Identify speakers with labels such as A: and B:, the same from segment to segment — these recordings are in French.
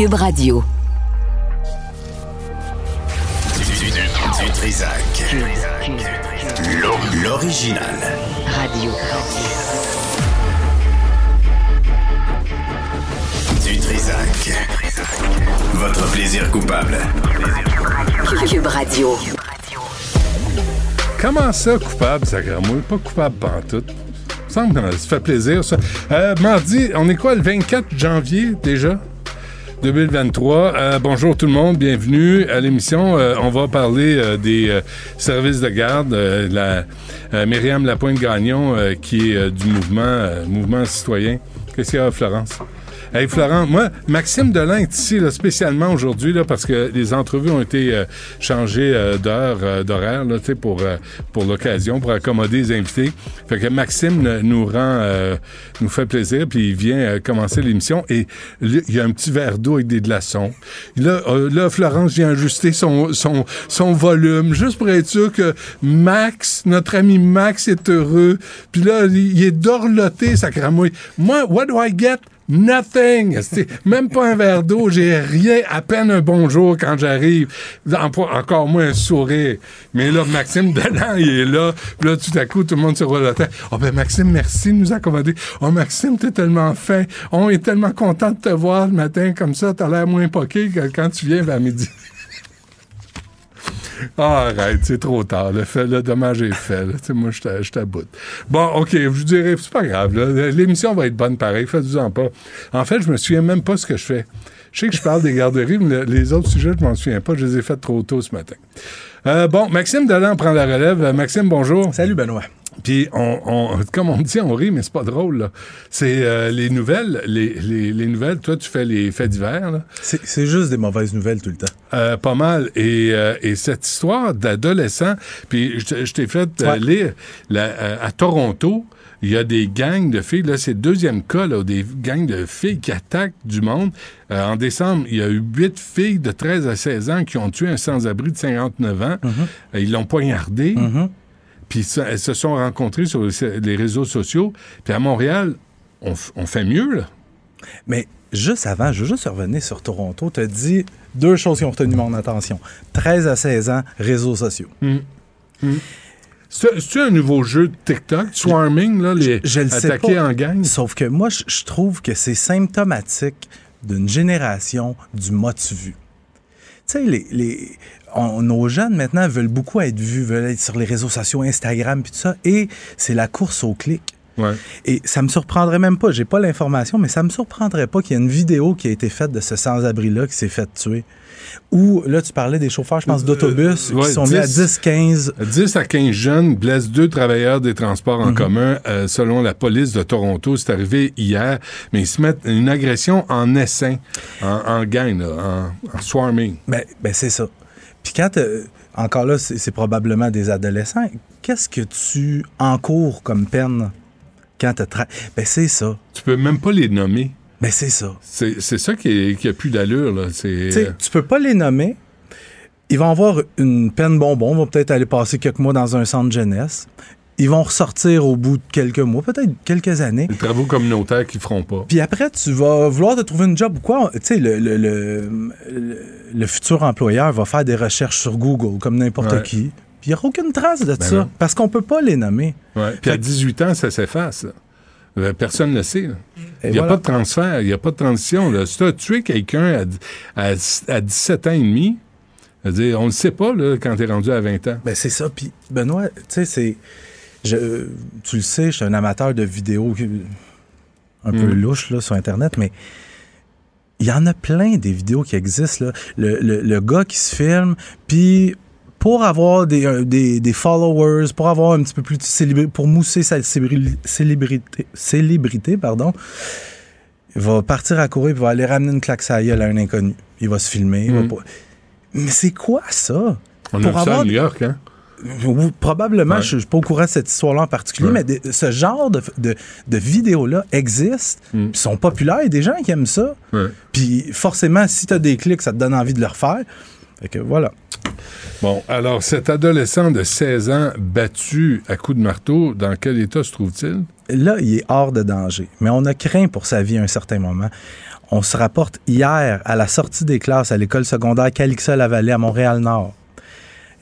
A: Cube Radio.
B: Du, du Trisac. L'o- L'original.
A: Radio.
B: Du Trisac. Votre plaisir coupable.
A: Cube Radio.
C: Comment ça, coupable, Sacramouille? Pas coupable pantoute. Ça me semble que ça fait plaisir, ça. Euh, mardi, on est quoi, le 24 janvier, déjà? 2023. Euh, bonjour tout le monde, bienvenue à l'émission. Euh, on va parler euh, des euh, services de garde. Euh, la euh, Myriam Lapointe-Gagnon, qui est du mouvement, mouvement citoyen. Qu'est-ce qu'il y a, Florence? Hey Florent, moi, Maxime Delin est ici là, spécialement aujourd'hui là, parce que les entrevues ont été euh, changées euh, d'heure, euh, d'horaire là, pour euh, pour l'occasion, pour accommoder les invités. Fait que Maxime nous rend, nous fait plaisir, puis il vient commencer l'émission et il y a un petit verre d'eau avec des glaçons. Là, là, Florence vient ajuster son son son volume juste pour être sûr que Max, notre ami Max, est heureux. Puis là, il est dorloté, ça cramouille. Moi, what do I get? Nothing. Même pas un verre d'eau. J'ai rien, à peine un bonjour quand j'arrive. En- Encore moins un sourire. Mais là, Maxime Delan, il est là. Puis là, tout à coup, tout le monde se roule la tête. Oh ben, Maxime, merci de nous accommoder. Oh, Maxime, t'es tellement fin. On est tellement content de te voir le matin comme ça. T'as l'air moins poqué que quand tu viens vers midi. Ah, arrête, c'est trop tard. Le, fait, le dommage est fait. moi, je t'a- je t'aboute. Bon, OK, je vous dirais, c'est pas grave. L'émission va être bonne pareil. Faites-en pas. En fait, je me souviens même pas ce que je fais. Je sais que je parle des garderies, mais le- les autres sujets, je m'en souviens pas. Je les ai faits trop tôt ce matin. Euh, bon, Maxime Delan prend la relève. Euh, Maxime, bonjour.
D: Salut Benoît.
C: Puis, on, on- comme on dit, on rit, mais c'est pas drôle. C'est euh, les nouvelles. Les, les- les nouvelles, toi, tu fais les faits divers.
D: C'est juste des mauvaises nouvelles tout le temps.
C: Euh, pas mal. Et, euh, et cette histoire d'adolescent, puis je, t'ai fait
D: Ouais.
C: lire, la- à Toronto, il y a des gangs de filles, là, c'est le deuxième cas, là, des gangs de filles qui attaquent du monde. Euh, en décembre, il y a eu huit filles de 13 à 16 ans qui ont tué un sans-abri de 59 ans. Euh, Ils l'ont poignardé. Puis elles se sont rencontrées sur les- réseaux sociaux. Puis à Montréal, on, fait mieux, là.
D: Mais juste avant, je veux juste revenir sur Toronto. Tu as dit deux choses qui ont retenu mon attention. 13 à 16 ans, réseaux sociaux.
C: C'est c'est un nouveau jeu de TikTok, swarming, là, les
D: Je le sais
C: attaquer
D: pas.
C: en gang.
D: Sauf que moi, je, je trouve que c'est symptomatique d'une génération du mot-tu vu. Tu sais, les, les- on- nos jeunes maintenant veulent beaucoup être vus, veulent être sur les réseaux sociaux, Instagram, puis tout ça, et c'est la course au clic.
C: Ouais.
D: Et ça me surprendrait même pas, j'ai pas l'information, mais ça me surprendrait pas qu'il y ait une vidéo qui a été faite de ce sans-abri-là qui s'est fait tuer. Ou, là, tu parlais des chauffeurs, je pense, d'autobus,
C: Euh, ouais,
D: qui sont mis à
C: 10.
D: 10, 15.
C: 10 à 15 jeunes blessent deux travailleurs des transports
D: Mhm.
C: en commun, euh, selon la police de Toronto. C'est arrivé hier, mais ils se mettent une agression en essaim, en, en gang, là, en, en swarming.
D: Ben, ben c'est ça. Puis quand, euh, encore là, c'est probablement des adolescents, qu'est-ce que tu encours comme peine quand tu. Ben, c'est ça.
C: Tu peux même pas les nommer.
D: Ben, c'est ça.
C: C'est ça qui, est- qui a plus d'allure, là. C'est,
D: Tu peux pas les nommer. Ils vont avoir une peine bonbon, ils vont peut-être aller passer quelques mois dans un centre jeunesse. Ils vont ressortir au bout de quelques mois, peut-être quelques années.
C: les travaux communautaires qu'ils feront pas.
D: Puis après, tu vas vouloir te trouver une job ou quoi? Tu sais, le, le, le, le- le futur employeur va faire des recherches sur Google, comme n'importe
C: Ouais.
D: qui. Puis il n'y aura aucune trace de
C: Ben
D: ça.
C: non.
D: Parce qu'on peut pas les nommer.
C: Ouais. Puis à 18 ans, ça s'efface. Euh, Personne ne le sait. là. Il n'y a
D: voilà.
C: pas de transfert, il n'y a pas de transition. Là. Si tu as tué quelqu'un à, à, à 17 ans et demi, on ne le sait pas là, quand tu es rendu à 20 ans.
D: Ben c'est ça. Puis Benoît, tu sais, c'est. je- Tu le sais, je suis un amateur de vidéos un peu
C: Mm.
D: louches là, sur Internet, mais il y en a plein des vidéos qui existent. Là. Le, le- le gars qui se filme, puis pour avoir des, euh, des, des followers, pour avoir un petit peu plus de célébrité, pour mousser sa célébri- célébrité, célébrité pardon, Il va partir à courir, il va aller ramener une claque à gueule à un inconnu. Il va se filmer. il va pas- Mais c'est quoi ça?
C: On
D: Pour
C: a vu ça à
D: avoir-
C: New York, hein?
D: Probablement,
C: Ouais.
D: je ne suis pas au courant de cette histoire-là en particulier,
C: Ouais.
D: mais de- ce genre de, de, de vidéos-là existent,
C: Mm.
D: sont populaires. Il y a des gens qui aiment ça. Puis forcément, si tu as des clics, ça te donne envie de le refaire. Fait que voilà.
C: Bon, alors, cet adolescent de 16 ans battu à coups de marteau, dans quel état se trouve-t-il?
D: Là, il est hors de danger. Mais on a craint pour sa vie à un certain moment. On se rapporte hier à la sortie des classes à l'école secondaire Calixa-la-Vallée à Montréal-Nord.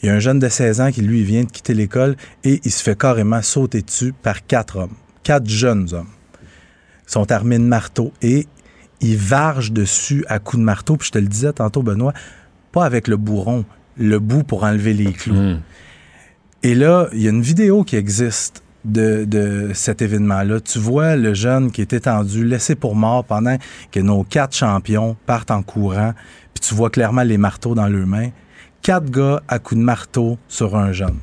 D: Il y a un jeune de 16 ans qui, lui, vient de quitter l'école et il se fait carrément sauter dessus par quatre hommes. Quatre jeunes hommes. Ils sont armés de marteaux et ils vargent dessus à coups de marteau. Puis je te le disais tantôt, Benoît, pas avec le bourron, le bout pour enlever les clous.
C: Hmm.
D: Et là, il y a une vidéo qui existe de, de cet événement-là. Tu vois le jeune qui est étendu, laissé pour mort pendant que nos quatre champions partent en courant, puis tu vois clairement les marteaux dans leurs mains. Quatre gars à coups de marteau sur un jeune.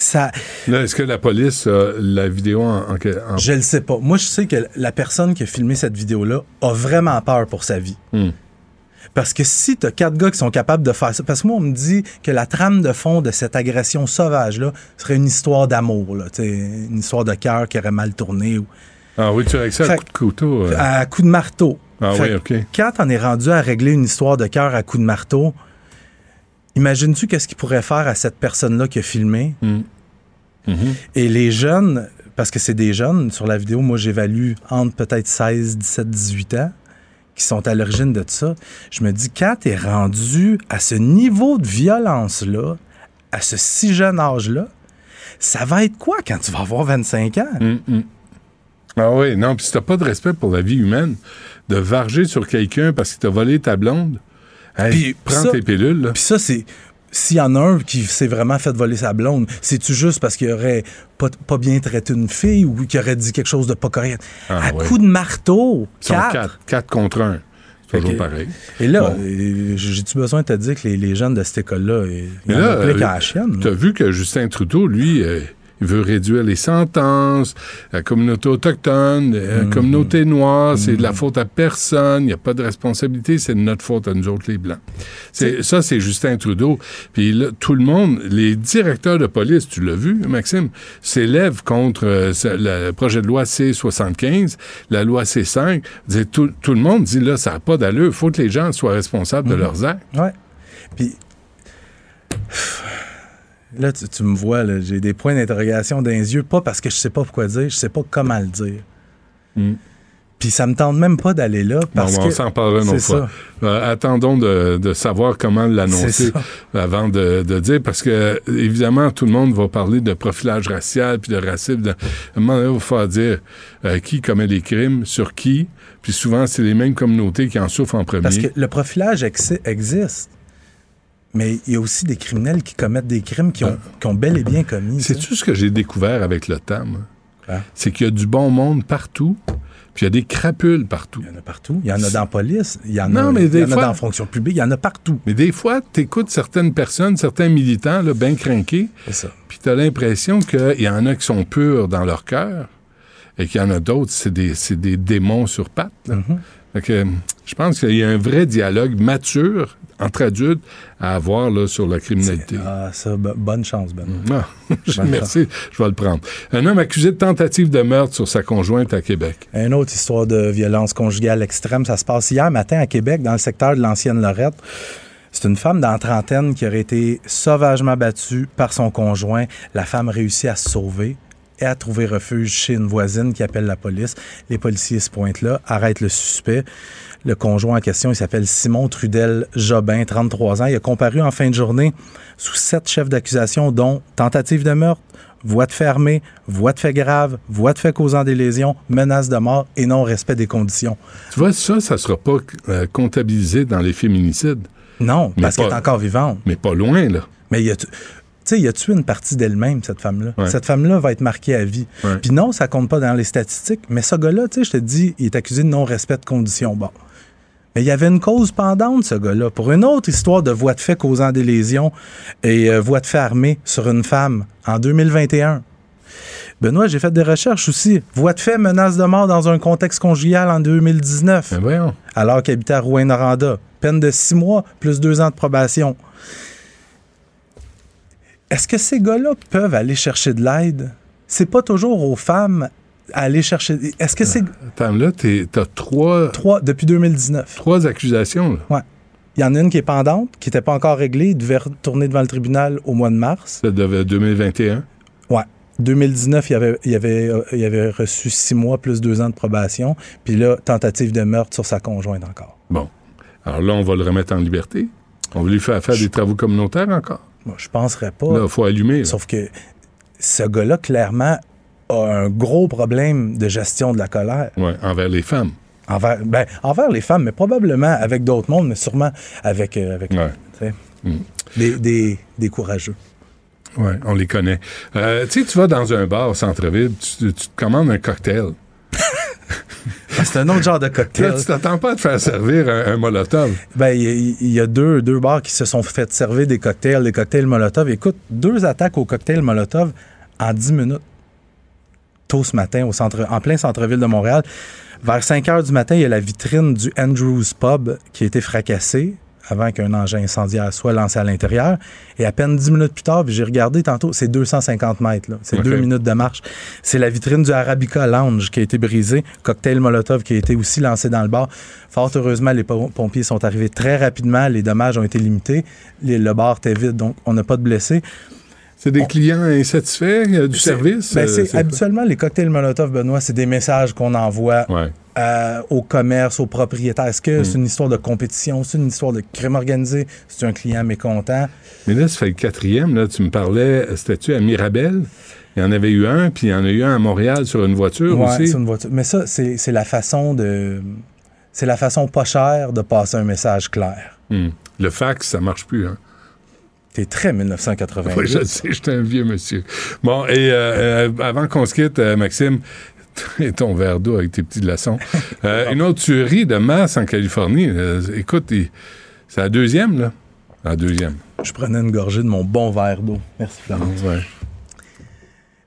D: Ça,
C: Là, est-ce que la police a la vidéo en... en- en-
D: je le sais pas. Moi, je sais que la personne qui a filmé cette vidéo-là a vraiment peur pour sa vie.
C: Hmm.
D: Parce que si t'as quatre gars qui sont capables de faire ça, parce que moi, on me dit que la trame de fond de cette agression sauvage-là serait une histoire d'amour, là, une histoire de cœur qui aurait mal tourné ou
C: Ah oui, tu as avec ça à coup de couteau. euh.
D: à coup de marteau.
C: Ah
D: Fait
C: oui, OK.
D: Quand on est rendu à régler une histoire de cœur à coup de marteau, imagines-tu qu'est-ce qu'il pourrait faire à cette personne-là qui a filmé?
C: Hmm. Mhm.
D: Et les jeunes, parce que c'est des jeunes, sur la vidéo, moi j'évalue entre peut-être 16, 17, 18 ans, qui sont à l'origine de ça. Je me dis, quand tu es rendu à ce niveau de violence-là, à ce si jeune âge-là, ça va être quoi quand tu vas avoir 25 ans?
C: Hum, hum. Ah oui, non, puis si t'as pas de respect pour la vie humaine, de varger sur quelqu'un parce qu'il t'a volé ta blonde, hey, prends
D: ça-
C: tes pilules.
D: Puis ça, c'est. S'il y en a un qui s'est vraiment fait voler sa blonde, c'est-tu juste parce qu'il aurait pas, pas bien traité une fille ou qu'il aurait dit quelque chose de pas correct?
C: Ah,
D: à
C: ouais.
D: coup de marteau, quatre.
C: quatre. Quatre contre un. C'est toujours pareil.
D: Et là,
C: Bon.
D: euh, j'ai-tu besoin de te dire que les, les jeunes de cette école-là, ils en
C: euh,
D: à la chienne?
C: T'as vu que Justin Trudeau, lui, euh, il veut réduire les sentences, la communauté autochtone, la
D: Mm.
C: communauté noire, c'est de la faute à personne, il n'y a pas de responsabilité, c'est de notre faute à nous autres, les Blancs. C'est, ça, c'est Justin Trudeau. Puis là, tout le monde, les directeurs de police, tu l'as vu, Maxime, s'élèvent contre euh, le projet de loi C-75, la loi C-5. Dit- Tout, tout le monde dit, là, ça n'a pas d'allure, il faut que les gens soient responsables de leurs actes.
D: Ouais. Puis. Là, tu, tu me vois, là, j'ai des points d'interrogation dans les yeux, pas parce que je sais pas pourquoi dire, je sais pas comment le dire.
C: Mm.
D: Puis ça me tente même pas d'aller là parce
C: Bon,
D: que.
C: on s'en parlera une autre fois. Euh, attendons de, de savoir comment l'annoncer avant de, de dire, parce que évidemment, tout le monde va parler de profilage racial puis de racisme. De, à un moment donné, il va falloir dire euh, qui commet les crimes, sur qui, puis souvent, c'est les mêmes communautés qui en souffrent en premier.
D: Parce que le profilage exi- existe. Mais il y a aussi des criminels qui commettent des crimes qui ont, qui ont bel et bien commis.
C: C'est-tu ce que j'ai découvert avec le temps? C'est qu'il y a du bon monde partout, puis il y a des crapules partout.
D: Il y en a partout. Il y en a dans la police, il y en
C: Non,
D: a,
C: mais
D: il y
C: des
D: en a
C: fois-
D: dans la fonction publique, il y en a partout.
C: Mais des fois, tu écoutes certaines personnes, certains militants, là, bien
D: ça.
C: Puis tu as l'impression qu'il y en a qui sont purs dans leur cœur et qu'il y en a d'autres, c'est des, démons sur pattes. là.
D: Mhm.
C: Fait que, il pense qu'il y a un vrai dialogue mature entre adultes à avoir là, sur la criminalité.
D: Ah, ça, bo- bonne chance, Ben.
C: Ah, je-
D: Bonne
C: merci, je vais le prendre. Un homme accusé de tentative de meurtre sur sa conjointe à Québec.
D: Une autre histoire de violence conjugale extrême, ça se passe hier matin à Québec, dans le secteur de l'ancienne Lorette. C'est une femme dans la trentaine qui aurait été sauvagement battue par son conjoint. La femme réussit à se sauver et à trouver refuge chez une voisine qui appelle la police. Les policiers se pointent là, arrêtent le suspect. Le conjoint en question, il s'appelle Simon Trudel Jobin, 33 ans. Il a comparu en fin de journée sous sept chefs d'accusation, dont tentative de meurtre, voie de fait armée, voie de fait grave, voie de fait causant des lésions, menace de mort et non-respect des conditions.
C: Tu vois, ça, ça sera pas euh, comptabilisé dans les féminicides,
D: Non,
C: Mais
D: parce qu'elle est encore vivante.
C: mais pas loin, là.
D: Mais il a, tu tu sais, il a tué une partie d'elle-même, cette femme-là?
C: Ouais.
D: Cette femme-là va être marquée à vie. Puis non, ça compte pas dans les statistiques, mais ce gars-là, tu sais, je te dis, il est accusé de non-respect de conditions. Bon. Mais il y avait une cause pendante, ce gars-là, pour une autre histoire de voie de fait causant des lésions et euh, voie de fait armée sur une femme en 2021. Benoît, j'ai fait des recherches aussi. Voie de fait, menace de mort dans un contexte conjugal en 2019,
C: Ben
D: alors qu'il habitait à Rouen-Noranda. Peine de six mois, plus deux ans de probation. Est-ce que ces gars-là peuvent aller chercher de l'aide? C'est pas toujours aux femmes à aller chercher. Est-ce que c'est
C: Attends, là, t'as trois,
D: trois depuis 2019?
C: trois accusations. Là.
D: Ouais. Il y en a une qui est pendante, qui n'était pas encore réglée. Il devait retourner devant le tribunal au mois de mars.
C: Ça de 2021.
D: Ouais. 2019, il avait, il, avait, euh, il avait reçu six mois plus deux ans de probation. Puis là, tentative de meurtre sur sa conjointe encore.
C: Bon. Alors là, on va le remettre en liberté. On va lui faire faire des travaux communautaires encore.
D: Moi, je penserais pas.
C: Là, faut allumer. là.
D: Sauf que ce gars-là, clairement, a un gros problème de gestion de la colère.
C: Ouais, envers les femmes.
D: Envers, ben, envers les femmes, mais probablement avec d'autres mondes, mais sûrement avec, euh, avec
C: Ouais. Mm.
D: des, des, des courageux.
C: Oui, on les connaît. Euh, tu sais, tu vas dans un bar au centre-ville, tu, tu te commandes un cocktail.
D: Ah, C'est un autre genre de
C: Là,
D: cocktail.
C: tu t'attends pas à te faire servir un, un molotov.
D: Ben, il y, a- il y a deux, deux bars qui se sont fait servir des cocktails, des cocktails Molotov. Écoute, deux attaques au cocktail Molotov en 10 minutes. Tôt ce matin, au centre, en plein centre-ville de Montréal. Vers 5 heures du matin, il y a la vitrine du Andrews Pub qui a été fracassée avant qu'un engin incendiaire soit lancé à l'intérieur. Et à peine 10 minutes plus tard, j'ai regardé tantôt, c'est 250 mètres. C'est deux minutes de marche. C'est la vitrine du Arabica Lounge qui a été brisée. Cocktail Molotov qui a été aussi lancé dans le bar. Fort heureusement, les pom- pompiers sont arrivés très rapidement. Les dommages ont été limités. Les- le bar était vide, donc on n'a pas de blessés.
C: C'est des clients insatisfaits du service?
D: ben,
C: euh,
D: habituellement, les cocktails Molotov, Benoît, c'est des messages qu'on envoie
C: Ouais.
D: Euh, au commerce, aux propriétaires. Est-ce que c'est une histoire de compétition? C'est une histoire de crime organisé? C'est un client mécontent?
C: Mais là, ça fait le quatrième. Là, tu me parlais, c'était-tu à Mirabel? Il y en avait eu un, puis il y en a eu un à Montréal sur une voiture
D: Ouais,
C: aussi.
D: c'est une voiture. Mais ça, c'est la façon de. C'est la façon pas chère de passer un message clair.
C: Hmm. Le fax, ça marche plus. Hein?
D: T'es très 1988.
C: Oui, je sais, j'étais un vieux monsieur. Bon, et euh, euh, avant qu'on se quitte, euh, Maxime, et ton verre d'eau avec tes petits glaçons. Euh, une autre tuerie de masse en Californie. Euh, écoute, c'est la deuxième, là? La deuxième.
D: Je prenais une gorgée de mon bon verre d'eau. Merci, Florence.
C: Ouais.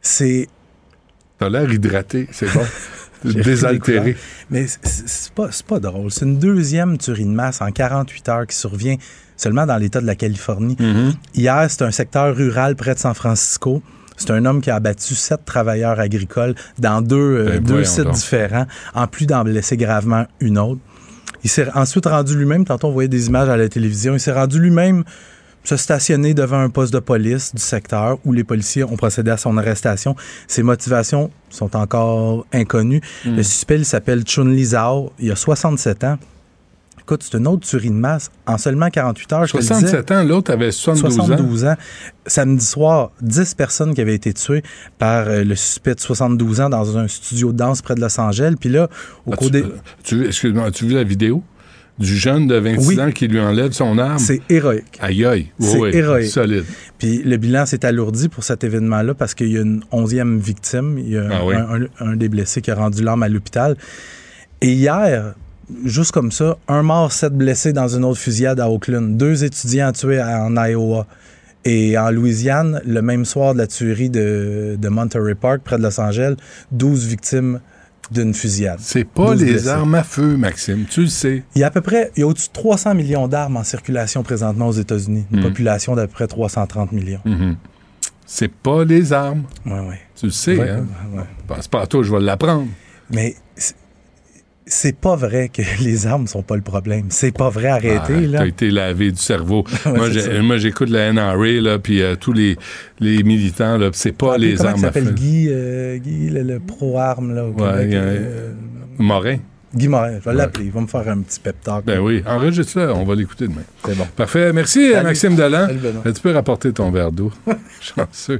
D: C'est.
C: T'as l'air hydraté, c'est bon. Désaltéré.
D: Mais c'est- pas, pas drôle. C'est une deuxième tuerie de masse en 48 heures qui survient seulement dans l'État de la Californie.
C: Mm-hmm.
D: Hier, c'est un secteur rural près de San Francisco. C'est un homme qui a abattu sept travailleurs agricoles dans deux, euh,
C: Ben,
D: deux sites
C: donc.
D: différents, en plus d'en blesser gravement une autre. Il s'est ensuite rendu lui-même, tantôt on voyait des images à la télévision, il s'est rendu lui-même se stationner devant un poste de police du secteur où les policiers ont procédé à son arrestation. Ses motivations sont encore inconnues.
C: Hmm.
D: Le suspect, il s'appelle Chun Li Zhao. Il a 67 ans. Écoute, c'est une autre tuerie de masse. En seulement 48 heures, je te le disais.
C: 67 ans, l'autre avait 72, ans.
D: 72 ans. Samedi soir, 10 personnes qui avaient été tuées par euh, le suspect de 72 ans dans un studio de danse près de Los Angeles. Puis là, au
C: Ah,
D: cours
C: tu,
D: des...
C: tu- excuse-moi, as-tu vu la vidéo du jeune de 26
D: Oui.
C: ans qui lui enlève son arme?
D: C'est héroïque.
C: Aïe aïe. Oui,
D: C'est
C: oui,
D: héroïque.
C: Solide.
D: Puis le bilan s'est alourdi pour cet événement-là parce qu'il y a une onzième victime. Il y a
C: Ah
D: un, un- un des blessés qui a rendu l'âme à l'hôpital. Et hier, juste comme ça, un mort, sept blessés dans une autre fusillade à Oakland. Deux étudiants tués en Iowa. Et en Louisiane, le même soir de la tuerie de, de Monterey Park, près de Los Angeles, 12 victimes d'une fusillade.
C: C'est pas
D: 12
C: les
D: blessés.
C: armes à feu, Maxime. Tu le sais.
D: Il y a à peu près, il y a au-dessus de 300 millions d'armes en circulation présentement aux États-Unis. Une
C: Mhm.
D: population d'à peu près 330 millions.
C: Mhm. C'est pas les armes.
D: Ouais, ouais.
C: Tu le sais,
D: Ouais,
C: hein?
D: ouais, ouais.
C: Pense pas à toi, je vais l'apprendre.
D: Mais c'est- pas vrai que les armes sont pas le problème. C'est pas vrai, arrêtez,
C: Ah. T'as été lavé du cerveau.
D: Ouais,
C: moi, j'écoute la NRA, là, puis euh, tous les, les militants, là, c'est pas
D: Rappelez
C: les
D: comment
C: armes à
D: s'appelle? Guy, euh, Guy le, le pro-arme, là, au
C: Ouais,
D: Québec, euh,
C: Morin.
D: Guy Morin, je vais
C: Ouais.
D: l'appeler. Il va me faire un petit pep talk.
C: Ben oui, enregistre-le, on va l'écouter demain.
D: C'est bon.
C: Parfait. Merci,
D: Salut.
C: Maxime Delan.
D: Salut,
C: tu peux rapporter ton verre d'eau? Chanceux.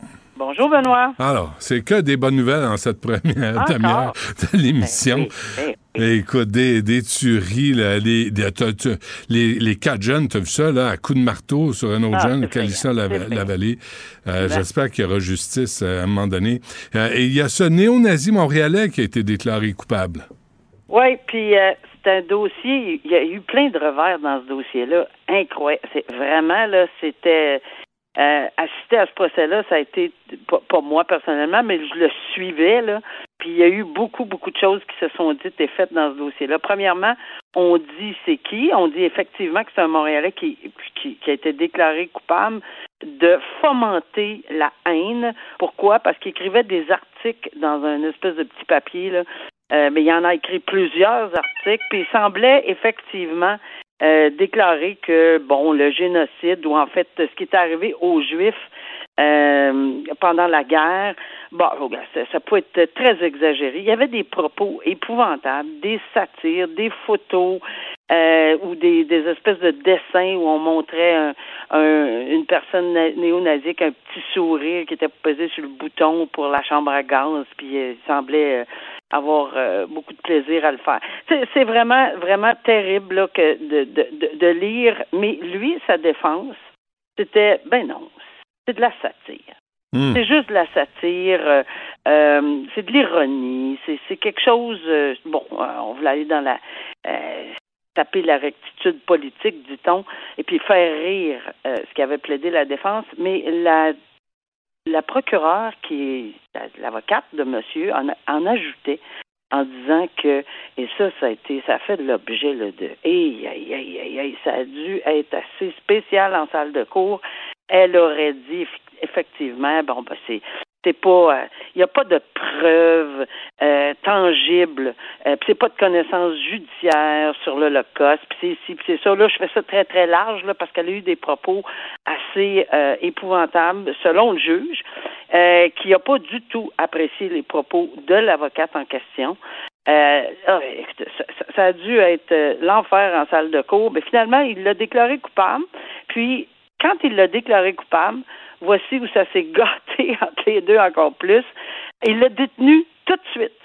E: Bonjour, Benoît.
C: Alors, c'est que des bonnes nouvelles en cette première demi-heure de l'émission.
E: Ben oui, ben
C: Et Écoute, des, des tueries, là, les, des- t'as- t'as- les, les quatre jeunes, t'as vu ça, là, à coups de marteau sur un autre
E: Ah,
C: jeune, Calissa la,
E: effrayant.
C: Vallée. Euh,
E: Ben.
C: J'espère qu'il y aura justice euh, à un moment donné. Euh, et il y a ce néo-nazi montréalais qui a été déclaré coupable.
E: Oui, puis euh, c'est un dossier, il y a eu plein de revers dans ce dossier-là. Incroyable. C'est vraiment, là, c'était. Euh, assister à ce procès-là, ça a été, pas, moi personnellement, mais je le suivais, là. Puis il y a eu beaucoup, beaucoup de choses qui se sont dites et faites dans ce dossier-là. Premièrement, on dit c'est qui? On dit effectivement que c'est un Montréalais qui a été déclaré coupable de fomenter la haine. Pourquoi? Parce qu'il écrivait des articles dans un espèce de petit papier, là, euh, mais il en a écrit plusieurs articles, puis il semblait effectivement euh, déclarer que bon le génocide ou en fait ce qui est arrivé aux Juifs euh, pendant la guerre, bon ça, ça peut être très exagéré. Il y avait des propos épouvantables, des satires, des photos euh, ou des, espèces de dessins où on montrait un, un- une personne na- néo-nazie un petit sourire qui était posé sur le bouton pour la chambre à gaz, puis euh, il semblait avoir euh, beaucoup de plaisir à le faire. C'est, vraiment, vraiment terrible là, que de, de, de, lire, mais lui, sa défense, c'était, ben non, c'est de la satire.
C: Hmm.
E: C'est juste de la satire, euh, euh, c'est de l'ironie, c'est, c'est quelque chose, euh, bon, on voulait aller dans la, taper la rectitude politique, dit-on, et puis faire rire ce qu'avait plaidé la défense, mais la la procureure, qui est la- l'avocate de monsieur, en, a- en ajoutait en disant que, et ça, ça a été, ça a fait l'objet là, de, aïe, aïe, aïe, aïe, ça a dû être assez spécial en salle de cours. Elle aurait dit, eff- effectivement, bon, ben, c'est, c'est pas, euh, il n'y a pas de preuves euh, tangibles, euh, c'est pas de connaissances judiciaires sur l'Holocauste, puis c'est ci, puis c'est ça. Là, je fais ça très, très large, là, parce qu'elle a eu des propos assez euh, épouvantables, selon le juge, euh, qui n'a pas du tout apprécié les propos de l'avocate en question. Euh, ah, ça, a dû être euh, l'enfer en salle de cours. Mais finalement, il l'a déclaré coupable. Puis, quand il l'a déclaré coupable, voici où ça s'est gâté entre les deux encore plus. Il l'a détenu tout de suite.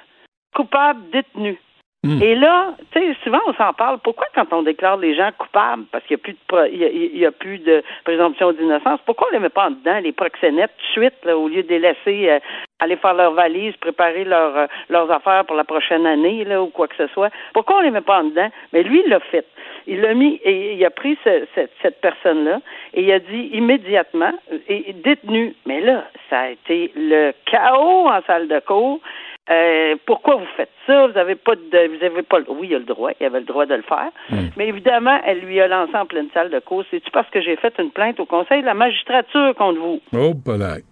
E: Coupable, détenu.
C: Hmm.
E: Et là, tu sais, souvent on s'en parle. Pourquoi quand on déclare les gens coupables? Parce qu'il n'y a plus de y a, plus de présomption d'innocence, pourquoi on les met pas en dedans les proxénètes tout de suite là, au lieu de les laisser euh, aller faire leurs valises, préparer leurs euh, leurs affaires pour la prochaine année là ou quoi que ce soit? Pourquoi on les met pas en dedans? Mais lui, il l'a fait. Il l'a mis et il a pris ce- cette, cette personne-là et il a dit immédiatement et détenu. Mais là, ça a été le chaos en salle de cours. Euh, pourquoi vous faites ça? Vous avez pas de, vous avez pas, le- oui, il a le droit, il avait le droit de le faire. Mais évidemment, elle lui a lancé en pleine salle de cours. C'est-tu parce que j'ai fait une plainte au conseil de la magistrature contre vous?
C: Oh, palais.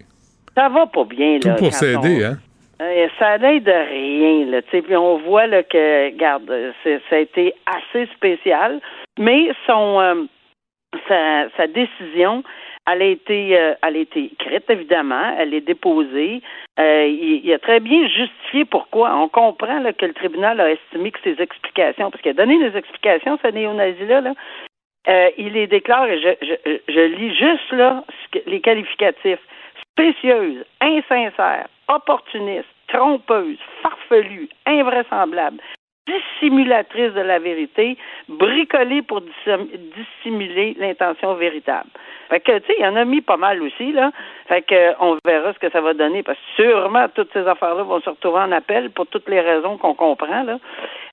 E: Ça va pas bien,
C: Tout
E: là.
C: pour
E: quand
C: s'aider,
E: on-
C: hein?
E: euh, ça n'aide rien, là. Puis on voit là, que, regarde, ça a été assez spécial, mais son euh, sa, sa décision, elle a été, euh, elle a été écrite évidemment, elle est déposée. Euh, il, il a très bien justifié pourquoi. On comprend que le tribunal a estimé que ses explications, parce qu'il a donné des explications, ce néo-nazi là, euh, il les déclare, et je, je, je lis juste là les qualificatifs spécieuse, insincère, opportuniste, trompeuse, farfelue, invraisemblable, dissimulatrice de la vérité, bricolée pour dissim- dissimuler l'intention véritable. Fait que, tu sais, il y en a mis pas mal aussi, là. Fait que, on verra ce que ça va donner, parce que sûrement, toutes ces affaires-là vont se retrouver en appel pour toutes les raisons qu'on comprend, là.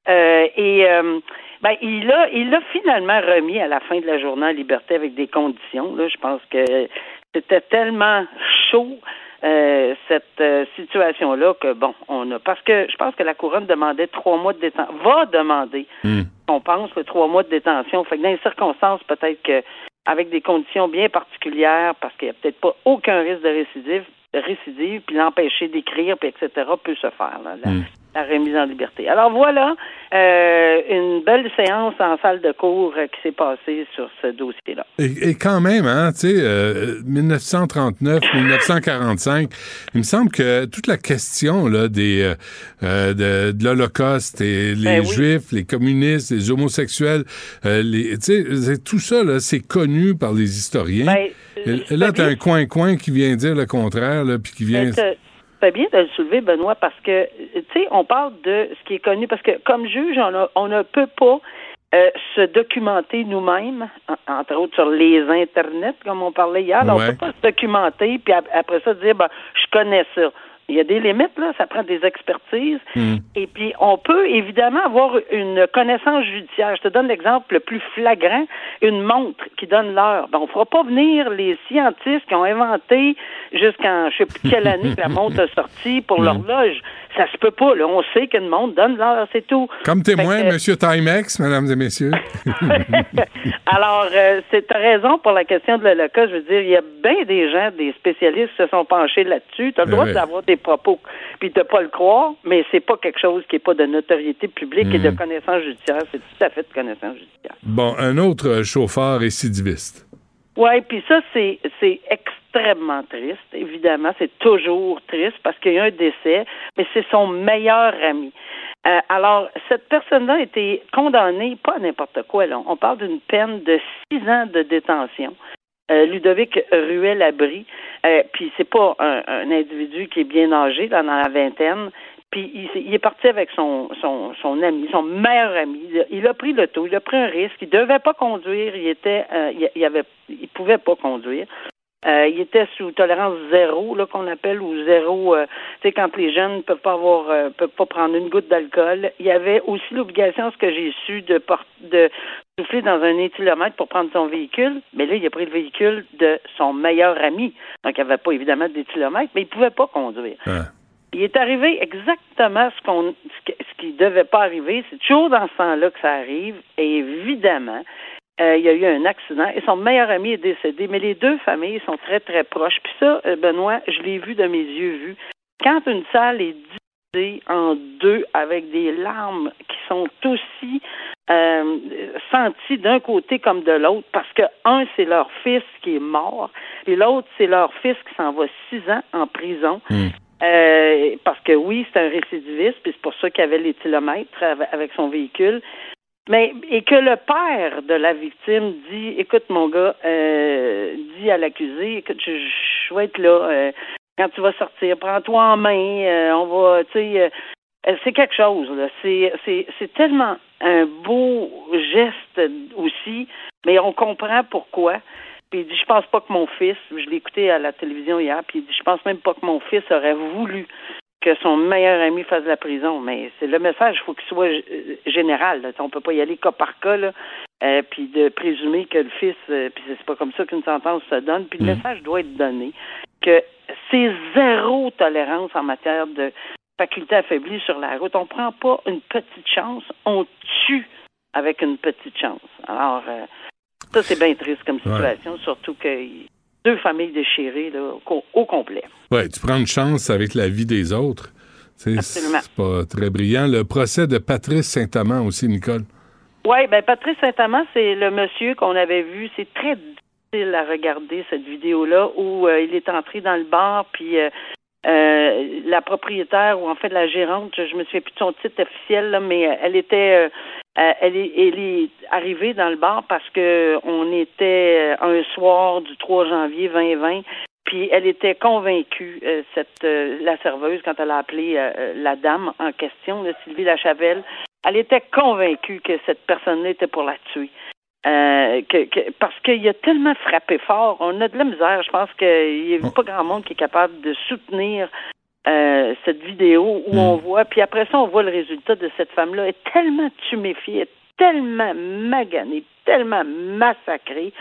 E: Euh, et, euh, ben, il a, il a finalement remis à la fin de la journée en liberté avec des conditions, là. Je pense que c'était tellement chaud, euh, cette euh, situation-là que bon, on a parce que je pense que la couronne demandait trois mois de détention, va demander,
C: Hmm.
E: on pense, le trois mois de détention. Fait que dans les circonstances, peut-être que avec des conditions bien particulières, parce qu'il n'y a peut-être pas aucun risque de récidive, récidive, puis l'empêcher d'écrire, puis etc., peut se faire. Là,
C: Hmm.
E: La remise en liberté. Alors voilà euh, une belle séance en salle de cours euh, qui s'est passée sur ce dossier-là.
C: Et, et quand même, hein, tu sais, euh, 1939, 1945, il me semble que toute la question là, des, euh, euh, de, de l'Holocauste et les
E: Ben oui.
C: Juifs, les communistes, les homosexuels, les, tu tout ça, là, c'est connu par les historiens.
E: Ben,
C: Et là, t'as un coin-coin qui vient dire le contraire, là, puis qui vient...
E: Ben, C'est bien de le soulever, Benoît, parce que, tu sais, on parle de ce qui est connu, parce que comme juge, on, a- on ne peut pas euh, se documenter nous-mêmes, en- entre autres sur les internets, comme on parlait hier. Alors,
C: Ouais.
E: On ne peut pas se documenter, puis ap- après ça, dire, ben, je connais ça. Il y a des limites, là, ça prend des expertises.
C: Hmm.
E: Et puis, on peut évidemment avoir une connaissance judiciaire. Je te donne l'exemple le plus flagrant, une montre qui donne l'heure. Ben, on ne fera pas venir les scientifiques qui ont inventé jusqu'en je sais plus quelle année que la montre a sorti pour
C: Hmm.
E: l'horloge. Ça se peut pas. Là. On sait qu'une montre donne l'heure, c'est tout.
C: Comme témoin,
E: que-
C: Monsieur Timex, mesdames et messieurs.
E: Alors, euh, c'est ta raison pour la question de l'Holocauste. Je veux dire, il y a bien des gens, des spécialistes qui se sont penchés là-dessus. Tu as le
C: Ben
E: droit
C: ouais.
E: d'avoir des propos puis de pas le croire, mais c'est pas quelque chose qui est pas de notoriété publique et de
C: Mhm.
E: connaissance judiciaire. C'est tout à fait de connaissance judiciaire.
C: Bon, un autre euh, chauffeur récidiviste.
E: Oui, puis ça, c'est c'est extrêmement triste, évidemment. C'est toujours triste parce qu'il y a un décès, mais c'est son meilleur ami. Euh, alors, cette personne-là a été condamnée, pas à n'importe quoi, là. On parle d'une peine de six ans de détention. Euh, Ludovic Ruel-Abri, euh, puis c'est pas un, un individu qui est bien âgé, dans la vingtaine, puis il, est parti avec son, son, son ami, son meilleur ami. Il a, il a pris le taux, il a pris un risque. Il devait pas conduire. Il était, euh, il, il avait, il pouvait pas conduire. Euh, il était sous tolérance zéro, là qu'on appelle, ou zéro. euh, tu sais, quand les jeunes ne peuvent pas avoir, euh, peuvent pas prendre une goutte d'alcool. Il y avait aussi l'obligation, ce que j'ai su, de, de souffler dans un éthylomètre pour prendre son véhicule. Mais là, il a pris le véhicule de son meilleur ami. Donc, il n'y avait pas évidemment d'éthylomètre, mais il pouvait pas conduire.
C: Ah.
E: Il est arrivé exactement ce qu'on ce qui devait pas arriver. C'est toujours dans ce temps-là que ça arrive. Et évidemment, euh, il y a eu un accident et son meilleur ami est décédé. Mais les deux familles sont très, très proches. Puis ça, euh, Benoît, je l'ai vu de mes yeux vus. Quand une salle est divisée en deux avec des larmes qui sont aussi euh, senties d'un côté comme de l'autre, parce que un, c'est leur fils qui est mort, et l'autre, c'est leur fils qui s'en va six ans en prison.
C: Hmm.
E: Euh, parce que oui, c'est un récidiviste, puis c'est pour ça qu'il avait l'éthylomètre av- avec son véhicule. Mais et que le père de la victime dit écoute mon gars, euh, dit à l'accusé, écoute, je, je vais être là euh, quand tu vas sortir, prends-toi en main, euh, on va, tu sais, euh, euh, c'est quelque chose là. C'est tellement un beau geste aussi, mais on comprend pourquoi. Puis il dit je pense pas que mon fils, je l'ai écouté à la télévision hier, puis il dit je pense même pas que mon fils aurait voulu que son meilleur ami fasse la prison. Mais c'est le message, il faut qu'il soit euh, général. Là. On peut pas y aller cas par cas, là, euh, puis de présumer que le fils, euh, puis c'est pas comme ça qu'une sentence se donne. Puis le message doit être donné que c'est zéro tolérance en matière de faculté affaiblie sur la route. On prend pas une petite chance, on tue avec une petite chance. Alors, euh, ça, c'est bien triste comme situation, surtout que deux familles déchirées là, au, au complet.
C: Ouais, tu prends une chance avec la vie des autres. C'est pas très brillant. Le procès de Patrice Saint-Amand aussi, Nicole.
E: Oui, ben Patrice Saint-Amand, c'est le monsieur qu'on avait vu. C'est très difficile à regarder cette vidéo-là où euh, il est entré dans le bar, puis euh, euh, la propriétaire ou en fait la gérante, je me souviens plus de son titre officiel, là, mais elle était, euh, elle, est, elle est arrivée dans le bar parce que on était euh, un soir du 3 janvier 2020. Puis elle était convaincue, euh, cette euh, la serveuse, quand elle a appelé la dame en question, là, Sylvie Lachavelle, elle était convaincue que cette personne-là était pour la tuer. Que, que- parce qu'il a tellement frappé fort, on a de la misère. Je pense qu'il n'y a pas grand monde qui est capable de soutenir euh, cette vidéo où on voit, puis après ça, on voit le résultat de cette femme-là. Elle est tellement tuméfiée, tellement maganée, tellement massacrée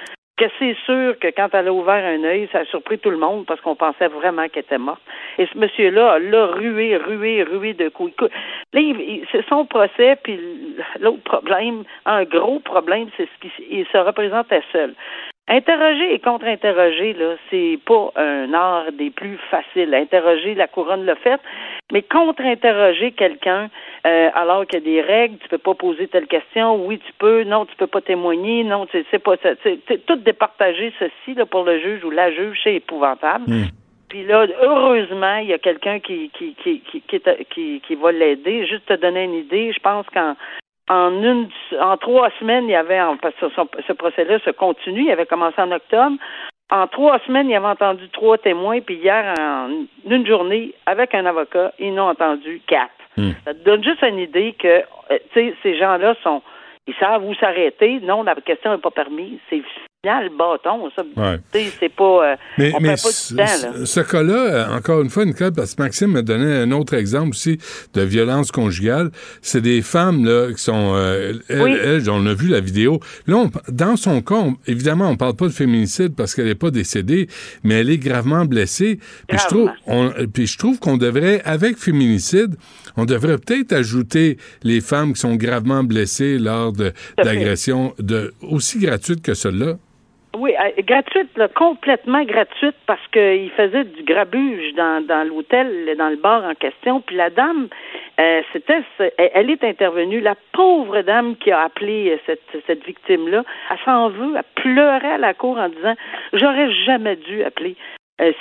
E: que c'est sûr que quand elle a ouvert un œil, ça a surpris tout le monde parce qu'on pensait vraiment qu'elle était morte. Et ce monsieur-là l'a rué, rué, rué de coups. Là, c'est son procès, puis l'autre problème, un gros problème, c'est ce qu'il il se représentait seul. Interroger et contre-interroger, là, c'est pas un art des plus faciles. Interroger, la couronne l'a fait, mais contre-interroger quelqu'un euh, alors qu'il y a des règles, tu peux pas poser telle question, oui tu peux, non tu peux pas témoigner, non c'est c'est pas ça, c'est tout départager ceci là pour le juge ou la juge, c'est épouvantable. Puis là, heureusement, il y a quelqu'un qui qui qui qui qui, qui va l'aider. Juste te donner une idée, je pense qu'en en une en trois semaines, il y avait parce que son- ce procès-là se continue, il avait commencé en octobre. En trois semaines, il avait entendu trois témoins, puis hier, en une journée, avec un avocat, ils n'ont entendu quatre. Ça te donne juste une idée que, euh, tu sais, ces gens-là sont, ils savent où s'arrêter. Non, la question n'est pas permise. C'est le bâton, ça.
C: Ouais.
E: Tu sais, c'est pas, euh,
C: Mais,
E: on
C: mais
E: pas
C: ce,
E: du temps, là.
C: ce- cas-là, encore une fois, Nicole, parce que Maxime m'a donné un autre exemple aussi de violence conjugale. C'est des femmes là qui sont, euh, elles,
E: Oui.
C: elles, on a vu la vidéo. Là, on- dans son cas, on- évidemment, on parle pas de féminicide parce qu'elle n'est pas décédée, mais elle est gravement blessée. Puis je trouve, on- puis je trouve qu'on devrait, avec féminicide, on devrait peut-être ajouter les femmes qui sont gravement blessées lors de- d'agressions de aussi gratuites que celle-là.
E: Oui, euh, gratuite, là, complètement gratuite, parce qu'il faisait du grabuge dans, l'hôtel, dans le bar en question. Puis la dame, euh, c'était, elle, est intervenue. La pauvre dame qui a appelé euh, cette, cette victime-là, elle s'en veut, elle pleurait à la cour en disant, j'aurais jamais dû appeler.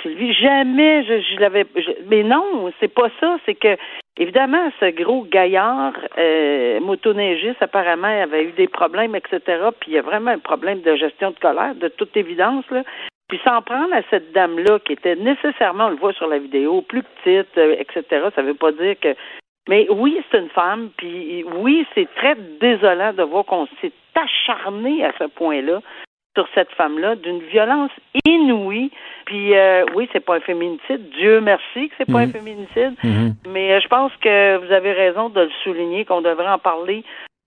E: Sylvie, jamais je, je l'avais. mais non, c'est pas ça. C'est que évidemment, ce gros gaillard euh, motoneigiste apparemment avait eu des problèmes, etc. Puis il y a vraiment un problème de gestion de colère, de toute évidence là. Puis s'en prendre à cette dame-là qui était nécessairement, on le voit sur la vidéo, plus petite, euh, etc. Ça veut pas dire que. Mais oui, c'est une femme. Puis oui, c'est très désolant de voir qu'on s'est acharné à ce point-là sur cette femme-là d'une violence inouïe. Puis euh, oui, c'est pas un féminicide. Dieu merci que c'est pas un féminicide. Mais euh, je pense que vous avez raison de le souligner, qu'on devrait en parler,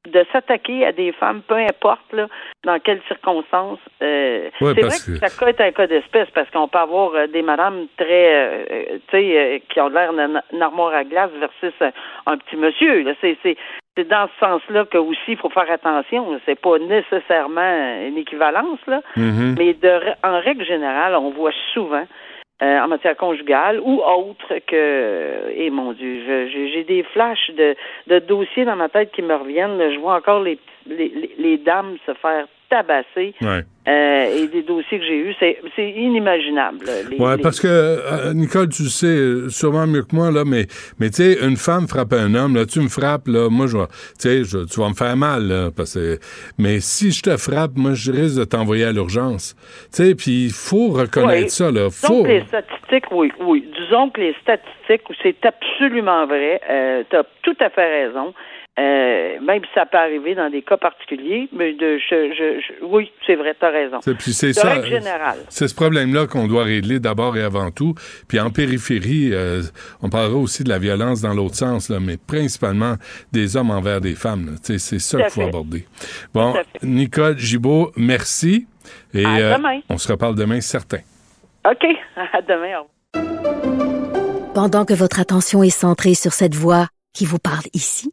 E: de s'attaquer à des femmes, peu importe là, dans quelles circonstances. Euh,
C: Ouais,
E: c'est vrai que,
C: que-
E: chaque cas est un cas d'espèce parce qu'on peut avoir euh, des madames très, euh, tu sais, qui ont l'air d'une armoire à glace versus un, un petit monsieur. Là. C'est, c'est, c'est dans ce sens-là que aussi il faut faire attention. C'est pas nécessairement une équivalence là,
C: Mhm.
E: mais de, en règle générale, on voit souvent euh, en matière conjugale ou autre que, et mon Dieu, je- j'ai j'ai des flashs de, de dossiers dans ma tête qui me reviennent. là. Je vois encore les, les- les dames se faire
C: Ouais.
E: euh, et des dossiers que j'ai eus, c'est inimaginable. Les-
C: Ouais,
E: les-
C: parce que, euh, Nicole, tu sais euh, sûrement mieux que moi, là, mais, mais tu sais, une femme frappe un homme, là, tu me frappes, là, moi, je tu sais, je- tu vas me faire mal, là, parce que, mais si je te frappe, moi, je risque de t'envoyer à l'urgence. Tu sais, puis il faut reconnaître ça, là.
E: Disons
C: Faut.
E: que les statistiques, oui, oui. Disons que les statistiques, c'est absolument vrai. Euh, tu as tout à fait raison. Euh, même si ça peut arriver dans des cas particuliers, mais de, je, je, je- oui, c'est vrai, tu as raison.
C: C'est- ça.
E: générale.
C: C'est ce problème-là qu'on doit régler d'abord et avant tout. Puis en périphérie, euh, on parlera aussi de la violence dans l'autre sens, là, mais principalement des hommes envers des femmes. C'est ça qu'il faut
E: fait.
C: aborder. Bon. Nicole Gibault, merci. Et
E: À
C: euh,
E: demain.
C: on se reparle demain, certain.
E: OK, à demain.
F: Pendant que votre attention est centrée sur cette voix qui vous parle ici,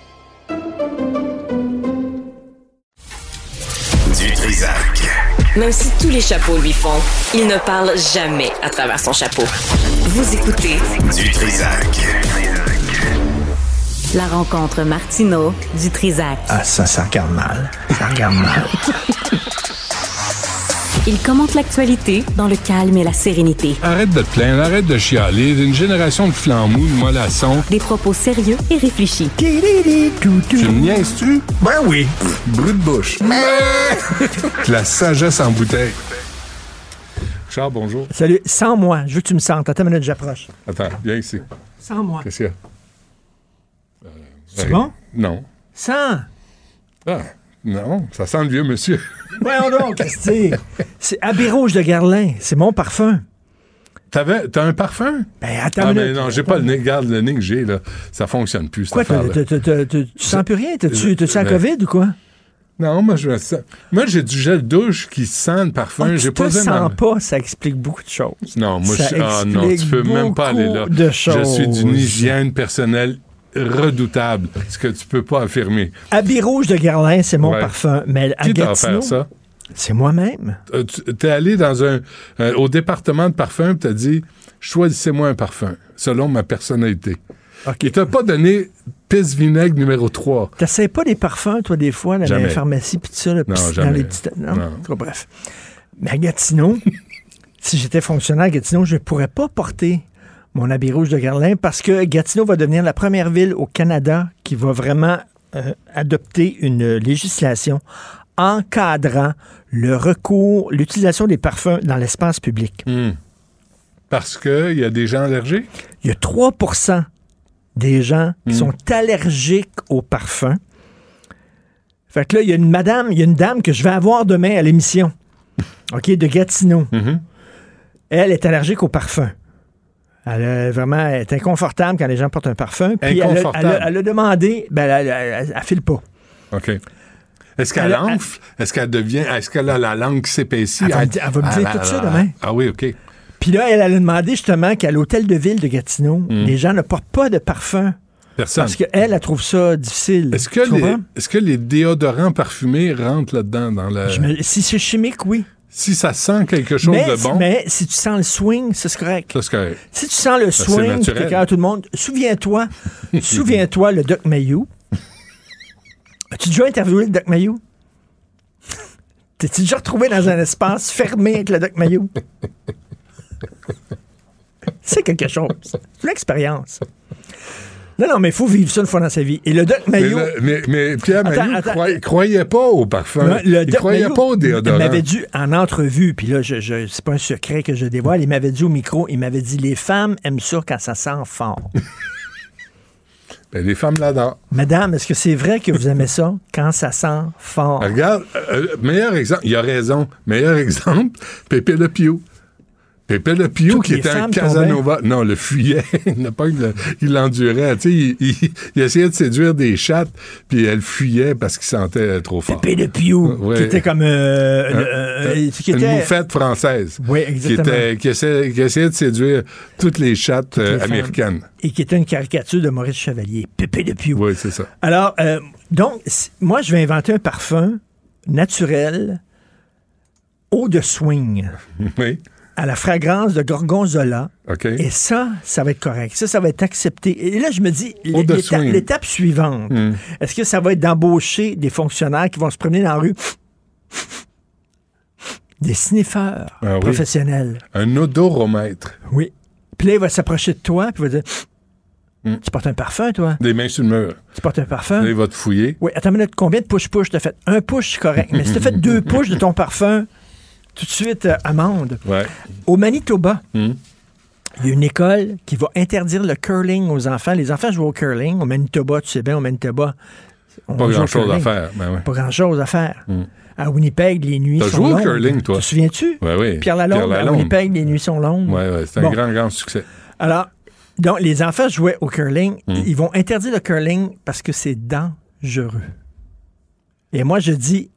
A: Même si tous les chapeaux lui font, il ne parle jamais à travers son chapeau. Vous écoutez
B: Du Trisac.
A: la rencontre Martino du Trisac.
G: Ah, ça, ça regarde mal. Ça regarde mal.
A: Il commente l'actualité dans le calme et la sérénité.
C: Arrête de te plaindre, arrête de chialer. Une génération de flambous, de mollassons.
A: Des propos sérieux et réfléchis.
C: Tu me niaises-tu?
G: Ben oui.
C: Brut de bouche. la sagesse en bouteille. Charles, bonjour.
G: Salut. Sans moi. Je veux que tu me sentes. Attends une minute, j'approche.
C: Attends, viens ici.
G: Sans moi.
C: Qu'est-ce qu'il y a?
G: C'est bon?
C: Non.
G: Sans?
C: Ah, non, ça sent le vieux monsieur.
G: Voyons donc, qu'est-ce que c'est? C'est Abbé Rouge de Garlin. C'est mon parfum.
C: T'avais, t'as un parfum?
G: Ben, attends
C: Ah,
G: une
C: mais non, j'ai pas le nez. Regarde le nez que j'ai, là. Ça fonctionne plus,
G: Quoi, tu sens plus rien? T'as-tu t'as-tu la
C: Ben,
G: COVID ou quoi?
C: Non, moi, je sens- Moi, j'ai du gel douche qui sent le parfum.
G: Ah,
C: j'ai
G: tu
C: pas
G: te sens pas, ça explique beaucoup de choses.
C: Non, moi,
G: Ça
C: je ah, non, tu peux même pas aller là.
G: de
C: Je suis d'une hygiène personnelle redoutable, ce que tu peux pas affirmer.
G: Habit rouge de Guerlain, c'est mon
C: Ouais.
G: parfum. Mais à
C: Qui
G: Gatineau,
C: ça?
G: c'est moi-même.
C: Euh, tu- T'es allé dans un euh, au département de parfum, t'as dit choisissez-moi un parfum selon ma personnalité.
G: OK.
C: Il t'a pas donné pisse vinaigre numéro 3.
G: T'essayes pas des parfums, toi, des fois, là, dans les pharmacies, puis tout ça, là,
C: Non,
G: pis dans les petites... Non,
C: Non.
G: Bref. Mais à Gatineau, si j'étais fonctionnaire à Gatineau, je ne pourrais pas porter mon habit rouge de Guerlain parce que Gatineau va devenir la première ville au Canada qui va vraiment euh, adopter une législation encadrant le recours, l'utilisation des parfums dans l'espace public.
C: Parce qu'il y a des gens allergiques?
G: Il y a 3% des gens qui
C: Mm.
G: sont allergiques aux parfums. Fait que là, il y a une madame, il y a une dame que je vais avoir demain à l'émission, OK, de Gatineau.
C: Mhm.
G: Elle est allergique aux parfums. Elle a vraiment elle est inconfortable quand les gens portent un parfum. Puis elle a, elle a- elle a demandé, ben, elle, elle, file pas.
C: OK. Est-ce qu'elle enfle? Est-ce qu'elle devient. Est-ce qu'elle a la langue qui s'épaissit?
G: Elle va me dire- elle va me dire
C: Ah,
G: tout ça demain.
C: Ah oui, OK.
G: Puis là, elle, a demandé justement qu'à l'hôtel de ville de Gatineau,
C: Mm.
G: les gens ne portent pas de parfum
C: Personne.
G: parce qu'elle, elle trouve ça difficile.
C: Est-ce que, les, que déodorants parfumés rentrent là-dedans? Dans la...
G: Me- si c'est chimique, oui.
C: Si ça sent quelque chose
G: mais,
C: de bon,
G: mais si tu sens le swing, c'est correct.
C: c'est correct.
G: Si tu sens le swing, tu écœures tout le monde. Souviens-toi, souviens-toi le Doc Mayou. As-tu déjà interviewé le Doc Mayou? T'es-tu déjà retrouvé dans un espace fermé avec le Doc Mayou? C'est quelque chose. C'est une expérience. Non, non, mais il faut vivre ça une fois dans sa vie. Et le Doc
C: Mais, là, mais, mais Pierre
G: Attends, attends.
C: croyait, croyait pas au parfum.
G: Ouais, le
C: il croyait pas au déodorant.
G: Il m'avait dit en entrevue, puis là, je, je, c'est pas un secret que je dévoile, il m'avait dit au micro, il m'avait dit les femmes aiment ça quand ça sent fort.
C: Ben, les femmes l'adorent.
G: Madame, est-ce que c'est vrai que vous aimez ça quand ça sent fort?
C: Regarde, euh, meilleur exemple, il a raison. Meilleur exemple, Pépé Le Pew. Pew,
G: Toutes
C: qui était un Casanova. Non, le fuyait. il l'endurait. Il, il- il essayait de séduire des chattes, puis elle fuyait parce qu'il sentait trop fort.
G: Pépé de Piou,
C: Ouais.
G: qui était comme... euh,
C: Un-
G: le- euh, qui
C: Une
G: était-
C: moufette française.
G: Oui,
C: Qui,
G: exactement.
C: était, qui, essayait, qui essayait de séduire toutes les chattes euh,
G: les femmes.
C: américaines.
G: Et qui était une caricature de Maurice Chevalier. Pépé de Piou.
C: Oui, c'est ça.
G: Alors, euh, donc, moi, je vais inventer un parfum naturel, eau de swing,
C: Oui.
G: À la fragrance de gorgonzola. Et ça, ça va être correct. Ça, ça va être accepté. Et là, je me dis, l'étape, suivante,
C: Hmm.
G: est-ce que ça va être d'embaucher des fonctionnaires qui vont se promener dans la rue? Des sniffeurs
C: Ah oui.
G: professionnels.
C: Un odoromètre.
G: Oui. Puis là, il va s'approcher de toi, puis il va dire,
C: Hmm.
G: tu portes un parfum, toi?
C: Des mains sur le mur.
G: Tu portes un parfum?
C: Là, il va te fouiller.
G: Oui, attends une minute, combien de push-push t'as fait? Un push, c'est correct. Mais si t'as fait deux push de ton parfum, tout de suite, euh, amende.
C: Ouais.
G: Au Manitoba,
C: Hmm.
G: il y a une école qui va interdire le curling aux enfants. Les enfants jouent au curling. Au Manitoba, tu sais bien, au Manitoba, on
C: Pas grand-chose à faire. Ben ouais.
G: Pas grand-chose à faire.
C: Hmm.
G: À Winnipeg, les nuits sont
C: joué au
G: longues.
C: curling, toi?
G: Te souviens-tu?
C: Ouais, oui.
G: Pierre Lalonde, à Winnipeg, les nuits sont longues.
C: Ouais, ouais, c'est un
G: Bon.
C: grand, grand succès.
G: Alors, donc, les enfants jouaient au curling.
C: Hmm.
G: Ils vont interdire le curling parce que c'est dangereux. Et moi, je dis,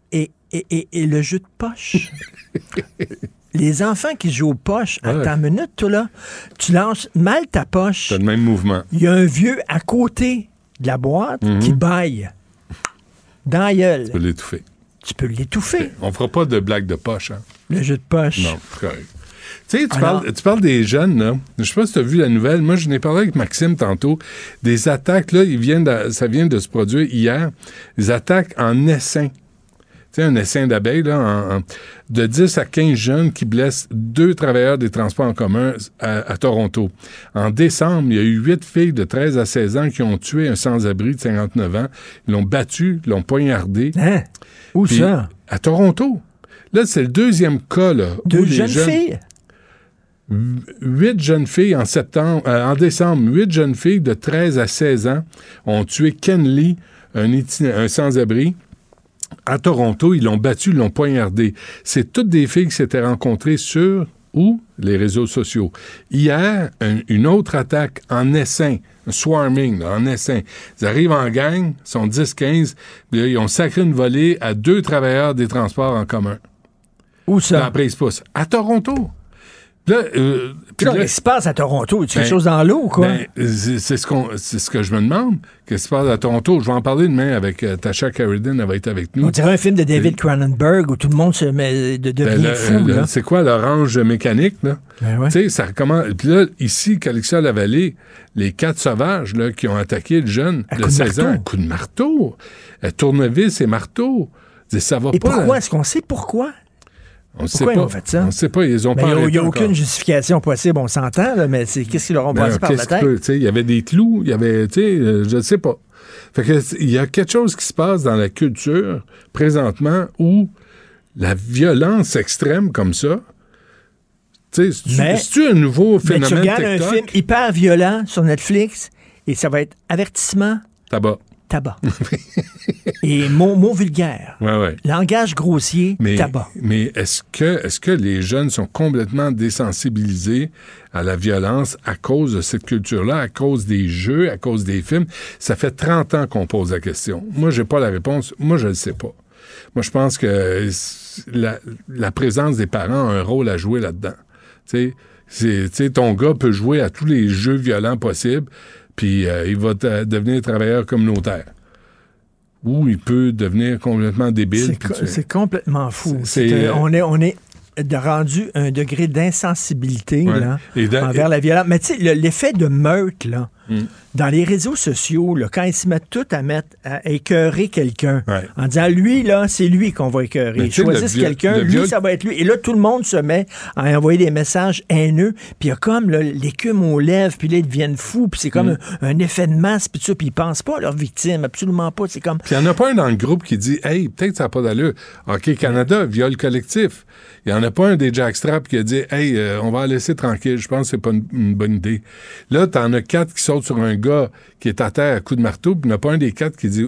G: et, et, et, et le jeu de poche? les enfants qui jouent aux poches,
C: Ouais.
G: attends une minute, toi, là, tu lances mal ta poche.
C: T'as le même mouvement.
G: Il y a un vieux à côté de la boîte
C: Mhm.
G: qui baille dans la gueule.
C: Tu peux l'étouffer.
G: Tu peux l'étouffer,
C: On fera pas de blague de poche, hein?
G: le jeu de poche.
C: Non, correct. Tu sais, tu,
G: Alors-
C: parles, tu parles des jeunes, là. Je sais pas si tu as vu la nouvelle. Moi, je n'ai parlé avec Maxime tantôt. Des attaques, là, ils viennent de- ça vient de se produire hier. Des attaques en essaim. Sais, un essaim d'abeilles, là, en- en- de 10 à 15 jeunes qui blessent deux travailleurs des transports en commun à, à Toronto. En décembre, il y a eu huit filles de 13 à 16 ans qui ont tué un sans-abri de 59 ans. Ils l'ont battu, l'ont poignardé.
G: Hein? Où
C: Puis,
G: ça?
C: À Toronto. Là, c'est le deuxième cas, là. où
G: Deux
C: les
G: jeunes filles?
C: Huit jeunes filles en septembre, euh, en décembre, huit jeunes filles de 13 à 16 ans ont tué Ken Lee, un sans-abri. À Toronto, ils l'ont battu, ils l'ont poignardé. C'est toutes des filles qui s'étaient rencontrées sur ou les réseaux sociaux. Hier, un- une autre attaque en essaim, un swarming, là, en essaim. Ils arrivent en gang, ils sont 10-15, puis là, ils ont sacré une volée à deux travailleurs des transports en commun.
G: Où
C: Dans
G: ça?
C: la prise pouce. À Toronto. Là, euh, puis
G: Qu'est-ce
C: là-
G: qui se passe à Toronto? Tu fais
C: Ben,
G: quelque chose dans l'eau quoi?
C: ben, c'est c'est ce, qu'on- c'est ce que je me demande. Qu'est-ce qui se passe à Toronto? Je vais en parler demain avec euh, Tasha Carradine, elle va être avec nous.
G: On dirait un film de David Cronenberg où tout le monde se met de
C: Ben,
G: devient
C: le-
G: fou.
C: le-
G: là.
C: c'est quoi l'orange mécanique, là?
G: Ben ouais.
C: Tu sais, ça recommence. Puis là, ici, Calixa-la-Vallée, les quatre sauvages là, qui ont attaqué le jeune
G: À
C: de
G: coup de
C: 16 ans, à coup de marteau. Euh, tournevis et marteau. Ça va
G: Et
C: pas.
G: pourquoi?
C: là.
G: Est-ce qu'on sait pourquoi?
C: On sait
G: pourquoi ils
C: pas.
G: ont fait ça?
C: On sait pas. Ils ont pas
G: Il n'y a, aucune
C: encore.
G: justification possible, on s'entend, mais c'est qu'est-ce qu'ils leur ont passé par la tête?
C: Il y avait des clous, il y avait, tu sais, euh, je ne sais pas. Fait que, il y a quelque chose qui se passe dans la culture présentement où la violence extrême comme ça, c'est-tu un nouveau
G: Mais tu
C: phénomène
G: regardes un
C: TikTok?
G: film hyper violent sur Netflix et ça va être avertissement,
C: Tabac.
G: Tabac. et mot, mot vulgaire.
C: Ouais, ouais.
G: Langage grossier,
C: Mais,
G: tabac.
C: mais est-ce que, les jeunes sont complètement désensibilisés à la violence à cause de cette culture-là, à cause des jeux, à cause des films? Ça fait 30 ans qu'on pose la question. Moi, j'ai pas la réponse. Moi, je ne sais pas. Moi, je pense que la, la présence des parents a un rôle à jouer là-dedans. Tu sais, ton gars peut jouer à tous les jeux violents possibles, puis euh, il va devenir travailleur communautaire. Ou il peut devenir complètement débile.
G: C'est
C: tu-
G: complètement fou. Euh,
C: c'est-
G: on, est, on est de- rendu un degré d'insensibilité
C: Ouais. Et
G: envers la violence. Mais tu sais, le- l'effet de meurtre, là,
C: Mm.
G: Dans les réseaux sociaux, là, quand ils se mettent tous à mettre à écœurer quelqu'un,
C: Ouais.
G: en disant lui, là, c'est lui qu'on va écœurer. Ils choisissent quelqu'un, lui,
C: viol-
G: ça va être lui. Et là, tout le monde se met à envoyer des messages haineux, puis il y a comme l'écume aux lèvres, puis là, ils deviennent fous, puis c'est comme
C: Mm.
G: un, un effet de masse, puis tout ça, puis ils pensent pas à leurs victimes, absolument pas. C'est comme...
C: Puis il n'y en a pas un dans le groupe qui dit Hey, peut-être ça n'a pas d'allure. OK, Canada, viol collectif. Il n'y en a pas un des jackstraps qui a dit Hey, euh, on va la laisser tranquille. Je pense que c'est pas une, une bonne idée. Là, tu en as quatre qui sautent sur un gars qui est à terre à coup de marteau, puis il n'y en a pas un des quatre qui dit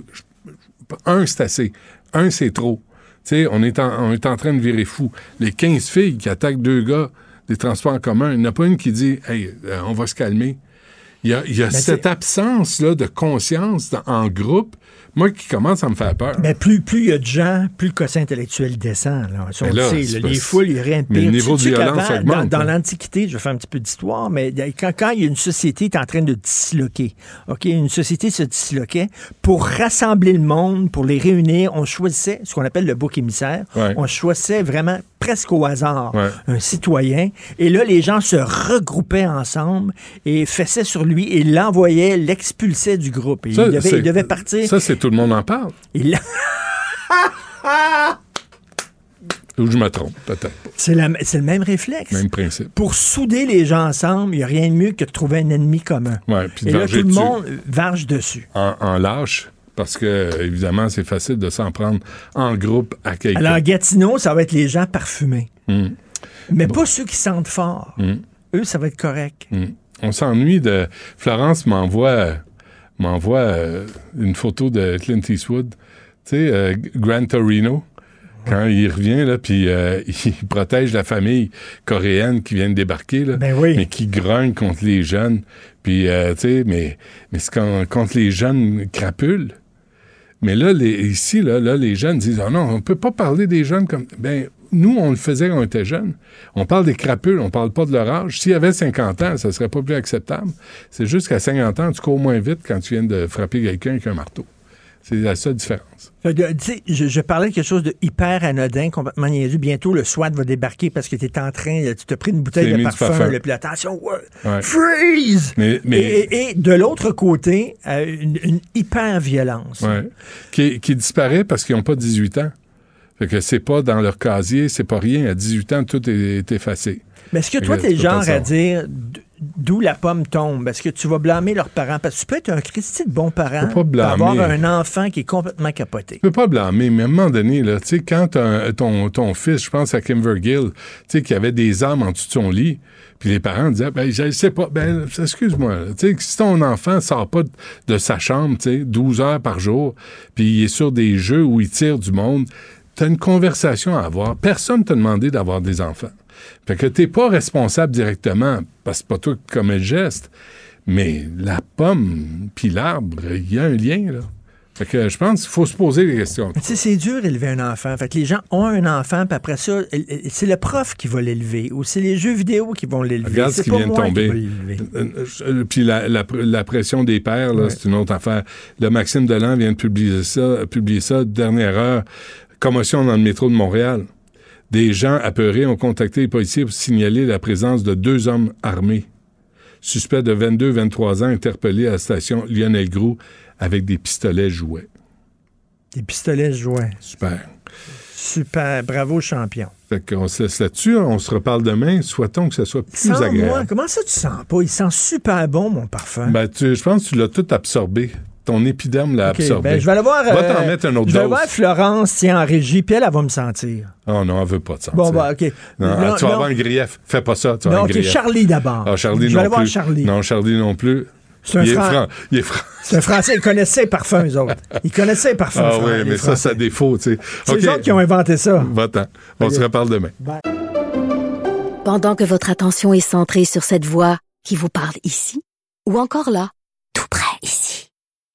C: Un, c'est assez. Un, c'est trop. Tu sais, on, est en- on est en train de virer fou. Les 15 filles qui attaquent deux gars des transports en commun, il n'y en a pas une qui dit Hey, euh, on va se calmer. Il y a, il y a cette
G: c'est-
C: absence-là de conscience dans- en groupe, moi, qui commence à me faire peur.
G: Mais plus plus il y a de gens, plus le quotient intellectuel descend. Là. Ça, on le sait, là, les foules, il n'y a rien de
C: mais
G: pire.
C: le niveau de violence augmente,
G: Dans, dans l'Antiquité, je vais faire un petit peu d'histoire, mais quand, quand il y a une société qui est en train de disloquer, OK, une société se disloquait, pour rassembler le monde, pour les réunir, on choisissait ce qu'on appelle le bouc émissaire.
C: Ouais.
G: On choisissait vraiment presque au hasard
C: Ouais.
G: un citoyen. Et là, les gens se regroupaient ensemble et fessaient sur lui et l'envoyaient, l'expulsaient du groupe. Et
C: Ça,
G: il, devait, il partir.
C: Ça, c'est tout le monde en parle.
G: Là-
C: Ou je me trompe, peut-être.
G: C'est le même réflexe.
C: Même principe.
G: Pour souder les gens ensemble, il n'y a rien de mieux que de trouver un ennemi commun.
C: Ouais, puis de
G: Et là, tout le
C: dessus.
G: monde varge dessus.
C: En, en lâche, parce que, évidemment, c'est facile de s'en prendre en groupe à quelqu'un.
G: Alors, Gatineau, ça va être les gens parfumés.
C: Hmm.
G: Mais pas ceux qui sentent fort.
C: Hmm.
G: Eux, ça va être correct.
C: Hmm. On s'ennuie de. Florence m'envoie m'envoie euh, une photo de Clint Eastwood. Tu sais, euh, Gran Torino. Quand il revient, là, puis euh, il protège la famille coréenne qui vient de débarquer, là,
G: Ben oui.
C: mais qui grogne contre les jeunes. Puis, euh, tu sais, mais, mais c'est quand- contre les jeunes crapules. Mais là, les, ici, les jeunes disent Ah non, on peut pas parler des jeunes comme. Ben, nous, on le faisait quand on était jeunes. On parle des crapules, on parle pas de leur âge. S'il y avait 50 ans, ça serait pas plus acceptable. C'est juste qu'à 50 ans, tu cours moins vite quand tu viens de frapper quelqu'un avec un marteau. C'est la seule différence.
G: Que, je, je parlais de quelque chose de hyper anodin, complètement niaiseux. Bientôt, le SWAT va débarquer parce que tu es en train, tu t'as pris une bouteille de parfum,
C: parfum.
G: là, puis attention, ouais, freeze!
C: Mais, mais
G: Et, et- et de l'autre côté, euh, une, une hyper violence.
C: ouais, qui, qui disparaît parce qu'ils n'ont pas 18 ans. Fait que c'est pas dans leur casier, c'est pas rien. À 18 ans, tout est, est effacé.
G: Mais est-ce que toi, t'es
C: tu
G: le
C: peux pas
G: genre
C: le
G: à dire d'où la pomme tombe? Est-ce que tu vas blâmer leurs parents? Parce que tu peux être un Christy de bon parent
C: blâmer.
G: avoir un enfant qui est complètement capoté.
C: Tu peux pas blâmer, mais à un moment donné, là, tu sais, quand ton, ton fils, je pense à Kim Vergil, tu sais, qui avait des armes en dessous de son lit, puis les parents disaient, ben, je sais pas, ben, excuse-moi, tu si ton enfant sort pas de, de sa chambre, tu sais, 12 heures par jour, puis il est sur des jeux où il tire du monde, t'as une conversation à avoir. Personne t'a demandé d'avoir des enfants. Fait que t'es pas responsable directement, parce que c'est pas toi qui commets le geste, mais la pomme puis l'arbre, il y a un lien, là. Fait que je pense qu'il faut se poser des questions.
G: Mais tu sais, c'est dur élever un enfant. Fait que les gens ont un enfant, puis après ça, c'est le prof qui va l'élever, ou c'est les jeux vidéo qui vont l'élever.
C: Regarde ce qui vient de tomber. Euh, euh, Puis la, la- la pression des pères,
G: Ouais.
C: c'est une autre affaire. Le Maxime Delan vient de publier ça, publier ça, dernière heure, commotion dans le métro de Montréal. Des gens apeurés ont contacté les policiers pour signaler la présence de deux hommes armés. Suspects de 22-23 ans interpellés à la station Lionel Groux avec des pistolets jouets.
G: Des pistolets jouets.
C: Super.
G: Super. Bravo, champion.
C: Fait qu'on se laisse là-dessus. On se reparle demain. Souhaitons que ce soit plus agréable.
G: comment ça tu sens pas? Il sent super bon, mon parfum.
C: Ben, tu- je pense que tu l'as tout absorbé. Ton épiderme l'a
G: OK,
C: absorbé.
G: ben, je vais aller voir.
C: Va
G: euh,
C: t'en mettre un autre
G: Je vais
C: dose.
G: voir Florence, tiens, en régie, puis elle, elle va me sentir.
C: Oh non, elle veut pas de ça.
G: Bon, bah, OK.
C: Non,
G: Non,
C: tu vas
G: non.
C: avoir un grief. Fais pas ça, tu vas
G: Non,
C: avoir un
G: OK,
C: grief.
G: Charlie d'abord.
C: Ah, Charlie
G: je vais
C: non
G: aller voir
C: plus.
G: Charlie.
C: Non, Charlie non plus.
G: C'est un
C: il, est
G: Fran-
C: franc. il est franc.
G: C'est un Français, ils connaissaient les parfums, eux autres. Ils connaissaient les parfums.
C: Ah oui,
G: les
C: mais ça, ça défaut, tu sais.
G: C'est
C: OK.
G: eux autres qui ont inventé ça.
C: Va-t'en. On se reparle demain.
F: Pendant que votre attention est centrée sur cette voix qui vous parle ici, ou encore là, tout près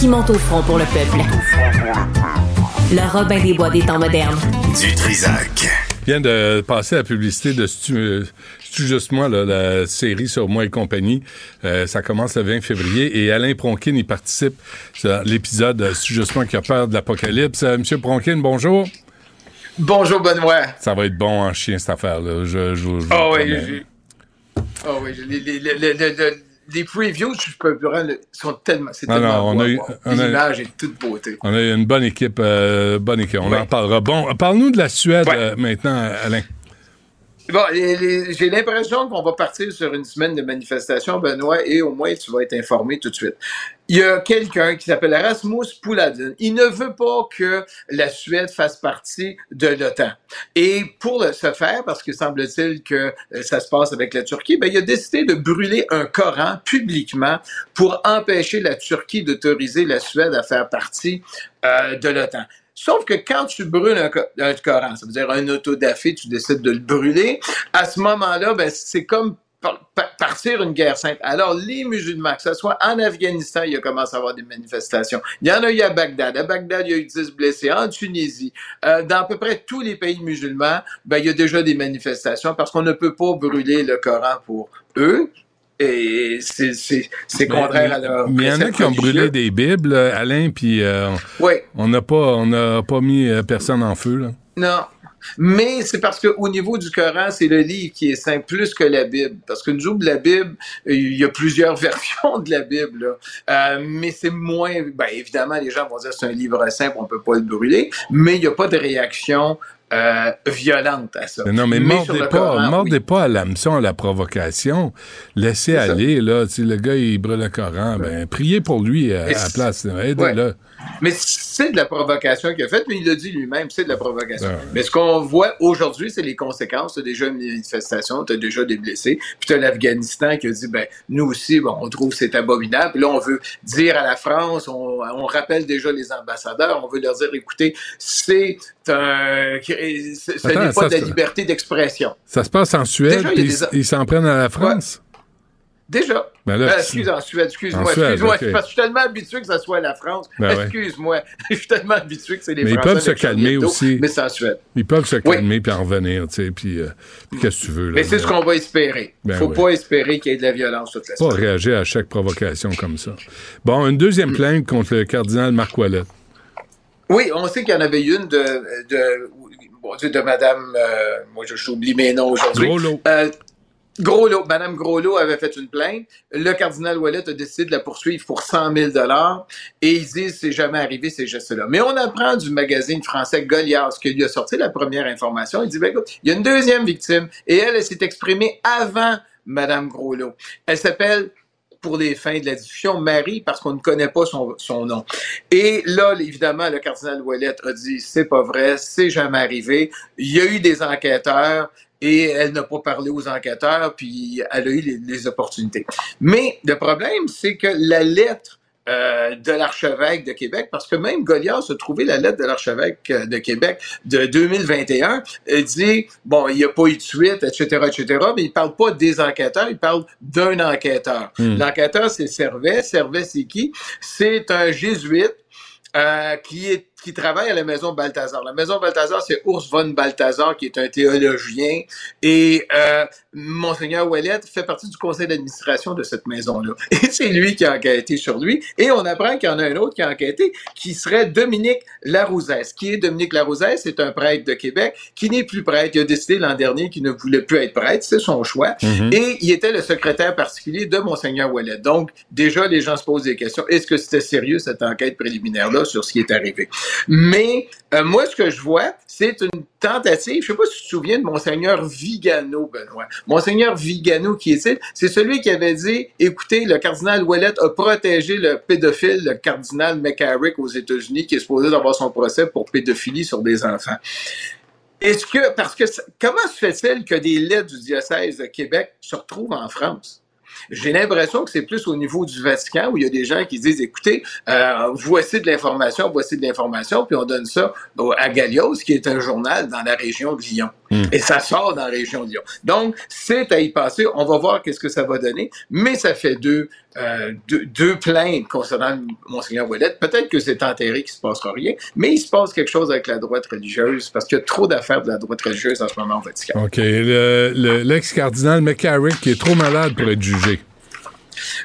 A: qui monte au front pour le peuple. Le Robin des Bois des temps modernes.
B: Du Trisac.
C: Je viens de passer la publicité de Stu, Stu Juste Moi, là, la série sur moi et compagnie. Euh, ça commence le 20 février et Alain Pronkin y participe. C'est l'épisode de Stu Juste Moi qui a peur de l'apocalypse. Euh, Monsieur Pronkin, bonjour.
H: Bonjour Benoît.
C: Ça va être bon en chien, cette affaire-là. Je, je, je vous
H: Ah oui, ah oui, j'ai- les, les, les, les, les- les previews, je peux sont tellement, c'est
C: Non,
H: tellement
C: non, on
H: beau
C: a eu- on a-
H: L'image est de toute beauté.
C: On a une bonne équipe, euh, bonne équipe. On
H: Ouais.
C: en parlera. Bon, parle-nous de la Suède
H: Ouais.
C: euh, maintenant, Alain.
H: Bon, les- les- j'ai l'impression qu'on va partir sur une semaine de manifestation, Benoît, et au moins tu vas être informé tout de suite. Il y a quelqu'un qui s'appelle Rasmus Pouladin. Il ne veut pas que la Suède fasse partie de l'OTAN. Et pour ce faire, parce que semble-t-il que euh, ça se passe avec la Turquie, ben, il a décidé de brûler un Coran publiquement pour empêcher la Turquie d'autoriser la Suède à faire partie euh, de l'OTAN. Sauf que quand tu brûles un, co- un Coran, ça veut dire un autodafé, tu décides de le brûler, à ce moment-là, ben, c'est comme partir une guerre sainte. Alors, les musulmans, que ce soit en Afghanistan, il y a commencé à avoir des manifestations. Il y en a eu à Bagdad. À Bagdad, il y a eu 10 blessés. En Tunisie, euh, dans à peu près tous les pays musulmans, ben, il y a déjà des manifestations parce qu'on ne peut pas brûler le Coran pour eux. Et c'est, c'est contraire à leur
C: Mais il y en a qui ont brûlé des Bibles, euh, Alain, puis euh,
H: Oui.
C: on n'a pas, on pas mis personne en feu. Là.
H: Non. Mais c'est parce qu'au niveau du Coran, c'est le livre qui est saint plus que la Bible. Parce que nous autres, la Bible, il y a plusieurs versions de la Bible. là. Euh, mais c'est moins... Ben, évidemment, les gens vont dire c'est un livre saint, on peut pas le brûler. Mais il n'y a pas de réaction euh, violente à ça.
C: Mais non, mais,
H: sur
C: mordez pas,
H: Coran,
C: mordez
H: oui.
C: pas à l'hameçon, à la provocation. Laissez aller, là. Sais, le gars, il brûle le Coran. Ben, priez pour lui euh, à la place. Aidez-le.
H: Mais c'est de la provocation qu'il a faite, mais il l'a dit lui-même, c'est de la provocation.
C: Ouais.
H: Mais ce qu'on voit aujourd'hui, c'est les conséquences. Tu as déjà une manifestation, tu as déjà des blessés, puis tu as l'Afghanistan qui a dit, ben, nous aussi, bon, on trouve que c'est abominable. Puis là, on veut dire à la France, on, on rappelle déjà les ambassadeurs, on veut leur dire, écoutez, c'est un, ce n'est pas
C: ça,
H: de la liberté d'expression.
C: Ça se passe en Suède,
H: Déjà, il y a
C: puis
H: des-
C: ils ils s'en prennent à la France?
H: Déjà.
C: Ben là,
H: Euh,
C: tu-
H: excuse, en Suède, excuse-moi, excuse-moi,
C: ok.
H: parce que je suis tellement habitué que ça soit la France.
C: Ben ouais.
H: excuse-moi, je suis tellement habitué que c'est les
C: Mais ils
H: Français.
C: peuvent se calmer aussi.
H: Mais c'est en Suède.
C: Ils peuvent se
H: Oui.
C: calmer puis en revenir, tu sais, puis, euh, puis qu'est-ce que tu veux, là.
H: Mais c'est ce qu'on va espérer. Il
C: Ben
H: faut
C: oui.
H: pas espérer qu'il y ait de la violence toute la
C: Pas
H: semaine.
C: réagir à chaque provocation comme ça. Bon, une deuxième plainte contre le cardinal Marc Ouellet.
H: Oui, on sait qu'il y en avait une de, de, bon Dieu, de Madame, euh, moi je- j'oublie mes noms aujourd'hui. Euh, Groslot, Madame Groslot avait fait une plainte. Le cardinal Ouellet a décidé de la poursuivre pour 100 000 et ils disent c'est jamais arrivé ces gestes-là. Mais on apprend du magazine français Goliath qui lui a sorti la première information. Il dit ben, écoute, il y a une deuxième victime et elle, elle s'est exprimée avant Madame Groslot. Elle s'appelle pour les fins de la discussion, Marie, parce qu'on ne connaît pas son, son nom. Et là, évidemment, le cardinal Ouellet a dit, c'est pas vrai, c'est jamais arrivé. Il y a eu des enquêteurs, et elle n'a pas parlé aux enquêteurs, puis elle a eu les, les opportunités. Mais le problème, c'est que la lettre euh, de l'archevêque de Québec, parce que même Goliath a trouvé la lettre de l'archevêque euh, de Québec de 2021, elle dit, bon, il n'y a pas eu de suite, etc., etc., mais il parle pas des enquêteurs, il parle d'un enquêteur.
C: Hmm.
H: L'enquêteur, c'est Servet. Servet, c'est qui? C'est un jésuite euh, qui est qui travaille à la maison Balthazar. La maison Balthazar, c'est Urs von Balthazar, qui est un théologien, et euh, Monseigneur Ouellet fait partie du conseil d'administration de cette maison-là. Et c'est lui qui a enquêté sur lui, et on apprend qu'il y en a un autre qui a enquêté, qui serait Dominique Larouzès. Qui est Dominique Larouzès? C'est un prêtre de Québec, qui n'est plus prêtre. Il a décidé l'an dernier qu'il ne voulait plus être prêtre, c'est son choix,
C: Mhm.
H: et il était le secrétaire particulier de Monseigneur Ouellet. Donc, déjà, les gens se posent des questions. Est-ce que c'était sérieux, cette enquête préliminaire-là, sur ce qui est arrivé? Mais euh, moi, ce que je vois, c'est une tentative. Je sais pas si tu te souviens de Monseigneur Vigano, Benoît. Monseigneur Vigano, qui est-il? C'est celui qui avait dit, écoutez, le cardinal Ouellet a protégé le pédophile, le cardinal McCarrick aux États-Unis, qui est supposé d'avoir son procès pour pédophilie sur des enfants. Est-ce que, parce que, comment se fait-il que des lettres du diocèse de Québec se retrouvent en France? J'ai l'impression que c'est plus au niveau du Vatican où il y a des gens qui disent, écoutez, euh, voici de l'information, voici de l'information, puis on donne ça à Galios, qui est un journal dans la région de Lyon.
C: Hmm.
H: Et ça sort dans la région de Lyon. Donc, c'est à y passer. On va voir qu'est-ce que ça va donner. Mais ça fait deux, euh, deux, deux plaintes concernant Monseigneur Ouellet. Peut-être que c'est enterré qu'il se passera rien, mais il se passe quelque chose avec la droite religieuse parce qu'il y a trop d'affaires de la droite religieuse en ce moment au Vatican.
C: OK. Le- le- L'ex-cardinal McCarrick, qui est trop malade pour être jugé.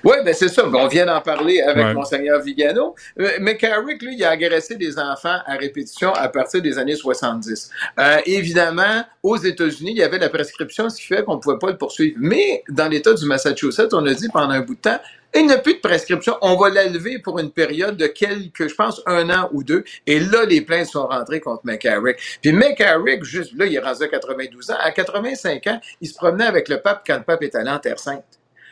H: Oui, ben c'est ça. Ben, On vient d'en parler avec. Monseigneur Vigano. Euh, McCarrick, lui, il a agressé des enfants à répétition à partir des années 70. Euh, évidemment, aux États-Unis, il y avait la prescription, ce qui fait qu'on ne pouvait pas le poursuivre. Mais dans l'État du Massachusetts, on a dit pendant un bout de temps, il n'y a plus de prescription. On va la lever pour une période de quelques, je pense, un an ou deux. Et là, les plaintes sont rentrées contre McCarrick. Puis McCarrick, juste là, il est rendu à 92 ans. À 85 ans, il se promenait avec le pape quand le pape est allé en Terre Sainte.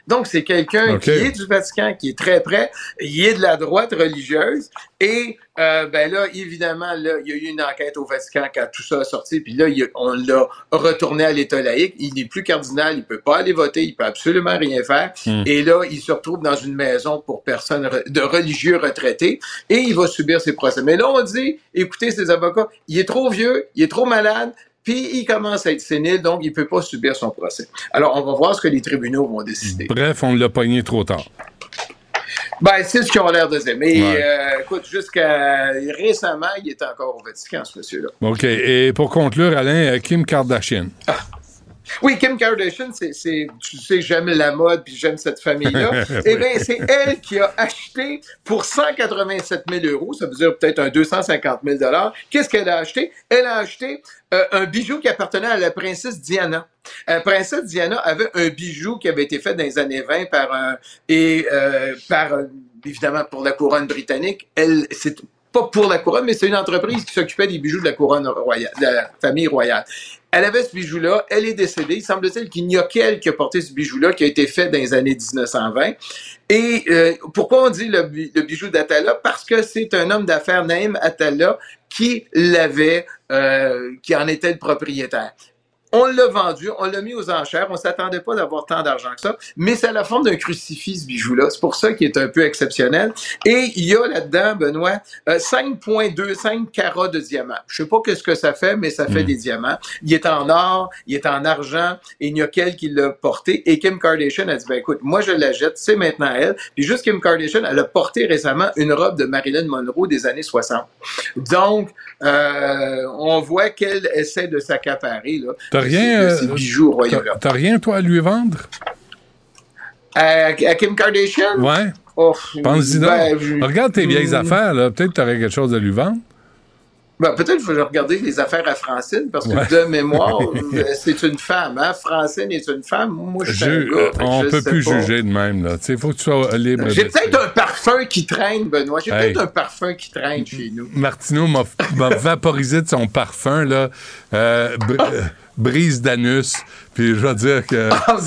H: Donc, c'est quelqu'un qui est du Vatican, qui est très près, il est de la droite religieuse, et euh, ben là, évidemment, là, il y a eu une enquête au Vatican quand tout ça a sorti, puis là, il on l'a retourné à l'État laïque. Il n'est plus cardinal, il peut pas aller voter, il peut absolument rien faire.
C: Hmm.
H: Et là, il se retrouve dans une maison pour personnes de religieux retraités, et il va subir ses procès. Mais là, on dit, écoutez, ces avocats, il est trop vieux, il est trop malade, puis il commence à être sénile, donc il peut pas subir son procès. Alors, on va voir ce que les tribunaux vont décider.
C: Bref, on l'a pogné trop tard.
H: Ben, c'est ce qu'ils ont l'air de dire. Mais
C: Ouais.
H: euh, écoute, jusqu'à récemment, il était encore au Vatican, ce monsieur-là.
C: OK. Et pour conclure, Alain, euh, Kim Kardashian.
H: Oui, Kim Kardashian, c'est, c'est, tu sais, j'aime la mode, puis j'aime cette famille-là. Eh bien, c'est elle qui a acheté pour 187 000 euros, ça veut dire peut-être un 250 000 dollars. Qu'est-ce qu'elle a acheté? Elle a acheté euh, un bijou qui appartenait à la princesse Diana. La princesse Diana avait un bijou qui avait été fait dans les années 20 par un et euh, par euh, évidemment pour la couronne britannique. Elle, c'est pas pour la couronne, mais c'est une entreprise qui s'occupait des bijoux de la couronne royale, de la famille royale. Elle avait ce bijou-là, elle est décédée. Il semble-t-il qu'il n'y a qu'elle qui a porté ce bijou-là, qui a été fait dans les années 1920. Et euh, pourquoi on dit le, bi- le bijou d'Atala? Parce que c'est un homme d'affaires, Naïm Atala, qui l'avait, euh, qui en était le propriétaire. On l'a vendu, on l'a mis aux enchères. On s'attendait pas d'avoir tant d'argent que ça, mais c'est la forme d'un crucifix, ce bijou-là. C'est pour ça qu'il est un peu exceptionnel. Et il y a là-dedans, Benoît, euh, 5,25 carats de diamants. Je sais pas qu'est-ce que ça fait, mais ça fait des diamants. Il est en or, il est en argent, et il n'y a qu'elle qui l'a porté. Et Kim Kardashian a dit, ben écoute, moi je la jette, c'est maintenant elle. Puis juste Kim Kardashian, elle a porté récemment une robe de Marilyn Monroe des années 60. Donc, euh, on voit qu'elle essaie de s'accaparer, là.
C: Rien,
H: ces- de ces
C: euh,
H: bijoux
C: T'as rien, toi, à lui vendre?
H: À, à Kim Kardashian?
C: Ouais.
H: Oh,
C: Pense-y
H: ben, je-
C: Regarde tes vieilles
H: Hmm.
C: affaires, là. Peut-être que t'aurais quelque chose à lui vendre.
H: Ben, peut-être qu'il faut regarder les affaires à Francine, parce que
C: Ouais.
H: de mémoire, euh, c'est une femme. Hein? Francine est une femme. Moi, je suis un gars.
C: euh,
H: que
C: on
H: je
C: peut plus
H: pas.
C: juger de même, là. Il faut que tu sois libre.
H: J'ai peut-être un parfum qui traîne, Benoît. J'ai
C: Hey.
H: peut-être un parfum qui traîne chez nous.
C: Martineau m'a vaporisé de son parfum, là. Euh, euh, brise d'anus. Puis je dois dire que
H: Ah,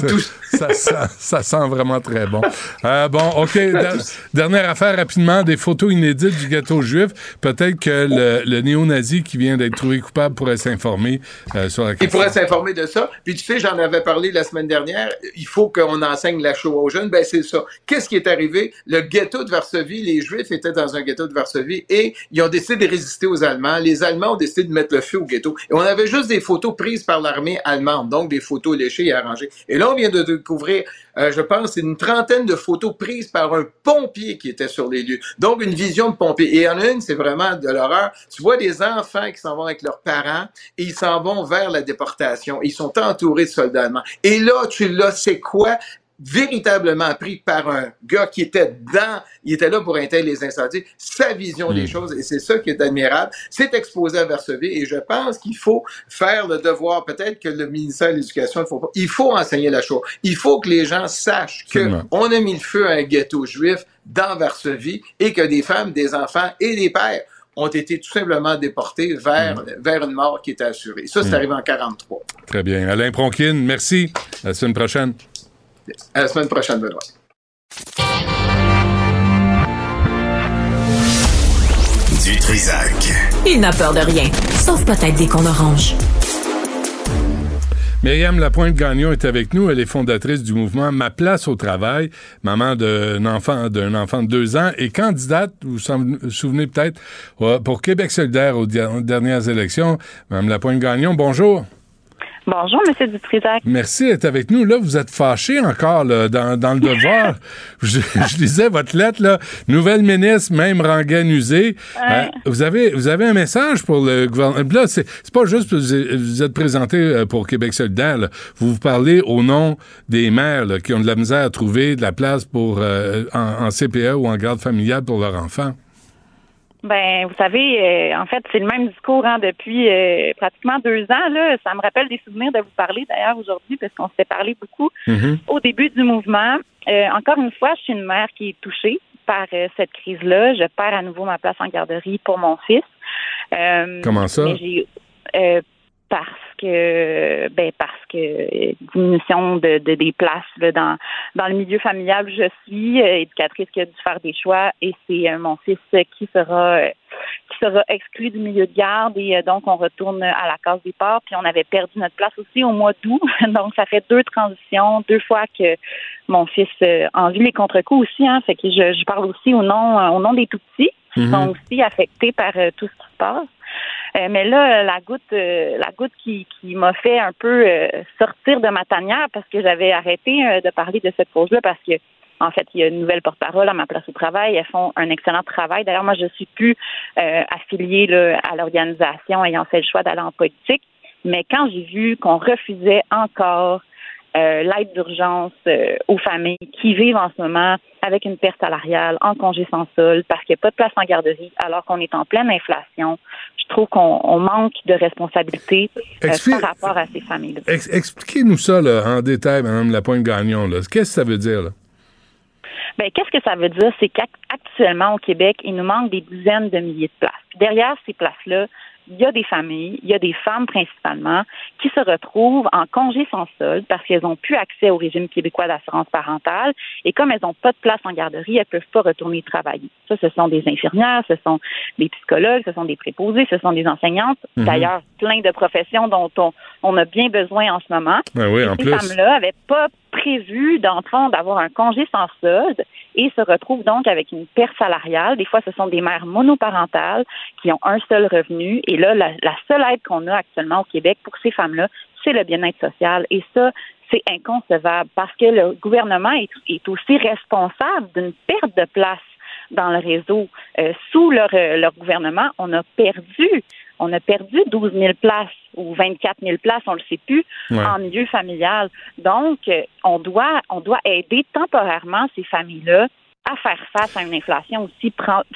C: ça, sent, ça sent vraiment très bon. Euh, bon, OK. der- dernière affaire rapidement, des photos inédites du ghetto juif. Peut-être que le, le néo-nazi qui vient d'être trouvé coupable pourrait s'informer euh, sur la
H: Il
C: question.
H: pourrait s'informer de ça. Puis tu sais, j'en avais parlé la semaine dernière. Il faut qu'on enseigne la Shoah aux jeunes. Ben c'est ça. Qu'est-ce qui est arrivé? Le ghetto de Varsovie, les Juifs étaient dans un ghetto de Varsovie et ils ont décidé de résister aux Allemands. Les Allemands ont décidé de mettre le feu au ghetto. Et on avait juste des photos prises par l'armée allemande, donc des photos et là, on vient de découvrir, euh, je pense, une trentaine de photos prises par un pompier qui était sur les lieux. Donc, une vision de pompier. Et en une, c'est vraiment de l'horreur. Tu vois des enfants qui s'en vont avec leurs parents et ils s'en vont vers la déportation. Ils sont entourés de soldats allemands. Et là, tu l'as, c'est quoi? Véritablement pris par un gars qui était dans, il était là pour intégrer les incendies, sa vision des choses, et c'est ça qui est admirable. C'est exposé à Varsovie, et je pense qu'il faut faire le devoir, peut-être que le ministère de l'Éducation, il faut pas, il faut enseigner la chose. Il faut que les gens sachent que
C: Absolument.
H: on a mis le feu à un ghetto juif dans Varsovie, et que des femmes, des enfants et des pères ont été tout simplement déportés vers, vers une mort qui était assurée. Ça, c'est arrivé en 43.
C: Très bien. Alain Pronkin, merci. À la semaine prochaine.
H: À la semaine prochaine, Benoît.
B: Du Trisac.
A: Il n'a peur de rien, sauf peut-être des qu'on orange.
C: Myriam Lapointe-Gagnon est avec nous. Elle est fondatrice du mouvement Ma place au travail, maman d'un enfant, d'un enfant de deux ans et candidate, vous vous sou- vous souvenez peut-être, pour Québec solidaire aux dernières élections. Madame Lapointe-Gagnon, bonjour.
I: Bonjour, Monsieur Dutrisac.
C: Merci d'être avec nous. Là, vous êtes fâché encore là, dans, dans le devoir. je, je lisais votre lettre, là. Nouvelle ministre, même rengaine usée.
I: Ouais.
C: Euh, vous, avez, vous avez un message pour le gouvernement. Là, c'est c'est pas juste que vous êtes présenté euh, pour Québec solidaire. là. Vous vous parlez au nom des mères là, qui ont de la misère à trouver de la place pour euh, en, en CPE ou en garde familiale pour leurs enfants.
I: Ben, vous savez, euh, en fait, c'est le même discours hein, depuis euh, pratiquement deux ans. Là. Ça me rappelle des souvenirs de vous parler d'ailleurs aujourd'hui, parce qu'on s'était parlé beaucoup
C: Mhm.
I: au début du mouvement. Euh, encore une fois, je suis une mère qui est touchée par cette crise-là. Je perds à nouveau ma place en garderie pour mon fils.
C: Comment ça?
I: Parce que ben parce que diminution de, de des places là, dans dans le milieu familial où je suis euh, éducatrice qui a dû faire des choix et c'est euh, mon fils qui sera qui sera exclu du milieu de garde et euh, donc on retourne à la case départ. Puis on avait perdu notre place aussi au mois d'août. Donc ça fait deux transitions deux fois que mon fils euh, en vit les contre-coups aussi hein. Fait que je, je parle aussi au nom au nom des tout petits qui
J: Mhm.
I: sont aussi affectés par tout ce qui se passe mais là, la goutte, euh, la goutte qui, qui m'a fait un peu euh, sortir de ma tanière parce que j'avais arrêté euh, de parler de cette cause-là parce que en fait, il y a une nouvelle porte-parole à ma place au travail. Elles font un excellent travail. D'ailleurs, moi, je suis plus euh, affiliée là, à l'organisation ayant fait le choix d'aller en politique. Mais quand j'ai vu qu'on refusait encore euh, l'aide d'urgence euh, aux familles qui vivent en ce moment avec une perte salariale, en congé sans solde, parce qu'il n'y a pas de place en garderie, alors qu'on est en pleine inflation. Je trouve qu'on on manque de responsabilité euh, par rapport à ces familles-là.
C: Ex- Expliquez-nous ça là, en détail, Madame Lapointe-Gagnon. Qu'est-ce que ça veut dire? Là?
I: Ben, qu'est-ce que ça veut dire? C'est qu'actuellement, au Québec, il nous manque des dizaines de milliers de places. Derrière ces places-là, il y a des familles, il y a des femmes principalement, qui se retrouvent en congé sans solde parce qu'elles n'ont plus accès au régime québécois d'assurance parentale. Et comme elles n'ont pas de place en garderie, elles ne peuvent pas retourner travailler. Ça, ce sont des infirmières, ce sont des psychologues, ce sont des préposés, ce sont des enseignantes.
C: Mhm.
I: D'ailleurs, plein de professions dont on, on a bien besoin en ce moment.
C: Ben oui, en
I: ces femmes-là n'avaient pas prévu d'entrer d'avoir un congé sans solde et se retrouvent donc avec une perte salariale. Des fois, ce sont des mères monoparentales qui ont un seul revenu. Et là, la, seule aide qu'on a actuellement au Québec pour ces femmes-là, c'est le bien-être social. Et ça, c'est inconcevable parce que le gouvernement est, est aussi responsable d'une perte de place dans le réseau. Euh, sous leur, euh, leur gouvernement, on a perdu on a perdu 12 000 places ou 24 000 places, on le sait plus,
J: Ouais.
I: en milieu familial. Donc, euh, on doit, on doit aider temporairement ces familles-là à faire face à une inflation aussi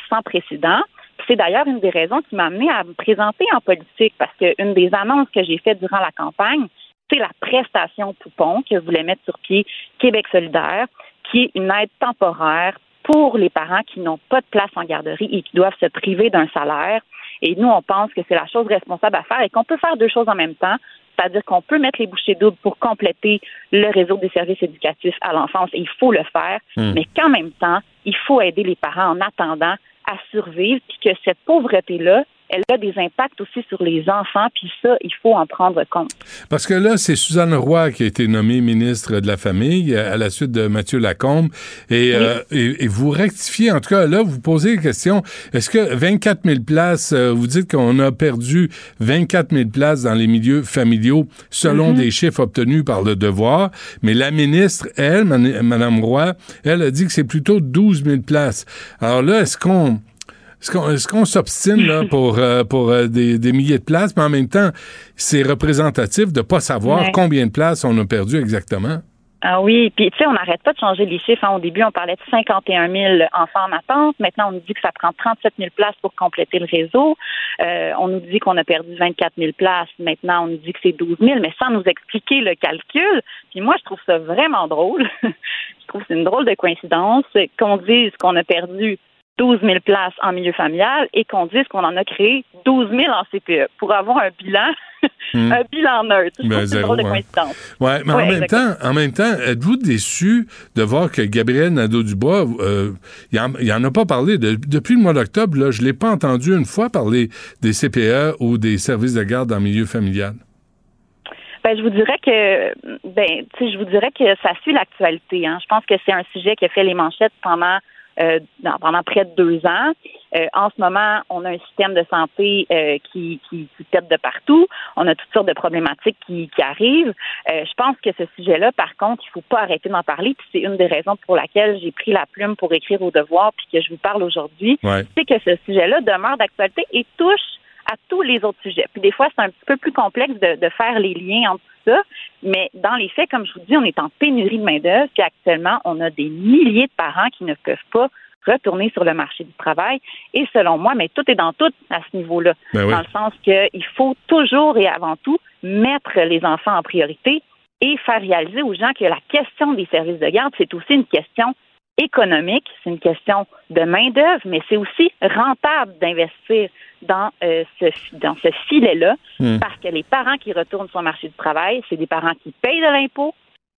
I: sans précédent. C'est d'ailleurs une des raisons qui m'a amené à me présenter en politique parce qu'une des annonces que j'ai faites durant la campagne, c'est la prestation poupon que voulait mettre sur pied Québec solidaire, qui est une aide temporaire pour les parents qui n'ont pas de place en garderie et qui doivent se priver d'un salaire. Et nous, on pense que c'est la chose responsable à faire et qu'on peut faire deux choses en même temps, c'est-à-dire qu'on peut mettre les bouchées doubles pour compléter le réseau des services éducatifs à l'enfance, et il faut le faire,
J: Hmm.
I: mais qu'en même temps, il faut aider les parents en attendant à survivre, puis que cette pauvreté-là, elle a des impacts aussi sur les enfants, puis ça, il faut en prendre compte.
C: Parce que là, c'est Suzanne Roy qui a été nommée ministre de la Famille euh, à la suite de Mathieu Lacombe. Et, euh, et, et vous rectifiez, en tout cas, là, vous posez la question, est-ce que 24 000 places, euh, vous dites qu'on a perdu 24 000 places dans les milieux familiaux selon
J: Mhm.
C: des chiffres obtenus par le devoir, mais la ministre, elle, Mme Roy, elle a dit que c'est plutôt 12 000 places. Alors là, est-ce qu'on... Est-ce qu'on s'obstine là, pour, euh, pour euh, des, des milliers de places, mais en même temps, c'est représentatif de ne pas savoir
I: Ouais.
C: combien de places on a perdu exactement?
I: Ah oui, puis tu sais, on n'arrête pas de changer les chiffres. hein. Au début, on parlait de 51 000 enfants en attente. Maintenant, on nous dit que ça prend 37 000 places pour compléter le réseau. Euh, on nous dit qu'on a perdu 24 000 places. Maintenant, on nous dit que c'est 12 000, mais sans nous expliquer le calcul. Puis moi, je trouve ça vraiment drôle. je trouve que c'est une drôle de coïncidence qu'on dise qu'on a perdu 12 000 places en milieu familial et qu'on dise qu'on en a créé 12 000 en CPE pour avoir un bilan,
C: Hmm.
I: un bilan neutre.
C: Ben,
I: c'est drôle de
C: hein.
I: coïncidence.
C: Ouais, mais
I: Ouais,
C: en même temps, en même temps, êtes-vous déçu de voir que Gabriel Nadeau-Dubois, euh, il en, il en a pas parlé? De- depuis le mois d'octobre. Là, je l'ai pas entendu une fois parler des CPE ou des services de garde en milieu familial.
I: Ben, je vous dirais que, ben, tu sais, je vous dirais que ça suit l'actualité. Hein. Je pense que c'est un sujet qui a fait les manchettes pendant euh, dans- pendant près de deux ans. Euh, en ce moment, on a un système de santé euh, qui, qui, qui pète de partout. On a toutes sortes de problématiques qui, qui arrivent. Euh, je pense que ce sujet-là, par contre, il faut pas arrêter d'en parler. Puis c'est une des raisons pour laquelle j'ai pris la plume pour écrire au devoir, puis que je vous parle aujourd'hui.
J: Ouais.
I: C'est que ce sujet-là demeure d'actualité et touche à tous les autres sujets. Puis des fois, c'est un petit peu plus complexe de, de faire les liens entre tout ça, mais dans les faits, comme je vous dis, on est en pénurie de main-d'œuvre, puis actuellement, on a des milliers de parents qui ne peuvent pas retourner sur le marché du travail. Et selon moi, mais tout est dans tout à ce niveau-là.
J: Ben oui.
I: Dans le sens qu'il faut toujours et avant tout mettre les enfants en priorité et faire réaliser aux gens que la question des services de garde, c'est aussi une question économique, c'est une question de main-d'œuvre, mais c'est aussi rentable d'investir dans, euh, ce, dans ce filet-là,
J: Hmm.
I: parce que les parents qui retournent sur le marché du travail, c'est des parents qui payent de l'impôt,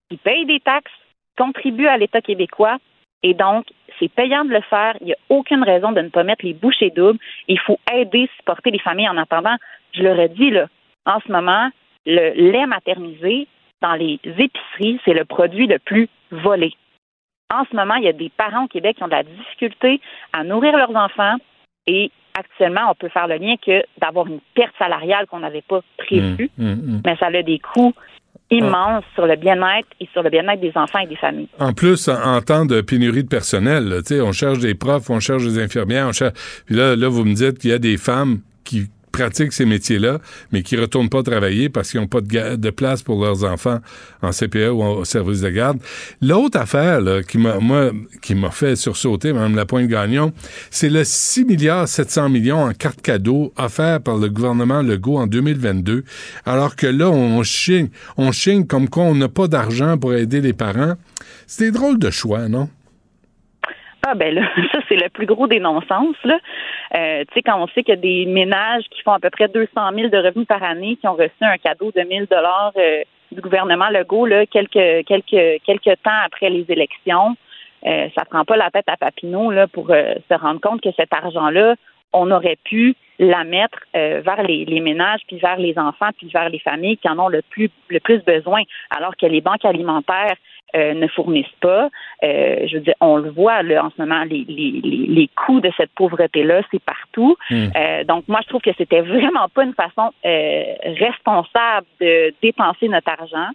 I: qui payent des taxes, contribuent à l'État québécois, et donc, c'est payant de le faire. Il n'y a aucune raison de ne pas mettre les bouchées doubles. Il faut aider, supporter les familles en attendant. Je leur ai dit, là, en ce moment, le lait maternisé dans les épiceries, c'est le produit le plus volé. En ce moment, il y a des parents au Québec qui ont de la difficulté à nourrir leurs enfants et actuellement, on peut faire le lien que d'avoir une perte salariale qu'on n'avait pas prévue,
C: Hum, hum, hum.
I: mais ça a des coûts immenses sur le bien-être et sur le bien-être des enfants et des familles.
C: En plus, en, temps de pénurie de personnel, là, on cherche des profs, on cherche des infirmières, on cherche. Puis là, là, vous me dites qu'il y a des femmes qui pratiquent ces métiers-là, mais qui retournent pas travailler parce qu'ils n'ont pas de, place pour leurs enfants en CPE ou en- au service de garde. L'autre affaire qui m'a moi qui m'a fait sursauter, Mme Lapointe-Gagnon, c'est le 6 milliards 700 millions en cartes cadeaux offerts par le gouvernement Legault en 2022, alors que là, on chigne, on chigne comme quoi on n'a pas d'argent pour aider les parents. C'est des drôles de choix, non?
I: Ah ben là, ça c'est le plus gros des non-sens là. Euh, tu sais quand on sait qu'il y a des ménages qui font à peu près 200 000 de revenus par année qui ont reçu un cadeau de 1000 dollars euh, du gouvernement Legault là quelques quelques quelques temps après les élections, euh, ça prend pas la tête à Papineau là pour euh, se rendre compte que cet argent là on aurait pu la mettre euh, vers les, les ménages, puis vers les enfants, puis vers les familles qui en ont le plus le plus besoin, alors que les banques alimentaires euh, ne fournissent pas. Euh, je veux dire, on le voit là, en ce moment, les, les, les, les coûts de cette pauvreté-là, c'est partout.
J: Mm.
I: Euh, donc, moi, je trouve que c'était vraiment pas une façon responsable de dépenser notre argent.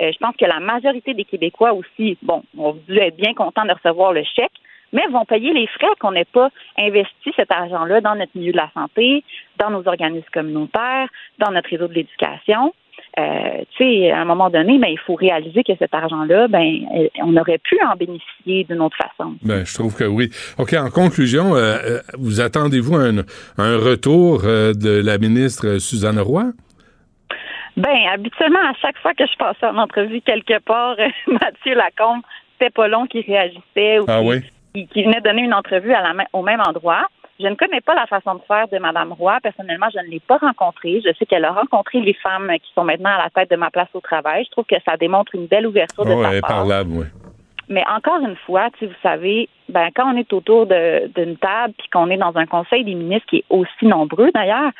I: Je pense que la majorité des Québécois aussi, bon, ont dû être bien contents de recevoir le chèque, mais vont payer les frais qu'on n'ait pas investi cet argent-là dans notre milieu de la santé, dans nos organismes communautaires, dans notre réseau de l'éducation. Euh, tu sais, à un moment donné, ben, il faut réaliser que cet argent-là, ben, euh, on aurait pu en bénéficier d'une autre façon.
C: Ben, je trouve que oui. OK, en conclusion, euh, euh, vous attendez-vous un, un retour euh, de la ministre Suzanne Roy?
I: Ben, habituellement, à chaque fois que je passais en entrevue quelque part, Mathieu Lacombe, c'était pas long qu'il réagissait ou
C: Ah oui?
I: qui, qui venait donner une entrevue à la, au même endroit. Je ne connais pas la façon de faire de Mme Roy. Personnellement, je ne l'ai pas rencontrée. Je sais qu'elle a rencontré les femmes qui sont maintenant à la tête de ma place au travail. Je trouve que ça démontre une belle ouverture de
C: Oh,
I: sa
C: elle est
I: part.
C: parlable, oui.
I: Mais encore une fois, tu vous savez, ben quand on est autour d'une table puis qu'on est dans un conseil des ministres qui est aussi nombreux d'ailleurs,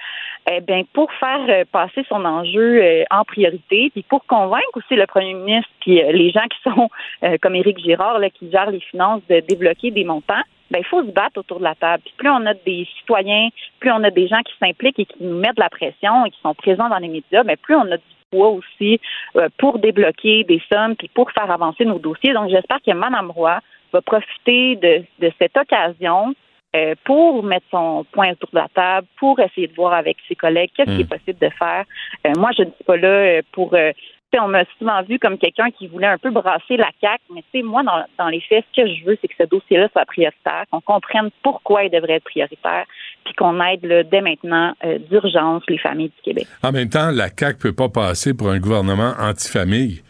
I: eh bien pour faire euh, passer son enjeu euh, en priorité puis pour convaincre aussi le premier ministre puis euh, les gens qui sont euh, comme Éric Girard là, qui gèrent les finances de débloquer des montants, ben il faut se battre autour de la table. Puis plus on a des citoyens, plus on a des gens qui s'impliquent et qui nous mettent de la pression et qui sont présents dans les médias, ben plus on a du poids aussi euh, pour débloquer des sommes puis pour faire avancer nos dossiers. Donc, j'espère que Mme Roy va profiter de, de cette occasion euh, pour mettre son point autour de la table, pour essayer de voir avec ses collègues qu'est-ce qui est possible de faire. Euh, moi, je ne suis pas là euh, pour... euh, on m'a souvent vu comme quelqu'un qui voulait un peu brasser la CAQ, mais tu sais, moi, dans, dans les faits, ce que je veux, c'est que ce dossier-là soit prioritaire, qu'on comprenne pourquoi il devrait être prioritaire, puis qu'on aide là, dès maintenant euh, d'urgence les familles du Québec.
C: En même temps, la CAQ peut pas passer pour un gouvernement anti-famille.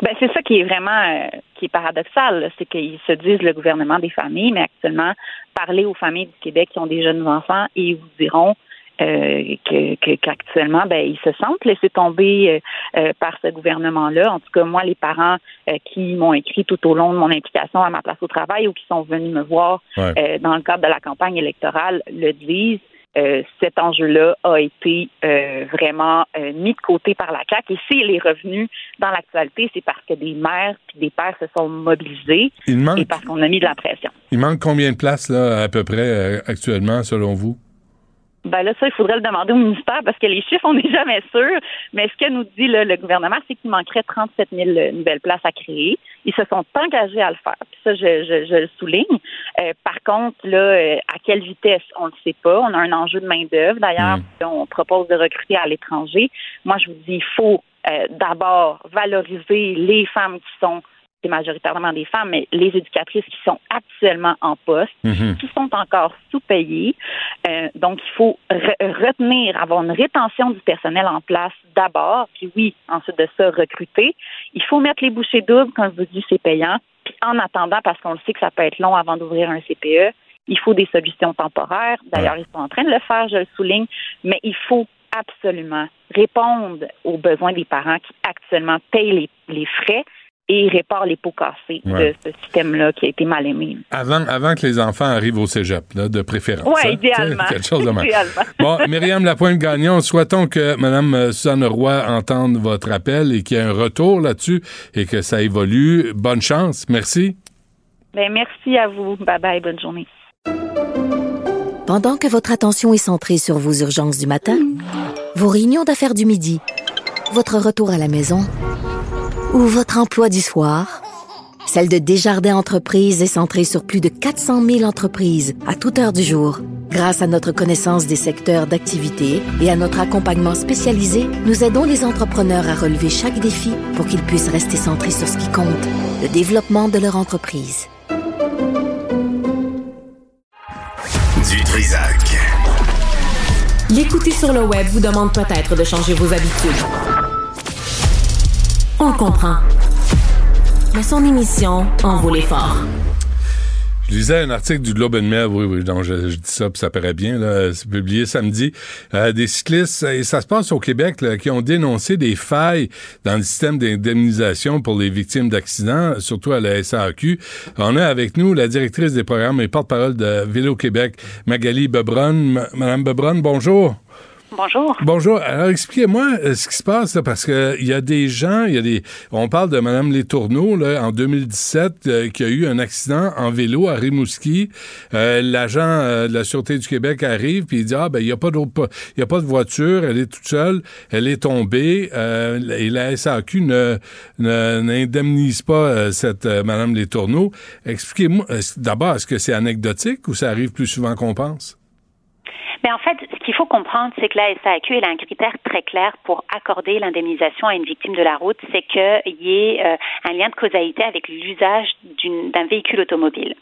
I: Ben, c'est ça qui est vraiment euh, qui est paradoxal, c'est qu'ils se disent le gouvernement des familles, mais actuellement, parler aux familles du Québec qui ont des jeunes enfants et ils vous diront euh, qu'actuellement, ben, ils se sentent laissés tomber euh, euh, par ce gouvernement-là. En tout cas, moi, les parents euh, qui m'ont écrit tout au long de mon implication à ma place au travail ou qui sont venus me voir
J: Ouais.
I: euh, dans le cadre de la campagne électorale le disent. Euh, cet enjeu-là a été euh, vraiment euh, mis de côté par la CAQ. Et s'il est revenu dans l'actualité, c'est parce que des mères et des pères se sont mobilisés
C: Il manque-
I: et parce qu'on a mis de la pression.
C: Il manque combien de places, là, à peu près, euh, actuellement, selon vous?
I: Ben là, ça, il faudrait le demander au ministère parce que les chiffres, on n'est jamais sûr. Mais ce que nous dit là, le gouvernement, c'est qu'il manquerait 37 000 nouvelles places à créer. Ils se sont engagés à le faire. Puis ça, je, je, je le souligne. Euh, par contre, là, euh, à quelle vitesse, on ne le sait pas. On a un enjeu de main-d'œuvre. D'ailleurs, on propose de recruter à l'étranger. Moi, je vous dis, il faut euh, d'abord valoriser les femmes qui sont c'est majoritairement des femmes, mais les éducatrices qui sont actuellement en poste,
J: Mhm.
I: qui sont encore sous-payées. Euh, donc, il faut re- retenir, avoir une rétention du personnel en place d'abord, puis oui, ensuite de ça, recruter. Il faut mettre les bouchées doubles, comme je vous dis, c'est payant. Puis en attendant, parce qu'on le sait que ça peut être long avant d'ouvrir un CPE, il faut des solutions temporaires. D'ailleurs, ils sont en train de le faire, je le souligne, mais il faut absolument répondre aux besoins des parents qui actuellement payent les, les frais et réparent les pots cassés
C: Ouais.
I: de ce système-là qui a été mal aimé.
C: Avant, avant que les enfants arrivent au cégep, là, de préférence.
I: Ouais,
C: hein?
I: idéalement.
C: Quelque chose de.
I: Idéalement.
C: Bon, Myriam Lapointe-Gagnon, souhaitons que Mme Suzanne Roy entende votre appel et qu'il y ait un retour là-dessus et que ça évolue. Bonne chance. Merci.
I: Ben, merci à vous. Bye bye. Bonne journée.
F: Pendant que votre attention est centrée sur vos urgences du matin, vos réunions d'affaires du midi, votre retour à la maison ou votre emploi du soir, celle de Desjardins Entreprises est centrée sur plus de 400 000 entreprises à toute heure du jour. Grâce à notre connaissance des secteurs d'activité et à notre accompagnement spécialisé, nous aidons les entrepreneurs à relever chaque défi pour qu'ils puissent rester centrés sur ce qui compte, le développement de leur entreprise.
B: Du Trisac.
A: L'écouter sur le web vous demande peut-être de changer vos habitudes. On comprend. Mais son émission en vaut l'effort.
C: Je lisais un article du Globe and Mail, oui, oui, donc je, je dis ça, puis ça paraît bien, là, c'est publié samedi. Euh, des cyclistes, et ça se passe au Québec, là, qui ont dénoncé des failles dans le système d'indemnisation pour les victimes d'accidents, surtout à la SAQ. On a avec nous la directrice des programmes et porte-parole de Vélo Québec, Magali Bebron. Madame Bebron, bonjour.
I: Bonjour.
C: Bonjour. Alors, expliquez-moi euh, ce qui se passe, là, parce que il y a des gens, il y a des, on parle de Madame Les Tourneaux, là, en 2017, euh, qui a eu un accident en vélo à Rimouski. Euh, L'agent euh, de la Sûreté du Québec arrive, puis il dit, ah, ben, il n'y a pas y a pas de voiture, elle est toute seule, elle est tombée, euh, et la SAQ ne, n'indemnise pas euh, cette euh, Madame Les Tourneaux. Expliquez-moi, d'abord, est-ce que c'est anecdotique ou ça arrive plus souvent qu'on pense?
J: Mais en fait, ce qu'il faut comprendre, c'est que la SAQ, elle a un critère très clair pour accorder l'indemnisation à une victime de la route, c'est qu'il y ait euh, un lien de causalité avec l'usage d'un véhicule automobile.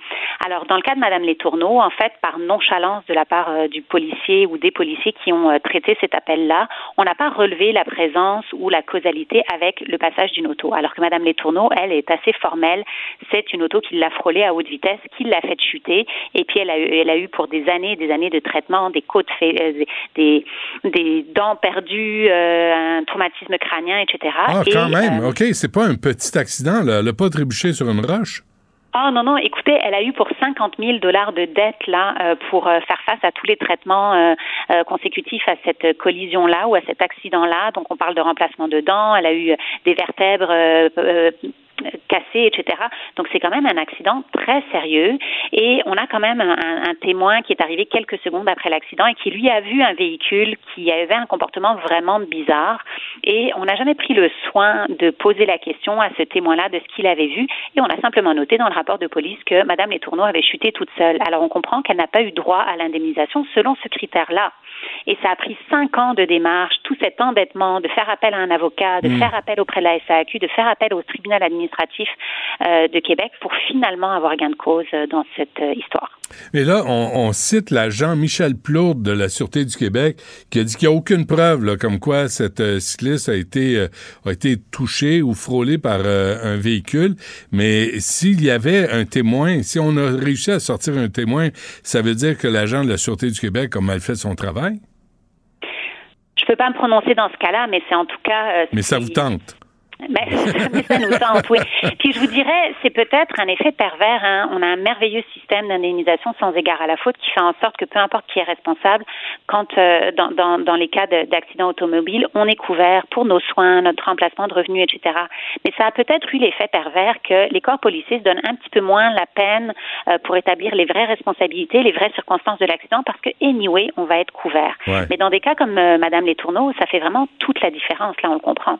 J: Alors, dans le cas de Madame Letourneau, en fait, par nonchalance de la part euh, du policier ou des policiers qui ont euh, traité cet appel-là, on n'a pas relevé la présence ou la causalité avec le passage d'une auto. Alors que Madame Letourneau, elle, est assez formelle. C'est une auto qui l'a frôlée à haute vitesse, qui l'a fait chuter, et puis elle a eu, elle a eu pour des années et des années de traitement des côtes, euh, des, des dents perdues, euh, un traumatisme crânien, etc.
C: Ah,
J: Et,
C: quand même.
J: euh,
C: OK, c'est pas un petit accident, là. Elle a pas trébuché sur une roche?
J: Oh non, non, écoutez, elle a eu pour 50 000 dollars de dette là euh, pour euh, faire face à tous les traitements euh, consécutifs à cette collision-là ou à cet accident-là. Donc on parle de remplacement de dents, elle a eu des vertèbres cassées, etc. Donc c'est quand même un accident très sérieux et on a quand même un, un- un témoin qui est arrivé quelques secondes après l'accident et qui lui a vu un véhicule qui avait un comportement vraiment bizarre et on n'a jamais pris le soin de poser la question à ce témoin-là de ce qu'il avait vu et on a simplement noté dans le rapport de police que Madame Les Tourneaux avait chuté toute seule. Alors on comprend qu'elle n'a pas eu droit à l'indemnisation selon ce critère-là. Et ça a pris cinq ans de démarche, tout cet endettement, de faire appel à un avocat, de
C: Mm.
J: faire appel auprès de la SAQ, de faire appel au tribunal administratif euh, de Québec pour finalement avoir gain de cause euh, dans cette euh, histoire.
C: Mais là, on, on cite l'agent Michel Plourde de la Sûreté du Québec qui a dit qu'il n'y a aucune preuve là, comme quoi cette euh, cycliste a été, euh, a été touchée ou frôlée par euh, un véhicule. Mais s'il y avait un témoin, si on a réussi à sortir un témoin, ça veut dire que l'agent de la Sûreté du Québec a mal fait son travail?
J: Je peux pas me prononcer dans ce cas-là, mais c'est en tout cas.
C: Mais ça vous tente?
J: Mais ça nous tente, oui. Puis je vous dirais, c'est peut-être un effet pervers. Hein. On a un merveilleux système d'indemnisation sans égard à la faute qui fait en sorte que peu importe qui est responsable, quand euh, dans, dans, dans les cas de- d'accident automobile, on est couvert pour nos soins, notre remplacement de revenus, etc. Mais ça a peut-être eu l'effet pervers que les corps policiers se donnent un petit peu moins la peine euh, pour établir les vraies responsabilités, les vraies circonstances de l'accident, parce que anyway, on va être couvert.
C: Ouais.
J: Mais dans des cas comme euh, Madame Les Tourneaux, ça fait vraiment toute la différence. Là, on le comprend.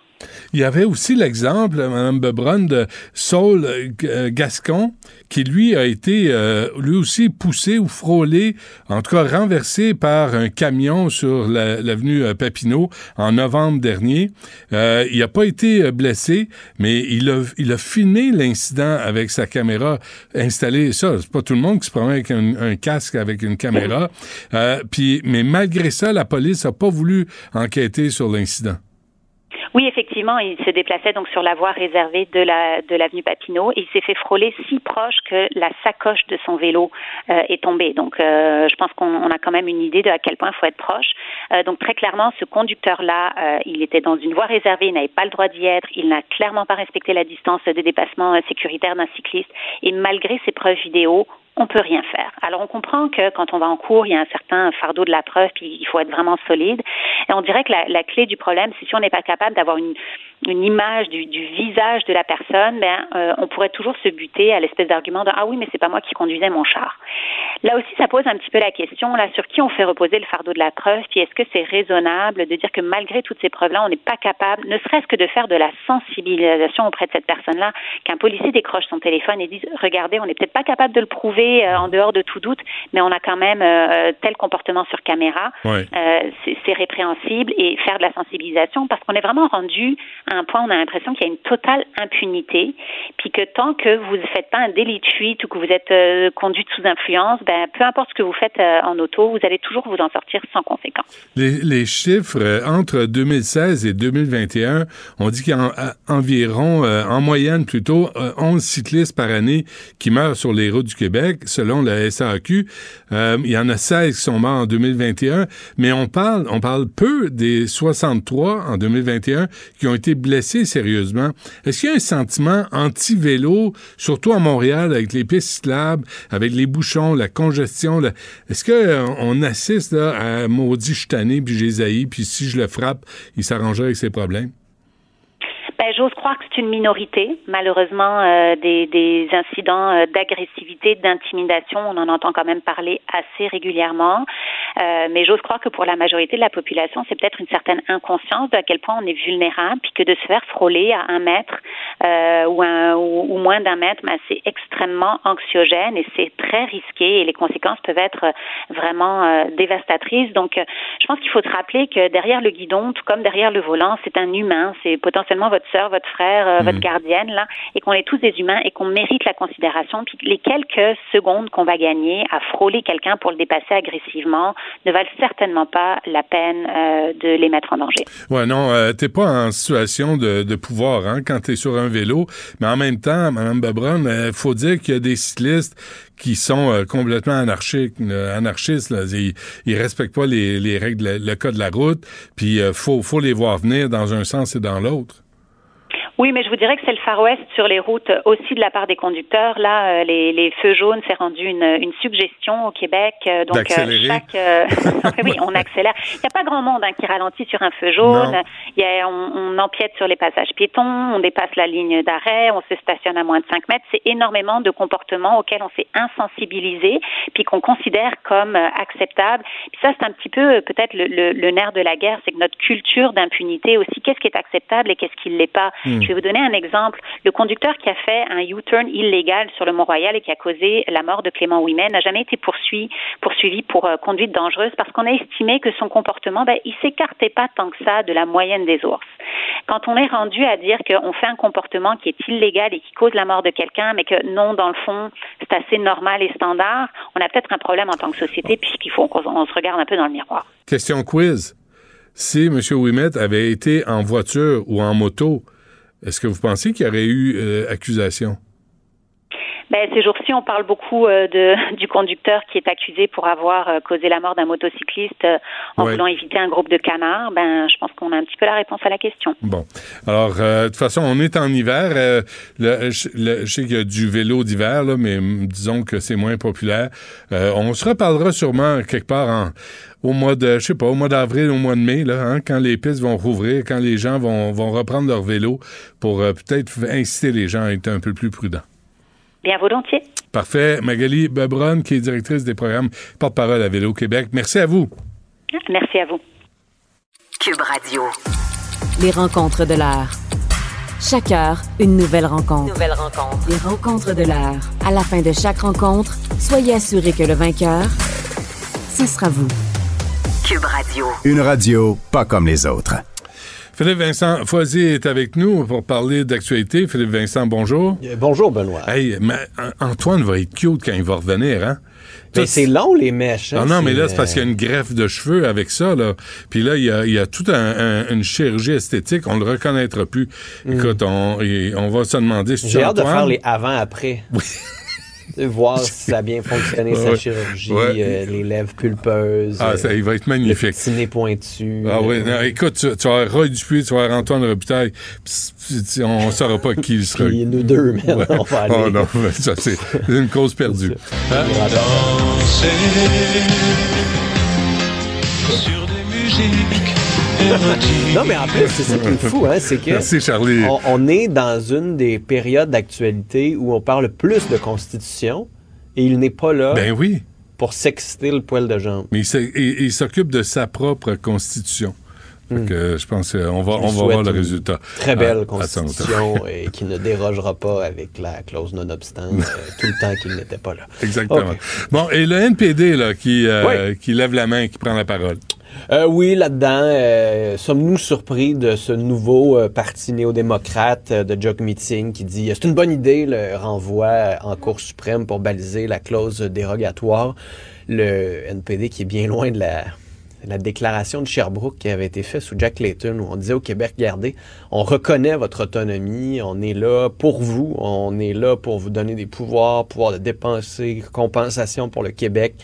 C: Il y avait aussi l'exemple, Mme Bebrun, de Saul euh, euh, Gascon, qui lui a été euh, lui aussi poussé ou frôlé, en tout cas renversé par un camion sur la- l'avenue euh, Papineau en novembre dernier. Euh, il n'a pas été blessé, mais il a, il a filmé l'incident avec sa caméra installée. Ça, c'est pas tout le monde qui se promène avec un, un casque avec une caméra. Puis, mais malgré ça, la police n'a pas voulu enquêter sur l'incident.
J: Oui, effectivement, il se déplaçait donc sur la voie réservée de la de l'avenue Papineau et il s'est fait frôler si proche que la sacoche de son vélo euh, est tombée. Donc, euh, je pense qu'on on a quand même une idée de à quel point il faut être proche. Euh, donc, très clairement, ce conducteur-là, euh, il était dans une voie réservée, il n'avait pas le droit d'y être, il n'a clairement pas respecté la distance de dépassement euh, sécuritaire d'un cycliste et malgré ses preuves vidéo, on peut rien faire. Alors on comprend que quand on va en cours, il y a un certain fardeau de la preuve, puis il faut être vraiment solide. Et on dirait que la, clé du problème, c'est si on n'est pas capable d'avoir une, une image du, du visage de la personne, ben euh, on pourrait toujours se buter à l'espèce d'argument de ah oui mais c'est pas moi qui conduisais mon char. Là aussi, ça pose un petit peu la question là sur qui on fait reposer le fardeau de la preuve, puis est-ce que c'est raisonnable de dire que malgré toutes ces preuves-là, on n'est pas capable, ne serait-ce que de faire de la sensibilisation auprès de cette personne-là, qu'un policier décroche son téléphone et dise regardez, on n'est peut-être pas capable de le prouver euh, en dehors de tout doute, mais on a quand même euh, tel comportement sur caméra,
C: Ouais.
J: Euh, c'est répréhensible et faire de la sensibilisation parce qu'on est vraiment rendu à un point où on a l'impression qu'il y a une totale impunité, puis que tant que vous ne faites pas un délit de fuite ou que vous êtes euh, conduite sous influence, ben peu importe ce que vous faites euh, en auto, vous allez toujours vous en sortir sans conséquence.
C: Les, les chiffres euh, entre 2016 et 2021, on dit qu'il y a en- environ, euh, en moyenne plutôt, euh, 11 cyclistes par année qui meurent sur les routes du Québec, selon la SAQ. Euh, il y en a 16 qui sont morts en 2021, mais on parle, on parle peu des 63 en 2021 qui ont été blessés sérieusement. Est-ce qu'il y a un sentiment anti-vélo, surtout à Montréal, avec les pistes cyclables, avec les bouchons, la congestion? Est-ce qu'on assiste là, à maudit, je puis j'ai puis si je le frappe, il s'arrangerait avec ses problèmes?
J: Ben, j'ose croire que c'est une minorité. Malheureusement, euh, des, incidents euh, d'agressivité, d'intimidation, on en entend quand même parler assez régulièrement. Euh, mais j'ose croire que pour la majorité de la population, c'est peut-être une certaine inconscience de à quel point on est vulnérable, puis que de se faire frôler à un mètre ou, moins d'un mètre, ben, c'est extrêmement anxiogène et c'est très risqué et les conséquences peuvent être vraiment dévastatrices. Donc, je pense qu'il faut se rappeler que derrière le guidon, tout comme derrière le volant, c'est un humain, c'est potentiellement votre sœur, votre frère, euh, votre
K: Mhm.
J: gardienne, là, et qu'on est tous des humains et qu'on mérite la considération. Puis les quelques secondes qu'on va gagner à frôler quelqu'un pour le dépasser agressivement ne valent certainement pas la peine euh, de les mettre en danger.
C: Ouais, non, euh, t'es pas en situation de, de pouvoir hein, quand t'es sur un vélo, mais en même temps, Mme Babron, il faut dire qu'il y a des cyclistes qui sont euh, complètement anarchiques, euh, anarchistes. Là. Ils, ils respectent pas les, les règles, le, le code de la route, puis euh, faut, faut les voir venir dans un sens et dans l'autre.
J: Oui, mais je vous dirais que c'est le Far West sur les routes aussi de la part des conducteurs. Là, euh, les, les feux jaunes, c'est rendu une, une suggestion au Québec. Euh, Donc, euh, chaque, euh, oui, on accélère. Il n'y a pas grand monde hein, qui ralentit sur un feu jaune. Il y a, on, on empiète sur les passages piétons, on dépasse la ligne d'arrêt, on se stationne à moins de 5 mètres. C'est énormément de comportements auxquels on s'est insensibilisé, puis qu'on considère comme acceptables. Puis ça, c'est un petit peu peut-être le, le, le nerf de la guerre, c'est que notre culture d'impunité aussi, qu'est-ce qui est acceptable et qu'est-ce qui ne l'est pas.
K: Hmm.
J: Je vais vous donner un exemple. Le conducteur qui a fait un U-turn illégal sur le Mont-Royal et qui a causé la mort de Clément Ouimet n'a jamais été poursuivi, pour euh, conduite dangereuse parce qu'on a estimé que son comportement, ben, il s'écartait pas tant que ça de la moyenne des ours. Quand on est rendu à dire qu'on fait un comportement qui est illégal et qui cause la mort de quelqu'un, mais que non, dans le fond, c'est assez normal et standard, on a peut-être un problème en tant que société puisqu'il faut qu'on on se regarde un peu dans le miroir.
C: Question quiz. Si M. Ouimet avait été en voiture ou en moto, est-ce que vous pensez qu'il y aurait eu euh, accusation?
J: Ben, ces jours-ci, on parle beaucoup euh, de, du conducteur qui est accusé pour avoir euh, causé la mort d'un motocycliste euh, en
C: Ouais.
J: voulant éviter un groupe de canards. Ben, je pense qu'on a un petit peu la réponse à la question.
C: Bon. Alors, euh, de toute façon, on est en hiver. Euh, le- je le- je sais qu'il y a du vélo d'hiver, là, mais mm, disons que c'est moins populaire. Euh, on se reparlera sûrement quelque part en, au mois de, je sais pas, au mois d'avril, au mois de mai, là, hein, quand les pistes vont rouvrir, quand les gens vont, vont reprendre leur vélo pour euh, peut-être inciter les gens à être un peu plus prudents.
J: Bien volontiers.
C: Parfait. Magali Bebron, qui est directrice des programmes porte-parole à Vélo Québec. Merci à vous.
J: Merci à vous.
A: Cube Radio. Les rencontres de l'heure. Chaque heure, une nouvelle rencontre. Nouvelle rencontre. Les rencontres de l'heure. À la fin de chaque rencontre, soyez assurés que le vainqueur, ce sera vous.
L: Cube Radio.
B: Une radio pas comme les autres.
C: Philippe Vincent Foisy est avec nous pour parler d'actualité. Philippe Vincent, bonjour.
M: Bonjour, Benoît.
C: Hey, mais euh, Antoine va être cute quand il va revenir, hein?
M: Mais c'est long, les mèches. hein,
C: Ah non, mais là, c'est parce qu'il y a une greffe de cheveux avec ça, là. Puis là, il y a, il y a toute une chirurgie esthétique. On le reconnaîtra plus. Écoute, on, on va se demander si
M: Mm. J'ai hâte de faire les avant-après. De voir si ça a bien fonctionné, sa
C: Ouais.
M: chirurgie,
C: Ouais.
M: euh, les lèvres pulpeuses.
C: Ah, ça, il va être magnifique.
M: Le petit nez pointu.
C: Ah oui,
M: euh,
C: non, écoute, tu, tu vas avoir Roy Dupuis, tu vas avoir Antoine Robitaille. On ne saura pas qui il sera.
M: Puis nous deux, man, on va aller.
C: Oh non, mais ça, c'est une cause perdue. Hein?
N: sur des musiques.
M: Non, mais en plus, c'est ça qui est fou, hein, c'est que.
C: Merci, Charlie.
M: On, on est dans une des périodes d'actualité où on parle plus de constitution et il n'est pas là
C: Ben oui.
M: pour s'exciter le poil de jambe.
C: Mais il s'occupe de sa propre constitution. Fait que, euh, je pense qu'on va,
M: Je lui
C: on va voir le résultat.
M: Très belle
C: à- à
M: constitution et qui ne dérogera pas avec la clause non-obstant euh, tout le temps qu'il n'était pas là.
C: Exactement. Bon, et le NPD, là, qui, euh,
M: Oui.
C: qui lève la main, qui prend la parole.
M: Euh, oui, là-dedans, euh, sommes-nous surpris de ce nouveau euh, parti néo-démocrate euh, de Jock Meeting qui dit c'est une bonne idée le renvoi en Cour suprême pour baliser la clause dérogatoire. Le NPD qui est bien loin de la, la déclaration de Sherbrooke qui avait été faite sous Jack Layton où on disait au Québec, regardez, on reconnaît votre autonomie, on est là pour vous, on est là pour vous donner des pouvoirs, pouvoir de dépenser, compensation pour le Québec.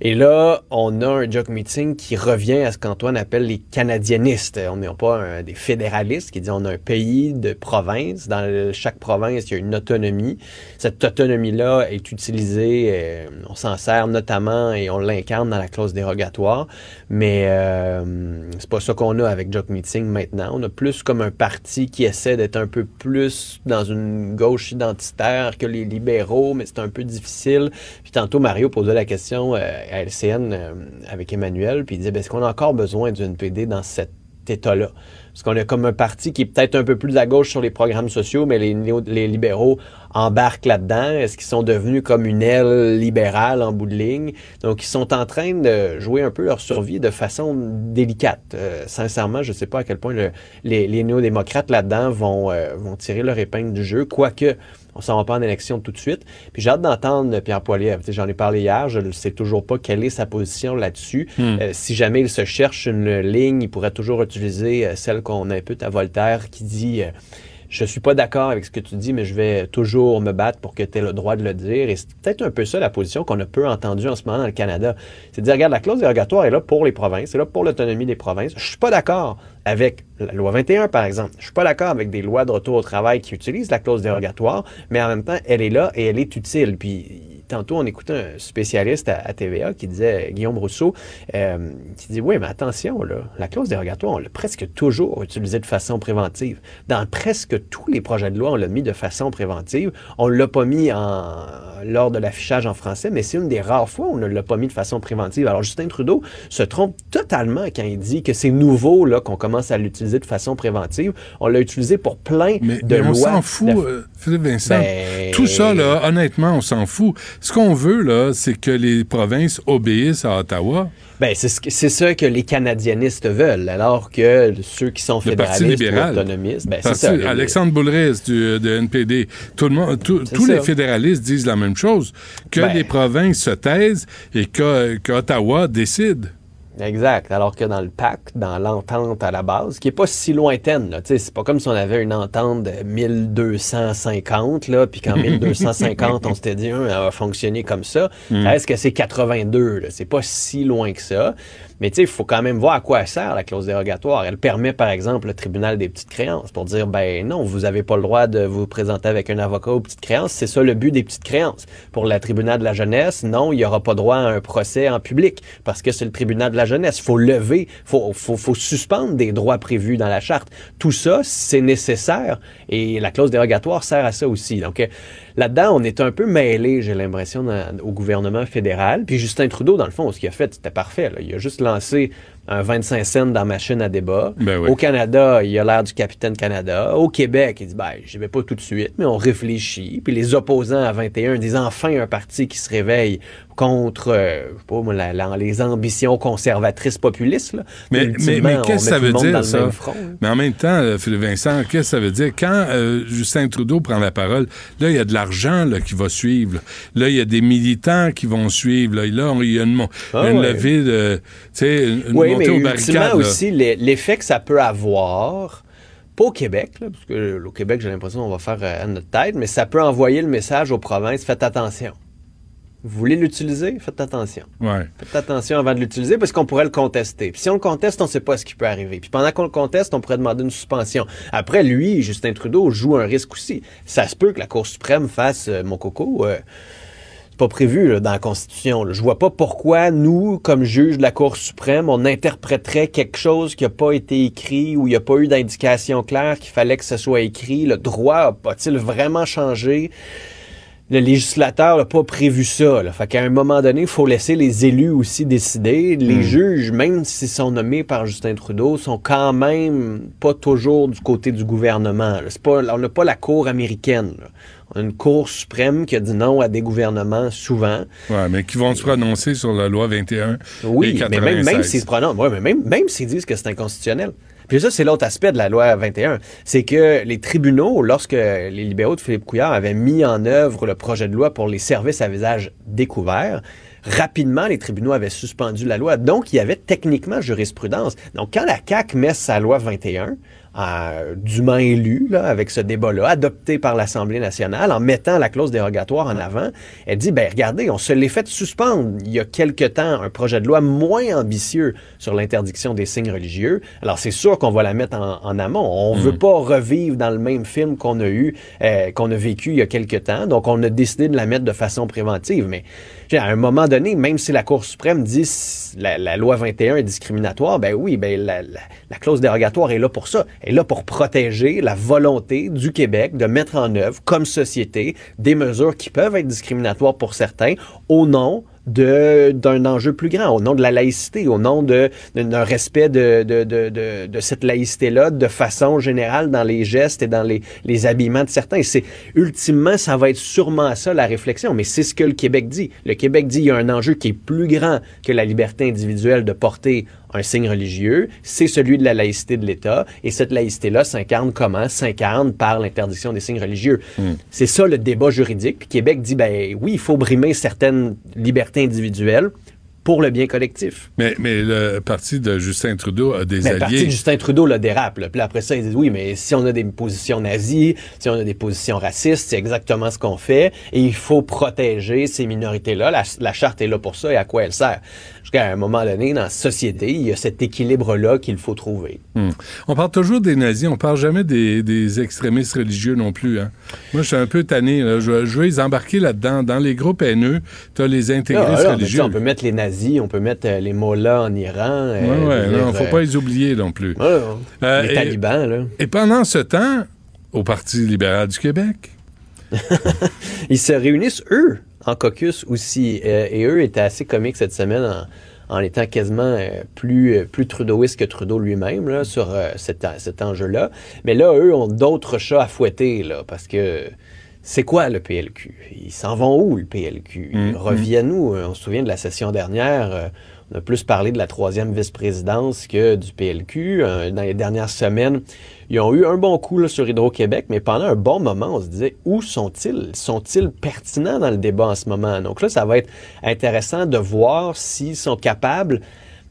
M: Et là, on a un joke meeting qui revient à ce qu'Antoine appelle les canadianistes. On n'est pas un- des fédéralistes qui disent on a un pays de province. Dans chaque province, il y a une autonomie. Cette autonomie-là est utilisée, euh, on s'en sert notamment et on l'incarne dans la clause dérogatoire. Mais euh, c'est pas ça qu'on a avec Joke Meeting maintenant. On a plus comme un parti qui essaie d'être un peu plus dans une gauche identitaire que les libéraux, mais c'est un peu difficile. Puis tantôt, Mario posait la question, euh, à LCN euh, avec Emmanuel, puis il disait, ben, est-ce qu'on a encore besoin d'une PD dans cet état-là? Parce qu'on a comme un parti qui est peut-être un peu plus à gauche sur les programmes sociaux, mais les, les libéraux embarquent là-dedans? Est-ce qu'ils sont devenus comme une aile libérale en bout de ligne? Donc, ils sont en train de jouer un peu leur survie de façon délicate. Euh, sincèrement, je ne sais pas à quel point le- les, les néo-démocrates là-dedans vont, euh, vont tirer leur épingle du jeu, quoique on s'en va pas en élection tout de suite. Puis j'ai hâte d'entendre Pierre Poilievre. J'en ai parlé hier, je ne sais toujours pas quelle est sa position là-dessus.
C: Hmm.
M: Euh, si jamais il se cherche une ligne, il pourrait toujours utiliser euh, celle qu'on impute à Voltaire qui dit euh, je suis pas d'accord avec ce que tu dis, mais je vais toujours me battre pour que tu aies le droit de le dire. Et c'est peut-être un peu ça la position qu'on a peu entendue en ce moment dans le Canada. C'est de dire, regarde, la clause dérogatoire est là pour les provinces, c'est là pour l'autonomie des provinces. Je suis pas d'accord avec la loi 21, par exemple. Je suis pas d'accord avec des lois de retour au travail qui utilisent la clause dérogatoire, mais en même temps, elle est là et elle est utile. Puis tantôt, on écoutait un spécialiste à, à TVA qui disait, Guillaume Rousseau, euh, qui dit, oui, mais attention, là, la clause dérogatoire, on l'a presque toujours utilisée de façon préventive. Dans presque tous les projets de loi, on l'a mis de façon préventive. On l'a pas mis en, lors de l'affichage en français, mais c'est une des rares fois où on ne l'a pas mis de façon préventive. Alors, Justin Trudeau se trompe totalement quand il dit que c'est nouveau, là, qu'on commence à l'utiliser de façon préventive. On l'a utilisé pour plein de
C: Mais on
M: lois.
C: s'en fout,
M: de-
C: euh, Philippe Vincent.
M: Ben-
C: Tout ça, là, honnêtement, on s'en fout. Ce qu'on veut, là, c'est que les provinces obéissent à Ottawa.
M: Ben, c'est ce que- c'est ça que les canadianistes veulent, alors que ceux qui sont
C: Le Parti
M: fédéralistes ou
C: libéral.
M: autonomistes, ben, c'est
C: Parti-
M: ça.
C: Alexandre Boulris du, de NPD. Tout le monde, tout- tous
M: ça.
C: les fédéralistes disent la même chose, que
M: Ben.
C: les provinces se taisent et que- qu'Ottawa décide.
M: Exact. Alors que dans le pacte, dans l'entente à la base, qui est pas si lointaine, là, tu sais, c'est pas comme si on avait une entente de 1250, là, puis qu'en 1250, on s'était dit, Hum, elle va fonctionner comme ça.
C: Mm.
M: Est-ce que c'est 82, là? C'est pas si loin que ça. Mais tu sais, il faut quand même voir à quoi elle sert la clause dérogatoire. Elle permet, par exemple, le tribunal des petites créances pour dire, ben non, vous avez pas le droit de vous présenter avec un avocat aux petites créances. C'est ça le but des petites créances. Pour le tribunal de la jeunesse, non, il y aura pas droit à un procès en public parce que c'est le tribunal de la jeunesse. Faut lever, faut, faut, faut suspendre des droits prévus dans la charte. Tout ça, c'est nécessaire et la clause dérogatoire sert à ça aussi. Donc, là-dedans, on est un peu mêlé, j'ai l'impression, au gouvernement fédéral. Puis Justin Trudeau, dans le fond, ce qu'il a fait, c'était parfait. là. Il a juste lancé un 25 cents dans la machine à débat.
C: Ben oui.
M: Au Canada, il a l'air du capitaine Canada. Au Québec, il dit, ben, j'y vais pas tout de suite, mais on réfléchit. Puis les opposants à 21 disent enfin un parti qui se réveille contre, euh, je sais pas, moi, la- la- les ambitions conservatrices populistes. là.
C: Mais, qu'est-ce que ça veut dire, ça?
M: front, hein.
C: Mais en même temps, euh, Philippe Vincent, qu'est-ce que ça veut dire? Quand euh, Justin Trudeau prend la parole, là, il y a de l'argent qui va suivre. Là, il y a des militants qui vont suivre. Là, il y a une,
M: Ah
C: une
M: ouais.
C: levée de... Tu sais, une, une
M: Oui,
C: montée
M: mais
C: aux barricades.
M: aussi, l'e- l'effet que ça peut avoir, pas au Québec, là, parce que au Québec, j'ai l'impression qu'on va faire à notre tête, mais ça peut envoyer le message aux provinces, faites attention. Vous voulez l'utiliser? Faites attention.
C: Ouais.
M: Faites attention avant de l'utiliser parce qu'on pourrait le contester. Puis si on le conteste, on ne sait pas ce qui peut arriver. Puis pendant qu'on le conteste, on pourrait demander une suspension. Après, lui, Justin Trudeau, joue un risque aussi. Ça se peut que la Cour suprême fasse euh, mon coco. euh, c'est pas prévu là, dans la Constitution. là. Je vois pas pourquoi nous, comme juge de la Cour suprême, on interpréterait quelque chose qui n'a pas été écrit ou il n'y a pas eu d'indication claire qu'il fallait que ce soit écrit. Le droit a-t-il vraiment changé? Le législateur n'a pas prévu ça. Là. Fait qu'à un moment donné, il faut laisser les élus aussi décider. Les
C: Mm.
M: juges, même s'ils sont nommés par Justin Trudeau, sont quand même pas toujours du côté du gouvernement. là. Pas, on n'a pas la Cour américaine. là. On a une Cour suprême qui a dit non à des gouvernements souvent.
C: Ouais, mais qui vont se prononcer sur la loi 21
M: Oui,
C: et
M: mais même,
C: 96.
M: même s'ils se prononcent, ouais, mais même, même s'ils disent que c'est inconstitutionnel. Puis ça, c'est l'autre aspect de la loi 21. C'est que les tribunaux, lorsque les libéraux de Philippe Couillard avaient mis en œuvre le projet de loi pour les services à visage découvert, rapidement, les tribunaux avaient suspendu la loi. Donc, il y avait techniquement jurisprudence. Donc, quand la CAQ met sa loi 21, euh, dûment élue, là, avec ce débat-là, adopté par l'Assemblée nationale, en mettant la clause dérogatoire en avant, elle dit, ben regardez, on se l'est fait suspendre il y a quelque temps un projet de loi moins ambitieux sur l'interdiction des signes religieux. Alors c'est sûr qu'on va la mettre en, en amont. On veut pas revivre dans le même film qu'on a eu, euh, qu'on a vécu il y a quelque temps. Donc on a décidé de la mettre de façon préventive. Mais à un moment donné, même si la Cour suprême dit la, loi 21 est discriminatoire, ben oui, ben la, la- la clause dérogatoire est là pour ça. Elle est là pour protéger la volonté du Québec de mettre en œuvre, comme société, des mesures qui peuvent être discriminatoires pour certains au nom d'un enjeu plus grand, au nom de la laïcité, au nom d'un respect de, de, de, de, de cette laïcité-là de façon générale dans les gestes et dans les, les habillements de certains. C'est ultimement, ça va être sûrement ça la réflexion, mais c'est ce que le Québec dit. Le Québec dit il y a un enjeu qui est plus grand que la liberté individuelle de porter un signe religieux, c'est celui de la laïcité de l'État, et cette laïcité-là s'incarne comment? S'incarne par l'interdiction des signes religieux.
C: Hmm.
M: C'est ça le débat juridique. Puis Québec dit, ben oui, il faut brimer certaines libertés individuelles pour le bien collectif.
C: Mais, mais le parti de Justin Trudeau a des
M: Mais le parti
C: alliés.
M: de Justin Trudeau le dérape. là. Puis après ça, ils disent oui, mais si on a des positions nazies, si on a des positions racistes, c'est exactement ce qu'on fait. Et il faut protéger ces minorités-là. La, la charte est là pour ça et à quoi elle sert? Jusqu'à un moment donné, dans la société, il y a cet équilibre-là qu'il faut trouver.
C: Hmm. On parle toujours des nazis, on parle jamais des, des extrémistes religieux non plus. Hein. Moi, je suis un peu tanné. là. Je, veux- je veux les embarquer là-dedans. Dans les groupes haineux, tu as les intégristes
M: Ah, alors,
C: religieux.
M: on peut mettre les nazis, on peut mettre euh, les mollahs en Iran. euh,
C: Ouais, non,
M: dire,
C: faut
M: euh,
C: pas les oublier non plus. Euh,
M: les
C: et-
M: talibans, là.
C: Et pendant ce temps, au Parti libéral du Québec,
M: Ils se réunissent, eux, en caucus aussi. Euh, et eux étaient assez comiques cette semaine en, en étant quasiment euh, plus, euh, plus trudeauiste que Trudeau lui-même là, sur cet, cet enjeu-là. Mais là, eux ont d'autres chats à fouetter, là, parce que c'est quoi le PLQ? Ils s'en vont où, le PLQ? Ils
C: Mm,
M: reviennent où? On se souvient de la session dernière. on a plus parlé de la troisième vice-présidence que du PLQ. Dans les dernières semaines, ils ont eu un bon coup sur Hydro-Québec, mais pendant un bon moment, on se disait où sont-ils? Sont-ils pertinents dans le débat en ce moment? Donc là, ça va être intéressant de voir s'ils sont capables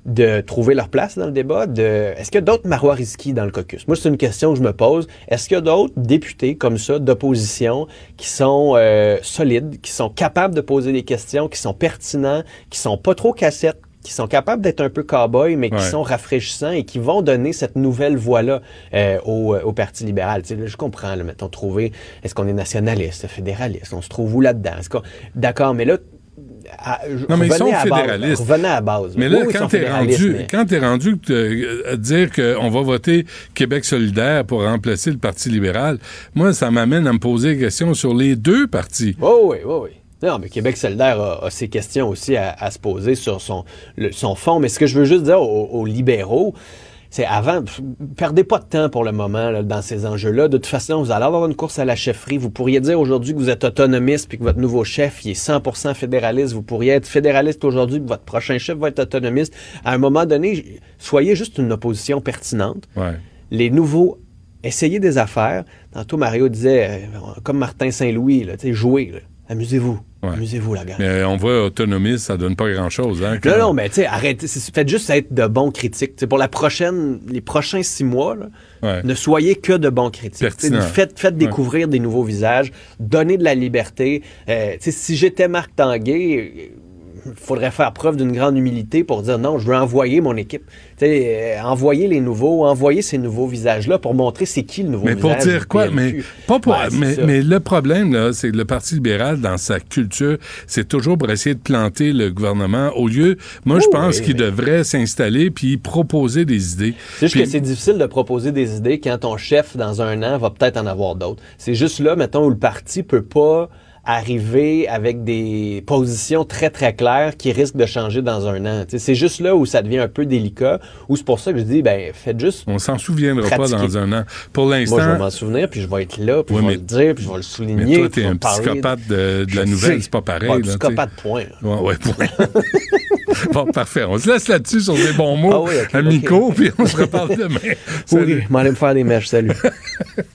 M: de trouver leur place dans le débat. De... Est-ce qu'il y a d'autres Marois Risky dans le caucus? Moi, c'est une question que je me pose. Est-ce qu'il y a d'autres députés comme ça, d'opposition, qui sont euh, solides, qui sont capables de poser des questions, qui sont pertinents, qui sont pas trop cassettes, qui sont capables d'être un peu cow-boy, mais qui
C: Ouais.
M: sont rafraîchissants et qui vont donner cette nouvelle voie-là euh, au, au Parti libéral. Tu sais, là, je comprends, là, mettons, trouver, est-ce qu'on est nationaliste, fédéraliste, on se trouve où là-dedans? D'accord, mais là, à-
C: Non, mais ils sont
M: à base.
C: fédéralistes.
M: Revenez à base.
C: Mais là,
M: oui,
C: quand t'es rendu,
M: mais-
C: quand t'es rendu te- à dire qu'on va voter Québec solidaire pour remplacer le Parti libéral, moi, ça m'amène à me poser des questions sur les deux partis.
M: Oh oui, oui, oui. Non, mais Québec solidaire a, a ses questions aussi à, à se poser sur son, le- son fond. Mais ce que je veux juste dire aux, aux libéraux, c'est avant, perdez pas de temps pour le moment là, dans ces enjeux-là. De toute façon, vous allez avoir une course à la chefferie. Vous pourriez dire aujourd'hui que vous êtes autonomiste puis que votre nouveau chef il est 100% fédéraliste. Vous pourriez être fédéraliste aujourd'hui puis votre prochain chef va être autonomiste. À un moment donné, soyez juste une opposition pertinente.
C: Ouais.
M: Les nouveaux, essayez des affaires. Tantôt, Mario disait, euh, comme Martin Saint-Louis, jouez, là. Amusez-vous. Amusez-vous, la gars.
C: Mais on voit autonomiste, ça donne pas grand-chose. Hein, quand-
M: Non, non, mais tu sais, arrêtez. Faites juste être de bons critiques. Pour la prochaine, les prochains six mois, là,
C: Ouais.
M: ne soyez que de bons critiques. Faites, faites découvrir des nouveaux visages, donnez de la liberté. Euh, si j'étais Marc Tanguay, faudrait faire preuve d'une grande humilité pour dire non, je veux envoyer mon équipe. Euh, envoyer les nouveaux, envoyer ces nouveaux visages-là pour montrer c'est qui le nouveau
C: Mais
M: visage.
C: pour dire quoi?
M: PLQ.
C: Mais, pas pour,
M: Ouais,
C: mais, mais le problème, là, c'est que le Parti libéral, dans sa culture, c'est toujours pour essayer de planter le gouvernement. Au lieu, moi, je
M: Oui,
C: pense
M: oui,
C: qu'il
M: mais-
C: devrait s'installer puis proposer des idées.
M: C'est juste
C: Puis-
M: que c'est difficile de proposer des idées quand ton chef, dans un an, va peut-être en avoir d'autres. C'est juste là, mettons, où le parti peut pas arriver avec des positions très, très claires qui risquent de changer dans un an. C'est juste là où ça devient un peu délicat, où c'est pour ça que je dis, ben, faites juste...
C: On s'en souviendra pas dans un an. Pour
M: Moi, je vais
C: l'instant,
M: m'en souvenir, puis je vais être là, puis
C: Ouais,
M: je vais
C: mais-
M: le dire, puis je vais le souligner.
C: mais toi, t'es un psychopathe de, de la nouvelle, c'est pas pareil. Sais.
M: psychopathe, point.
C: Ouais, ouais, point. bon, parfait. On se laisse là-dessus sur des bons mots
M: Ah oui, ok,
C: amicaux, puis on se reparle demain.
M: Oui,
C: Salut.
M: m'en allais me faire des mèches, salut.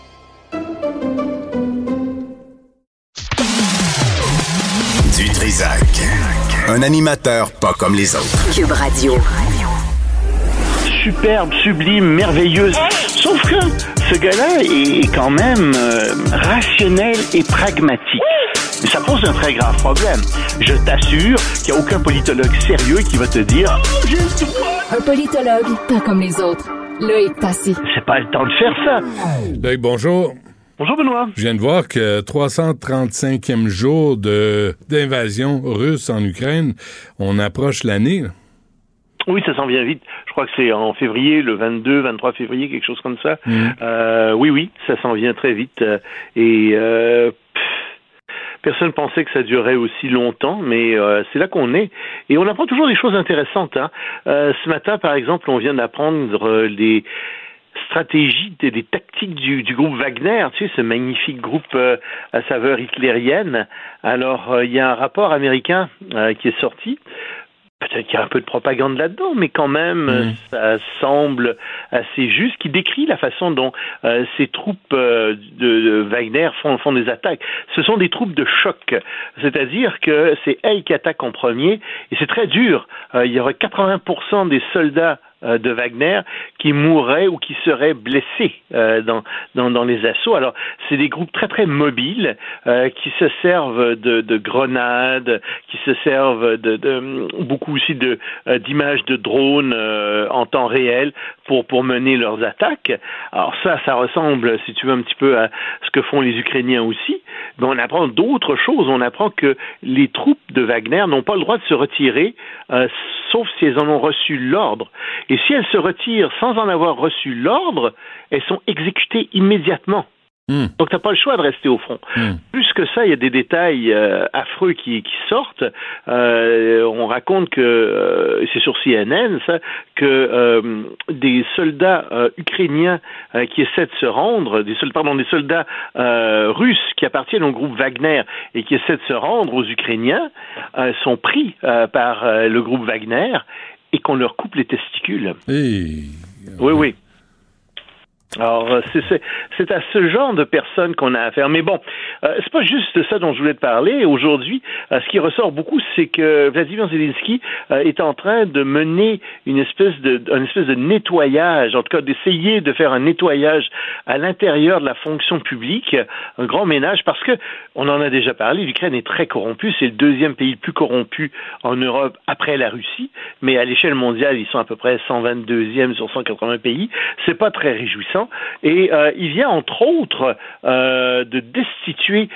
B: Trisac. Un animateur pas comme les autres.
L: Cube Radio.
K: superbe, sublime, merveilleuse. Sauf que ce gars-là est quand même euh, rationnel et pragmatique. ça pose un très grave problème. Je t'assure qu'il n'y a aucun politologue sérieux qui va te dire
O: Un politologue, pas comme les autres. Loïc Passy.
K: C'est pas le temps de faire ça.
C: Loïc, bonjour.
K: Bonjour Benoît.
C: Je viens de voir que 335e jour d'invasion russe en Ukraine, on approche l'année.
K: Oui, ça s'en vient vite. Je crois que c'est en février, le 22, 23 février, quelque chose comme ça. Euh, oui, oui, ça s'en vient très vite. Euh, Et euh, pff, personne pensait que ça durerait aussi longtemps, mais euh, c'est là qu'on est. Et on apprend toujours des choses intéressantes. Hein. Ce matin, par exemple, on vient d'apprendre les stratégies, des, des tactiques du, du groupe Wagner, tu sais, ce magnifique groupe euh, à saveur hitlérienne. Alors, euh, il y a un rapport américain euh, qui est sorti. Peut-être qu'il y a un peu de propagande là-dedans, mais quand même, euh, ça semble assez juste, qui décrit la façon dont ces troupes de, de Wagner font, font des attaques. Ce sont des troupes de choc, c'est-à-dire que c'est elles qui attaquent en premier, et c'est très dur. Il y aurait 80% des soldats de Wagner qui mourraient ou qui seraient blessés euh, dans, dans, les assauts. Alors, c'est des groupes très, très mobiles euh, qui se servent de, de grenades, qui se servent de, beaucoup aussi de euh, d'images de drones en temps réel pour, pour mener leurs attaques. Alors ça, ça ressemble, si tu veux, un petit peu à ce que font les Ukrainiens aussi. Mais on apprend d'autres choses. On apprend que les troupes de Wagner n'ont pas le droit de se retirer, sauf si elles en ont reçu l'ordre. Et si elles se retirent sans en avoir reçu l'ordre, elles sont exécutées immédiatement. Donc, tu n'as pas le choix de rester au front. Plus que ça, il y a des détails euh, affreux qui, qui sortent. Euh, on raconte que, euh, c'est sur CNN, ça, que euh, des soldats ukrainiens qui essaient de se rendre, des soldats, pardon, des soldats russes qui appartiennent au groupe Wagner et qui essaient de se rendre aux Ukrainiens, sont pris par le groupe Wagner et qu'on leur coupe les testicules. Oui, oui. Alors, euh, c'est- à ce genre de personnes qu'on a affaire. Mais bon, euh, c'est pas juste ça dont je voulais te parler. Aujourd'hui, euh, ce qui ressort beaucoup, c'est que Vladimir Zelensky euh, est en train de mener une espèce de, une espèce de nettoyage, en tout cas d'essayer de faire un nettoyage à l'intérieur de la fonction publique, un grand ménage, parce que on en a déjà parlé. L'Ukraine est très corrompue. C'est le deuxième pays le plus corrompu en Europe après la Russie, mais à l'échelle mondiale, ils sont à peu près 122e sur 180 pays. C'est pas très réjouissant. Et euh, il vient entre autres euh, de destituer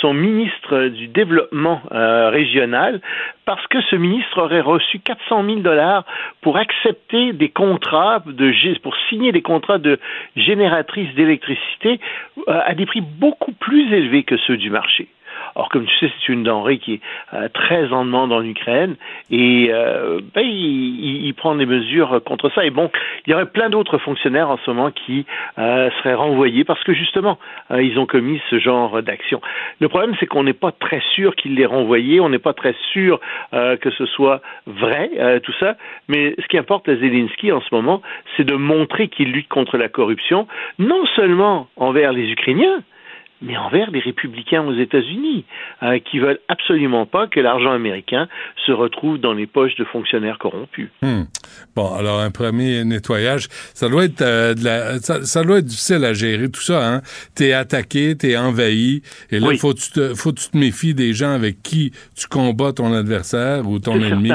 K: son ministre du développement euh, régional parce que ce ministre aurait reçu 400 000 dollars pour accepter des contrats de pour signer des contrats de génératrices d'électricité à des prix beaucoup plus élevés que ceux du marché. Or, comme tu sais, c'est une denrée qui est euh, très en demande en Ukraine et euh, ben, il, prend des mesures contre ça. Et bon, il y aurait plein d'autres fonctionnaires en ce moment qui euh, seraient renvoyés parce que justement, ils ont commis ce genre d'action. Le problème, c'est qu'on n'est pas très sûr qu'ils les renvoyés, on n'est pas très sûr que ce soit vrai, tout ça. Mais ce qui importe à Zelensky en ce moment, c'est de montrer qu'il lutte contre la corruption, non seulement envers les Ukrainiens, mais envers les républicains aux États-Unis, euh, qui veulent absolument pas que l'argent américain se retrouve dans les poches de fonctionnaires corrompus.
C: Hmm. Bon, alors un premier nettoyage, ça doit être euh, de la, ça, ça doit être difficile à gérer tout ça. Hein? T'es attaqué, t'es envahi, et là
K: Oui.
C: faut que tu te, faut tu te méfies des gens avec qui tu combats ton adversaire ou ton ennemi.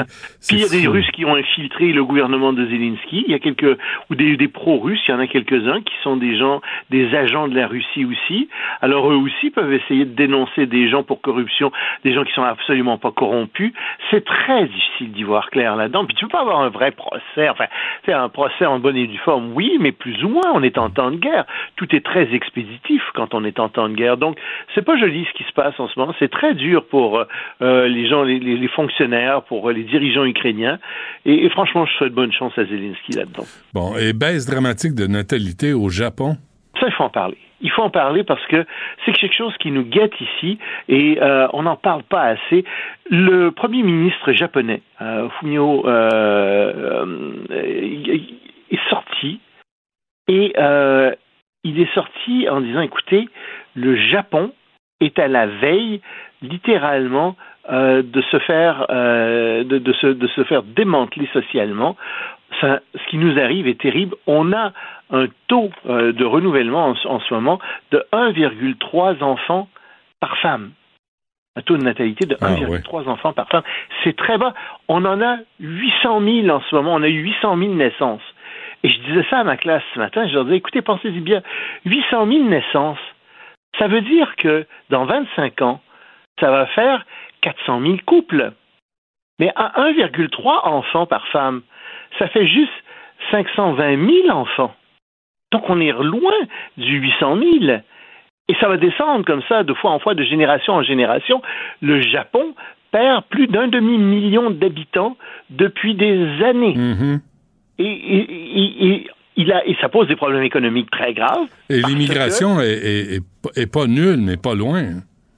K: Puis il y a des Russes qui ont infiltré le gouvernement de Zelensky. Il y a quelques ou des, des pro-russes. Il y en a quelques-uns qui sont des gens, des agents de la Russie aussi. Alors eux aussi peuvent essayer de dénoncer des gens pour corruption, des gens qui sont absolument pas corrompus. C'est très difficile d'y voir clair là-dedans. Puis tu peux pas avoir un vrai procès. Enfin, c'est un procès en bonne et due forme, oui, mais plus ou moins. On est en temps de guerre. Tout est très expéditif quand on est en temps de guerre. Donc c'est pas joli ce qui se passe en ce moment. C'est très dur pour euh, euh, les gens, les, fonctionnaires, pour euh, les dirigeants ukrainiens. Et, et franchement, je souhaite bonne chance à Zelensky là-dedans.
C: Bon, et baisse dramatique de natalité au Japon.
K: Ça, il faut en parler. Il faut en parler parce que c'est quelque chose qui nous guette ici et euh, on n'en parle pas assez. Le premier ministre japonais, euh, Fumio, euh, est sorti et il est sorti en disant, écoutez, le Japon est à la veille, littéralement, de se faire de se faire démanteler socialement. Ça, ce qui nous arrive est terrible. On a un taux euh, de renouvellement en, en ce moment de 1,3 enfants par femme. un taux de natalité de 1,3 enfants par femme. C'est très bas. On en a 800 000 en ce moment. On a eu 800 000 naissances. Et je disais ça à ma classe ce matin. Je leur disais, écoutez, pensez-y bien. 800 000 naissances, ça veut dire que dans 25 ans, ça va faire 400 000 couples. Mais à 1,3 enfants par femme, ça fait juste 520 000 enfants. Donc on est loin du 800 000. Et ça va descendre comme ça, de fois en fois, de génération en génération. Le Japon perd plus d'un demi-million d'habitants depuis des années.
C: Mm-hmm.
K: et, il a, et ça pose des problèmes économiques très graves.
C: Et l'immigration est, pas nulle, mais pas loin.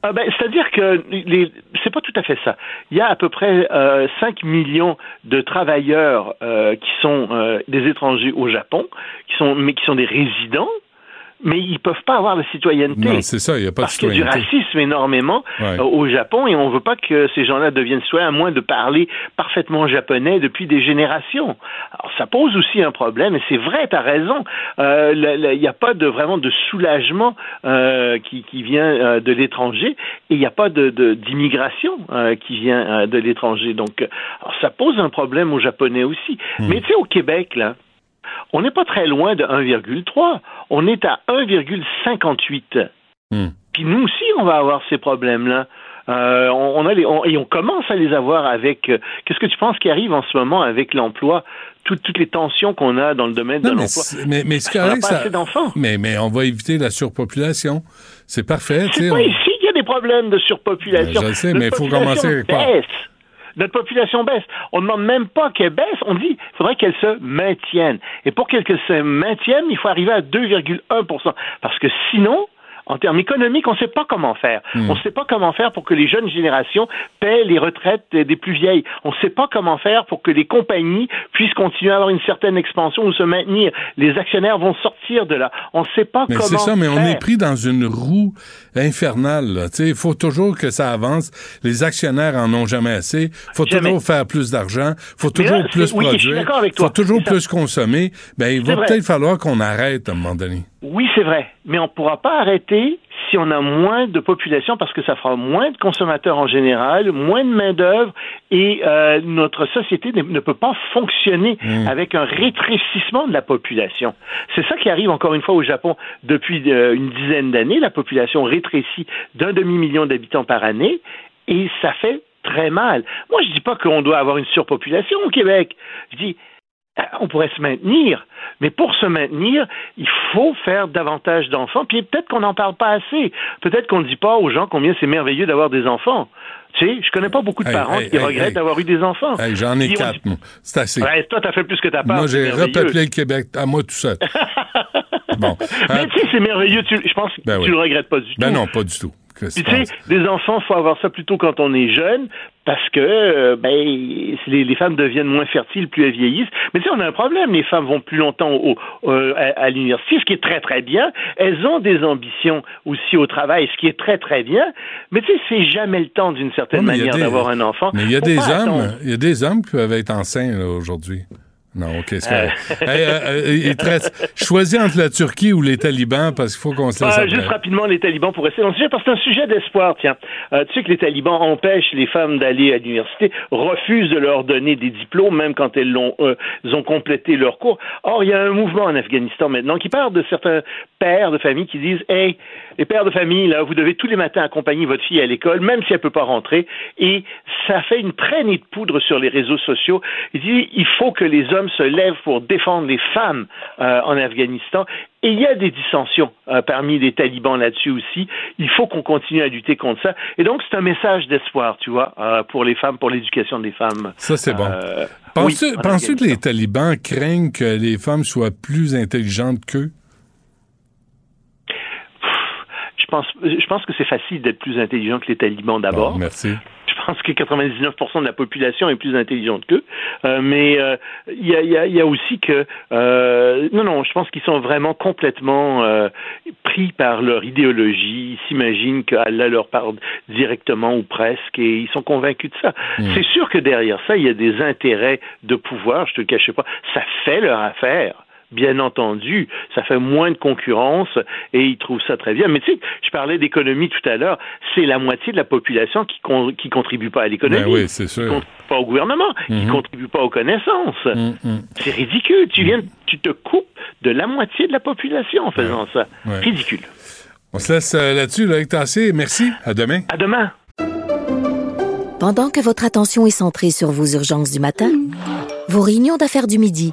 K: Ah ben, C'est-à-dire que les, c'est pas tout à fait ça. Il y a à peu près euh, 5 millions de travailleurs euh, qui sont euh, des étrangers au Japon, qui sont, mais qui sont des résidents mais ils peuvent pas avoir de citoyenneté.
C: Non, c'est ça, il n'y a pas
K: de citoyenneté. Parce qu'il y a du racisme énormément euh, au Japon et on veut pas que ces gens-là deviennent citoyens à moins de parler parfaitement japonais depuis des générations. Alors ça pose aussi un problème et c'est vrai, tu as raison. Euh, il n'y a pas de vraiment de soulagement euh, qui, qui, vient euh, de l'étranger et il n'y a pas de, d'immigration euh, qui vient de l'étranger. Donc ça pose un problème aux Japonais aussi. Hmm. Mais tu sais, au Québec, là, on n'est pas très loin de 1,3. On est à 1,58. Hmm. Puis nous aussi, on va avoir ces problèmes-là. Euh, on, a les, et on commence à les avoir avec. Euh, qu'est-ce que tu penses qui arrive en ce moment avec l'emploi toutes, les tensions qu'on a dans le domaine de l'emploi?
C: Mais, mais c'est correct, ça. Mais, mais on va éviter la surpopulation. C'est parfait.
K: C'est pas ici qu'il y a des problèmes de surpopulation.
C: Ben, je sais, mais il faut commencer par
K: notre population baisse. On ne demande même pas qu'elle baisse, on dit qu'il faudrait qu'elle se maintienne. Et pour qu'elle se maintienne, il faut arriver à 2,1% Parce que sinon, en termes économiques, on ne sait pas comment faire. Hmm. On ne sait pas comment faire pour que les jeunes générations paient les retraites des plus vieilles. On ne sait pas comment faire pour que les compagnies puissent continuer à avoir une certaine expansion ou se maintenir. Les actionnaires vont sortir de là. On ne sait pas
C: mais
K: comment.
C: C'est ça, mais on est pris dans une roue infernale. Il faut toujours que ça avance. Les actionnaires en ont jamais assez. Il faut toujours faire plus d'argent. Il faut toujours plus produire. Il faut toujours plus consommer. Ben, il va peut-être falloir qu'on arrête à un moment donné.
K: Oui, c'est vrai, mais on ne pourra pas arrêter si on a moins de population parce que ça fera moins de consommateurs en général, moins de main-d'œuvre et euh, notre société ne, peut pas fonctionner mmh. avec un rétrécissement de la population. C'est ça qui arrive encore une fois au Japon depuis euh, une dizaine d'années. La population rétrécit d'un demi-million d'habitants par année et ça fait très mal. Moi, je dis pas qu'on doit avoir une surpopulation au Québec. Je dis on pourrait se maintenir. Mais pour se maintenir, il faut faire davantage d'enfants. Puis peut-être qu'on n'en parle pas assez. Peut-être qu'on ne dit pas aux gens combien c'est merveilleux d'avoir des enfants. Tu sais, je connais pas beaucoup de parents qui regrettent d'avoir eu des enfants.
C: J'en ai quatre, C'est assez.
K: toi, t'as fait plus que ta part.
C: Moi, j'ai repeuplé le Québec à moi tout seul. bon.
K: Mais euh, tu sais, c'est merveilleux. je pense que ben tu le regrettes pas du
C: ben
K: tout.
C: Ben non, pas du tout.
K: Puis tu sais, des enfants, faut avoir ça plutôt quand on est jeune, parce que euh, ben les, femmes deviennent moins fertiles plus elles vieillissent. Mais tu sais, on a un problème. Les femmes vont plus longtemps au, euh, à, l'université, ce qui est très très bien. Elles ont des ambitions aussi au travail, ce qui est très très bien. Mais tu sais, c'est jamais le temps d'une certaine manière d'avoir un enfant.
C: Mais il y a des hommes, il y a des hommes qui peuvent être enceints aujourd'hui. Non, OK, c'est euh. euh, euh Choisis entre la Turquie ou les talibans parce qu'il faut qu'on se laisse.
K: Ah, juste rapidement, les talibans pour rester dans le sujet, parce que c'est un sujet d'espoir, tiens. tu sais que les talibans empêchent les femmes d'aller à l'université, refusent de leur donner des diplômes, même quand elles, ont, ont complété leur cours. Or, il y a un mouvement en Afghanistan maintenant qui parle de certains pères de famille qui disent Hey, les pères de famille, là, vous devez tous les matins accompagner votre fille à l'école, même si elle ne peut pas rentrer. Et ça fait une traînée de poudre sur les réseaux sociaux. Il dit il faut que les hommes se lèvent pour défendre les femmes euh, en Afghanistan. Et il y a des dissensions euh, parmi les talibans là-dessus aussi. Il faut qu'on continue à lutter contre ça. Et donc, c'est un message d'espoir, tu vois, euh, pour les femmes, pour l'éducation des femmes.
C: Ça, c'est bon. Penses-tu que les talibans craignent que les femmes soient plus intelligentes qu'eux?
K: Je pense, je pense que c'est facile d'être plus intelligent que les talibans d'abord.
C: merci.
K: Je pense que 99% de la population est plus intelligente qu'eux. Euh, mais euh, il y, a, aussi que euh, non, non, je pense qu'ils sont vraiment complètement pris par leur idéologie. Ils s'imaginent qu'Allah leur parle directement ou presque, et ils sont convaincus de ça. Hmm. C'est sûr que derrière ça, il y a des intérêts de pouvoir. Je te le cachais pas. Ça fait leur affaire bien entendu, ça fait moins de concurrence et ils trouvent ça très bien. Mais tu sais, je parlais d'économie tout à l'heure, c'est la moitié de la population qui con, qui contribue pas à l'économie,
C: Ben oui, c'est sûr.
K: qui contribue pas au gouvernement, qui
C: Mhm.
K: contribue pas aux connaissances.
C: Mhm.
K: C'est ridicule. Tu viens, tu te coupes de la moitié de la population en faisant ça.
C: Ouais.
K: Ridicule.
C: On se laisse euh, là-dessus, Loïc Tassé. Merci. À demain.
K: À demain.
F: Pendant que votre attention est centrée sur vos urgences du matin, vos réunions d'affaires du midi,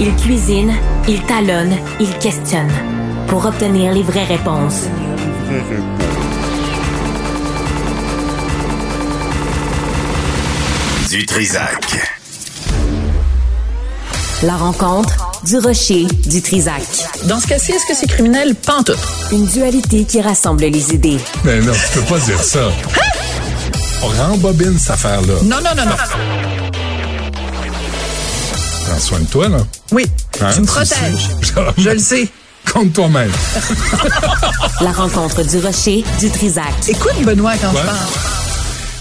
P: Il cuisine, il talonne, il questionne pour obtenir les vraies réponses.
B: Du Trisac.
P: La rencontre du rocher du Trisac.
Q: Dans ce cas-ci, est-ce que c'est criminel? Pantoute.
P: Une dualité qui rassemble les idées.
C: Mais non, tu peux pas dire ça. On rembobine cette affaire-là.
Q: Non, non, non, non.
C: Prends soin de toi, là.
Q: Oui,
C: Hein,
Q: tu me protèges. Je le sais.
C: Compte toi-même.
P: La rencontre du rocher du Trisac.
Q: Écoute, Benoît, quand
C: Ouais.
Q: je parle.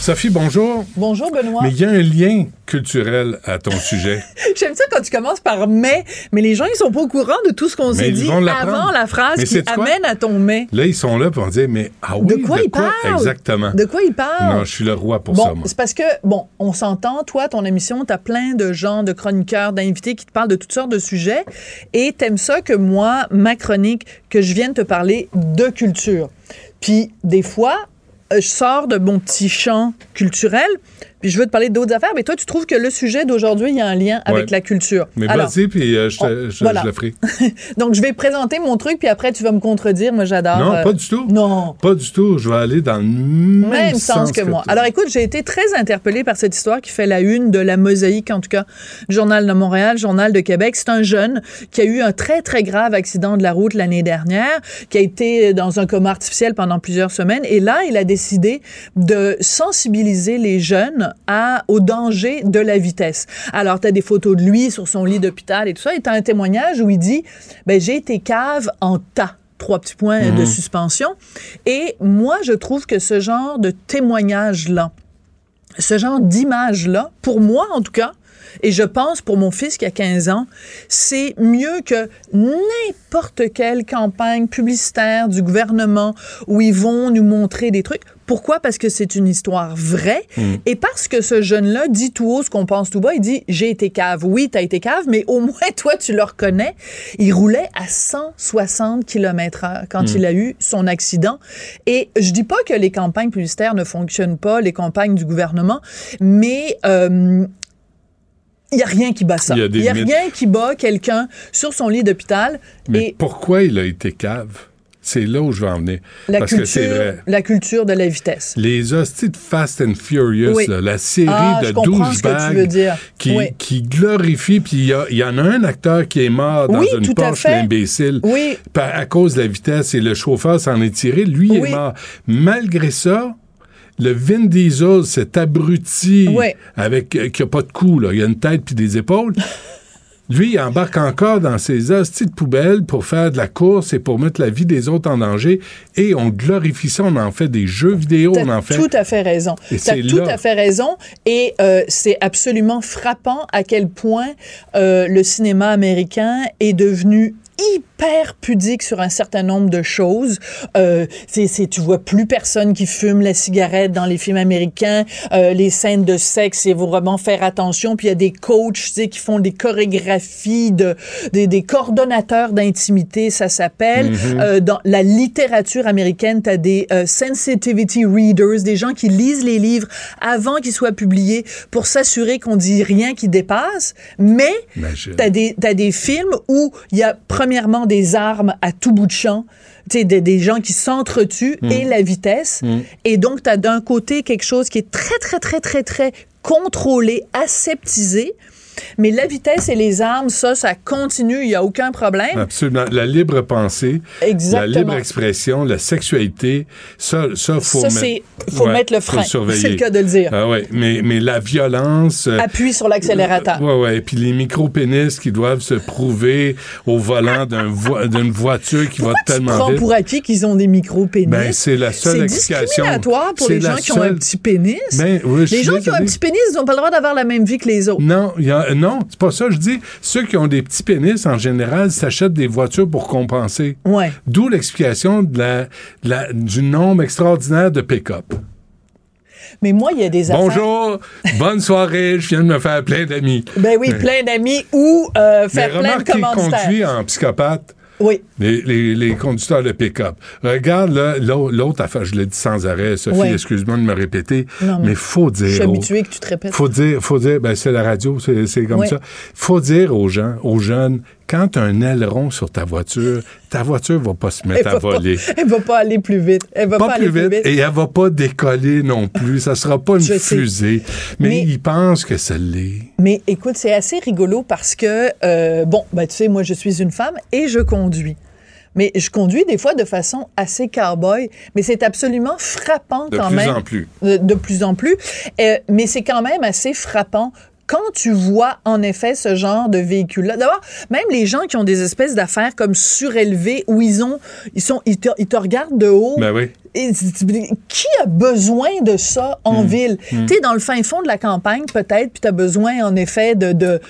C: Sophie, bonjour.
Q: Bonjour, Benoît.
C: Mais il y a un lien culturel à ton sujet.
Q: J'aime ça quand tu commences par mais, mais les gens, ils sont pas au courant de tout ce qu'on s'est
C: ils
Q: dit avant la phrase
C: Mais
Q: qui amène à ton mais.
C: Là, ils sont là pour dire, mais ah oui,
Q: de quoi il parle?
C: Exactement.
Q: De quoi il parle?
C: Non, je suis le roi pour
Q: bon,
C: ça, moi.
Q: c'est parce que, bon, on s'entend, toi, ton émission, t'as plein de gens, de chroniqueurs, d'invités qui te parlent de toutes sortes de sujets et t'aimes ça que moi, ma chronique, que je vienne te parler de culture. Puis, des fois, je sors de mon petit champ culturel, puis je veux te parler d'autres affaires, mais toi, tu trouves que le sujet d'aujourd'hui, il y a un lien avec la culture.
C: Mais vas-y, puis euh, je, te-
Q: on-
C: je-
Q: voilà.
C: je le ferai.
Q: donc, je vais présenter mon truc, puis après, tu vas me contredire. Moi, j'adore.
C: non,
Q: euh,
C: pas du tout.
Q: Non.
C: Pas du tout. Je vais aller dans le même,
Q: même sens que, moi.
C: toi.
Q: Alors écoute, j'ai été très interpellée par cette histoire qui fait la une de la mosaïque, en tout cas, Journal de Montréal, Journal de Québec. C'est un jeune qui a eu un très, très grave accident de la route l'année dernière, qui a été dans un coma artificiel pendant plusieurs semaines. Et là, il a décidé de sensibiliser les jeunes à, au danger de la vitesse. Alors, tu as des photos de lui sur son lit d'hôpital et tout ça. Et tu as un témoignage où il dit, ben, j'ai été cave en tas trois petits points de
R: Mhm.
Q: suspension. Et moi, je trouve que ce genre de témoignage-là, ce genre d'image-là, pour moi en tout cas, et je pense pour mon fils qui a 15 ans, c'est mieux que n'importe quelle campagne publicitaire du gouvernement où ils vont nous montrer des trucs. Pourquoi? Parce que c'est une histoire vraie
R: Mm.
Q: et parce que ce jeune-là dit tout haut ce qu'on pense tout bas. Il dit, j'ai été cave. Oui, t'as été cave, mais au moins toi, tu le reconnais. Il roulait à 160 km heure quand
R: Mm.
Q: il a eu son accident. Et je dis pas que les campagnes publicitaires ne fonctionnent pas, les campagnes du gouvernement, mais euh, il y a rien qui bat ça.
C: Il y a
Q: rien qui bat quelqu'un sur son lit d'hôpital.
C: Mais
Q: Et
C: pourquoi il a été cave? C'est là où je vais en venir.
Q: la
C: Parce que c'est
Q: culture,
C: vrai.
Q: la culture de la vitesse.
C: Les hosties de Fast and Furious,
Q: Oui.
C: là, la série
Q: Ah,
C: de
Q: je comprends ce que tu veux
C: douchebags
Q: dire.
C: qui,
Q: Oui.
C: qui glorifie, puis il y, y en a un acteur qui est mort dans
Q: Oui,
C: une Porsche, l'imbécile, à cause de la vitesse, et le chauffeur s'en est tiré, lui est mort. Malgré ça, le Vin Diesel, cet abruti avec euh, qui a pas de cou, là, il a une tête puis des épaules. Lui, il embarque encore dans ses hosties de poubelle pour faire de la course et pour mettre la vie des autres en danger. Et on glorifie ça, on en fait des jeux vidéo, on en fait.
Q: tout à fait raison. T'as tout
C: là.
Q: à fait raison. Et euh, c'est absolument frappant à quel point euh, le cinéma américain est devenu hyper pudique sur un certain nombre de choses. Euh, c'est, c'est, tu vois plus personne qui fume la cigarette dans les films américains. Euh, les scènes de sexe, il faut vraiment faire attention. Puis il y a des coachs tu sais, qui font des chorégraphies, de, des, des coordonnateurs d'intimité, ça s'appelle.
R: Mhm.
Q: Euh, dans la littérature américaine, tu as des euh, sensitivity readers, des gens qui lisent les livres avant qu'ils soient publiés pour s'assurer qu'on dit rien qui dépasse. Mais tu as des, t'as des films où il y a premièrement des armes à tout bout de champ, des, des gens qui s'entretuent
R: Mm.
Q: et la vitesse.
R: Mm.
Q: Et donc, tu as d'un côté quelque chose qui est très, très, très, très, très contrôlé, aseptisé. Mais la vitesse et les armes, ça, ça continue, il n'y a aucun problème.
C: Absolument. La libre pensée,
Q: Exactement.
C: la libre expression, la sexualité, ça, ça faut
Q: Ça,
C: mettre-
Q: c'est- faut
C: ouais,
Q: mettre le frein. C'est le cas de le dire.
C: Ah ouais, mais, mais la violence. euh,
Q: Appuie sur l'accélérateur.
C: Ouais, ouais. Puis les micro-pénis qui doivent se prouver au volant d'un vo- d'une voiture qui va tellement vite.
Q: pour acquis qu'ils ont des micro-pénis?
C: Ben, c'est la seule
Q: C'est
C: explication.
Q: discriminatoire pour
C: C'est
Q: les gens
C: la
Q: qui ont un
C: seule-
Q: petit pénis.
C: Ben, oui,
Q: les gens qui ont un
C: désolé.
Q: petit pénis, ils n'ont pas le droit d'avoir la même vie que les autres.
C: Non, il y a- non, c'est pas ça. Je dis, ceux qui ont des petits pénis, en général, s'achètent des voitures pour compenser.
Q: Ouais.
C: D'où l'explication de la, de la- du nombre extraordinaire de pick-up.
Q: Mais moi, il y a des affaires.
C: Bonjour, bonne soirée, je viens de me faire plein d'amis.
Q: Ben oui, plein d'amis ou euh, faire
C: Mais
Q: plein de commanditaires.
C: conduit en psychopathe.
Q: Oui.
C: Les, les- les conducteurs de pick-up. Regarde l'autre affaire, je l'ai dit sans arrêt, Sophie, excuse-moi de me répéter,
Q: Non, mais
C: mais faut dire.
Q: Je suis
C: aux-
Q: habitué que tu te répètes.
C: faut dire, faut dire, ben c'est la radio, c'est comme
Q: Ouais.
C: ça. Faut dire aux gens, aux jeunes, quand tu as un aileron sur ta voiture, ta voiture va pas se mettre à
Q: va, pas,
C: voler.
Q: elle va pas aller plus vite. Elle va pas,
C: Pas
Q: aller
C: plus vite, et elle va pas décoller non plus. Ça sera pas une
Q: Je
C: fusée. Mais,
Q: Mais-
C: ils pensent que ça l'est.
Q: Mais écoute, c'est assez rigolo parce que, euh, bon, ben, tu sais, moi, je suis une femme et je conduis. Mais je conduis des fois de façon assez cowboy, mais c'est absolument frappant
C: De
Q: quand
C: plus
Q: même.
C: en plus.
Q: De, de plus en plus. Euh, mais c'est quand même assez frappant quand tu vois en effet ce genre de véhicule-là. D'abord, même les gens qui ont des espèces d'affaires comme surélevées où ils ont, ils sont, ils te, ils te regardent de haut.
C: Ben oui.
Q: Et qui a besoin de ça en
C: Hmm.
Q: ville?
C: Hmm.
Q: Tu es dans le fin fond de la campagne, peut-être, puis tu as besoin, en effet, de.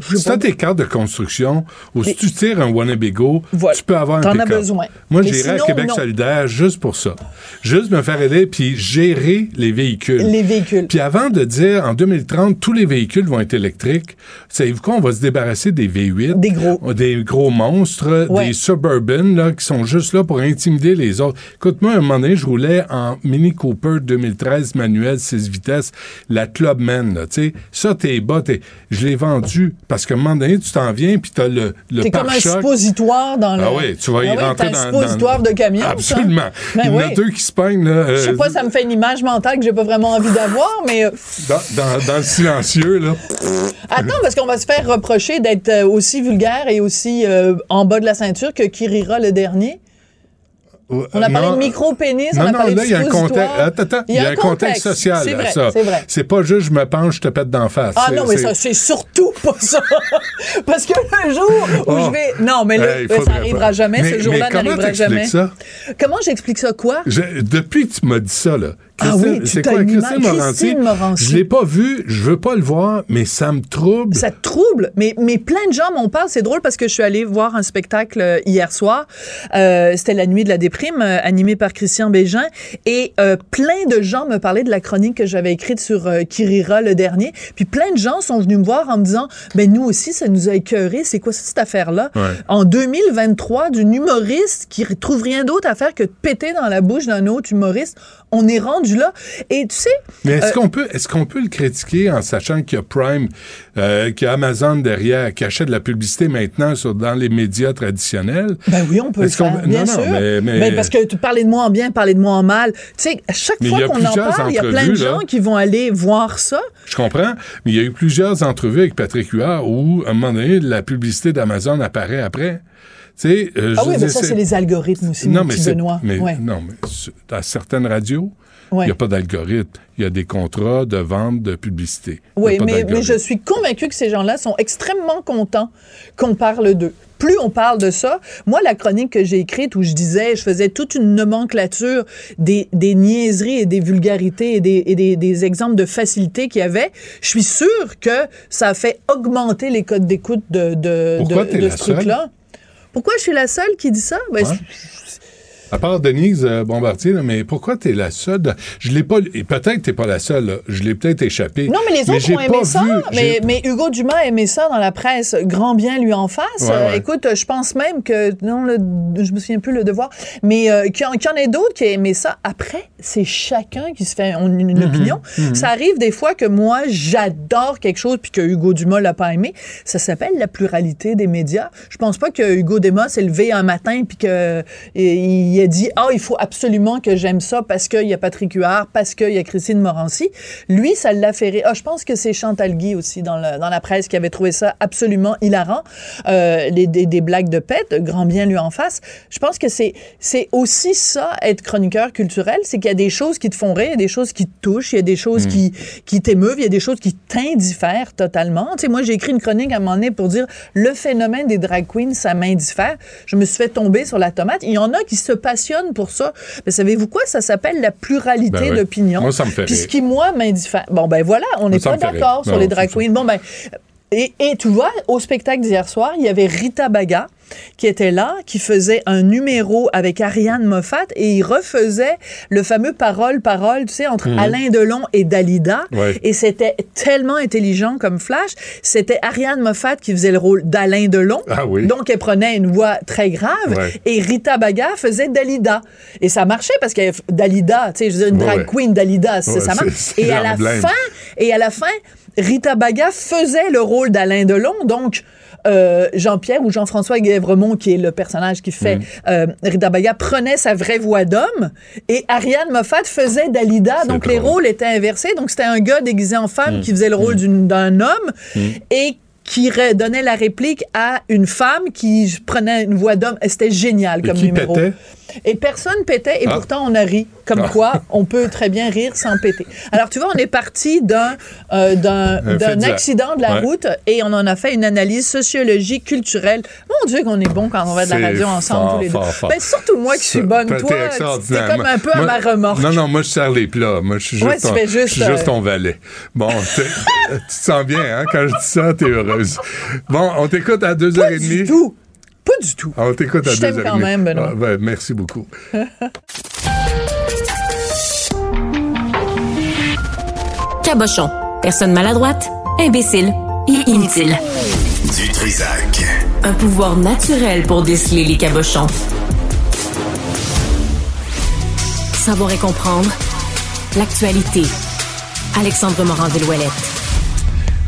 C: Si t'as tes cartes de construction, ou si tu tires un Winnebago,
Q: Voilà.
C: tu peux avoir un
Q: T'en as besoin.
C: Moi,
Q: Mais
C: j'irais à Québec
Q: non.
C: solidaire juste pour ça. Juste me faire aider, puis gérer les véhicules.
Q: Les véhicules.
C: Puis avant de dire, en 2030, tous les véhicules vont être électriques, savez-vous quoi? On va se débarrasser des V8.
Q: Des gros.
C: Des gros monstres,
Q: Ouais.
C: des Suburban, là, qui sont juste là pour intimider les autres. Écoute, moi, à un moment donné, je roulais en Mini Cooper 2013 manuel 6 vitesses, la Clubman, là, tu sais. Ça, t'es bas, t'es... Je l'ai vendu parce qu'à un moment donné, tu t'en viens, puis t'as le, le
Q: T'es comme un suppositoire dans le.
C: Ah oui, tu vas y
Q: Ah oui,
C: rentrer
Q: t'as un
C: dans,
Q: suppositoire
C: dans-
Q: de camion. ça.
C: Absolument.
Q: Ben
C: Il y en a deux qui se peignent, là.
Q: Je sais pas, ça me fait une image mentale que j'ai pas vraiment envie d'avoir, mais euh,
C: dans, dans- dans le silencieux, là.
Q: attends, parce qu'on va se faire reprocher d'être euh, aussi vulgaire et aussi euh, en bas de la ceinture que Kirira le dernier. On a parlé
C: Non,
Q: de micro-pénis, on
C: Non,
Q: a
C: non,
Q: parlé
C: là,
Q: de
C: il y a un contexte. Attends, attends, il y a un contexte social
Q: C'est
C: à
Q: vrai,
C: ça.
Q: c'est vrai.
C: C'est pas juste je me penche, je te pète d'en face.
Q: Ah non, mais ça, c'est surtout pas ça. Parce que le jour où
C: Oh.
Q: je vais. Non, mais là, ben, ça n'arrivera jamais.
C: Mais-
Q: ce jour-là n'arrivera jamais.
C: ça?
Q: Comment j'explique ça? Quoi?
C: Je- depuis que tu m'as dit ça, là.
Q: Ah oui,
C: c'est quoi, Christine Morancy?
Q: Christine Morancy.
C: Je l'ai pas vu, je veux pas le voir, mais ça me trouble.
Q: Ça te trouble, mais, mais plein de gens m'en parlent. C'est drôle parce que je suis allée voir un spectacle euh, hier soir. Euh, C'était La Nuit de la déprime, euh, animé par Christian Bégin. Et euh, plein de gens me parlaient de la chronique que j'avais écrite sur Kirira le dernier. Puis plein de gens sont venus me voir en me disant, ben nous aussi, ça nous a écœuré. C'est quoi cette affaire-là?
C: Ouais.
Q: En 2023, d'une humoriste qui trouve rien d'autre à faire que de péter dans la bouche d'un autre humoriste, on est rendu là. Et tu sais...
C: Mais est-ce
Q: euh,
C: qu'on peut, est-ce qu'on peut le critiquer en sachant qu'il y a Prime, euh, qu'il y a Amazon derrière, qui achète de la publicité maintenant sur, dans les médias traditionnels?
Q: Ben oui, on peut le faire, bien
C: non, non,
Q: sûr.
C: mais- mais-
Q: Ben, parce que tu parlais de moi en bien, parler de moi en mal. Tu sais, à chaque
C: Mais
Q: fois
C: a
Q: qu'on en parle, il y a plein de
C: là.
Q: gens qui vont aller voir ça.
C: Je comprends, mais il y a eu plusieurs entrevues avec Patrick Huard où, à un moment donné, la publicité d'Amazon apparaît après. Tu sais, euh,
Q: Ah oui, mais ça, c'est les algorithmes aussi,
C: non, mais
Q: Benoît.
C: mais-
Q: Ouais.
C: Non, mais à certaines radios, il
Q: Ouais.
C: n'y a pas d'algorithme. Il y a des contrats de vente de publicité.
Q: Oui, mais, je suis convaincue que ces gens-là sont extrêmement contents qu'on parle d'eux. Plus on parle de ça, moi, la chronique que j'ai écrite où je disais, je faisais toute une nomenclature des, des niaiseries et des vulgarités et des, et des, des exemples de facilité qu'il y avait, je suis sûre que ça a fait augmenter les codes d'écoute de, de,
C: Pourquoi
Q: de, ce truc-là. Pourquoi je suis la seule qui dit ça? Ben,
C: Ouais. À part Denise euh, Bombardier, là, mais pourquoi t'es la seule? Je l'ai pas. Et peut-être que t'es pas la seule. là. Je l'ai peut-être échappé.
Q: Non, mais les autres ont aimé ça.
C: vu-
Q: Mais, Hugo Dumas a aimé ça dans la presse. Grand bien lui en face.
C: Ouais,
Q: Euh,
C: ouais.
Q: écoute, je pense même que, non, le, je me souviens plus le devoir, mais euh, qu'il y, en- qu'il y en ait d'autres qui a aimé ça. Après, c'est chacun qui se fait une, une
C: Mhm,
Q: opinion.
C: mhm.
Q: Ça arrive des fois que moi, j'adore quelque chose puis que Hugo Dumas l'a pas aimé. Ça s'appelle la pluralité des médias. Je pense pas que Hugo Dumas s'est levé un matin puis qu'il il a dit, ah, il faut absolument que j'aime ça parce qu'il y a Patrick Huard, parce qu'il y a Christine Morancy. Lui, ça l'a fait rire. Ah, je pense que c'est Chantal Guy aussi dans, le, dans la presse qui avait trouvé ça absolument hilarant. Euh, les, des, des, blagues de pète, grand bien lui en face. Je pense que c'est, c'est aussi ça, être chroniqueur culturel, c'est qu'il y a des choses qui te font rire, il y a des choses qui te touchent, il y a des choses
C: Hmm.
Q: qui, qui t'émeuvent, il y a des choses qui t'indiffèrent totalement. Tu sais, moi, j'ai écrit une chronique à un moment donné pour dire le phénomène des drag queens, ça m'indiffère. Je me suis fait tomber sur la tomate. Il y en a qui se passionnent pour ça. Mais savez-vous quoi? Ça s'appelle la pluralité
C: Ben oui.
Q: d'opinion.
C: Moi, ça me fait
Q: Puis ce qui, moi, m'indiffère. Bon, ben voilà, on n'est pas d'accord sur
C: Non,
Q: les drag queens. Bon, ben. Et, et tu vois, au spectacle d'hier soir, il y avait Rita Baga qui était là, qui faisait un numéro avec Ariane Moffat et il refaisait le fameux parole-parole, tu sais, entre
C: Mhm.
Q: Alain Delon et Dalida.
C: Ouais.
Q: Et c'était tellement intelligent comme flash. C'était Ariane Moffat qui faisait le rôle d'Alain Delon.
C: Ah oui.
Q: Donc, elle prenait une voix très grave.
C: Ouais.
Q: Et Rita Baga faisait Dalida. Et ça marchait parce que Dalida, tu sais, je veux dire, une drag
C: ouais.
Q: queen Dalida, ça marche. Et à la fin, et à la fin, Rita Baga faisait le rôle d'Alain Delon. Donc, euh, Jean-Pierre ou Jean-François Guèvremont, qui est le personnage qui fait
C: Mm.
Q: euh, Rita Baga, prenait sa vraie voix d'homme et Ariane Moffat faisait Dalida. Donc, les rôles étaient inversés. Donc, c'était un gars déguisé en femme
C: Mm.
Q: qui faisait le rôle d'une- d'un homme
C: Mm.
Q: et qui donnait la réplique à une femme qui prenait une voix d'homme. C'était génial
C: Et
Q: comme
C: qui
Q: numéro.
C: pétait?
Q: Et personne pétait, et
C: Ah.
Q: pourtant on a ri. Comme
C: Ah.
Q: quoi, on peut très bien rire sans péter. Alors, tu vois, on est parti d'un euh, d'un accident de la
C: Ouais.
Q: route et on en a fait une analyse sociologique, culturelle. Mon Dieu, qu'on est bon quand on va de la radio ensemble
C: fort,
Q: tous les deux.
C: fort, fort.
Q: Ben, surtout moi qui suis bonne. Toi,
C: t'es
Q: comme un peu à ma remorque.
C: Non, non, moi, je sers les plats. Moi, je suis juste,
Q: Ouais, tu
C: ton,
Q: fais juste,
C: je suis juste
Q: euh,
C: ton valet. Bon, tu te sens bien, hein? Quand je dis ça, t'es heureuse. Bon, on t'écoute à 2h30.
Q: du tout. Pas du tout.
C: On t'écoute à
Q: Je t'aime
C: 2h30.
Q: quand même, Benoît.
C: Ah, ben, merci beaucoup.
P: Cabochon. Personne maladroite, imbécile et inutile.
B: Du Trisac.
P: Un pouvoir naturel pour déceler les cabochons. Savoir et comprendre l'actualité. Alexandre Morand-Villouellette.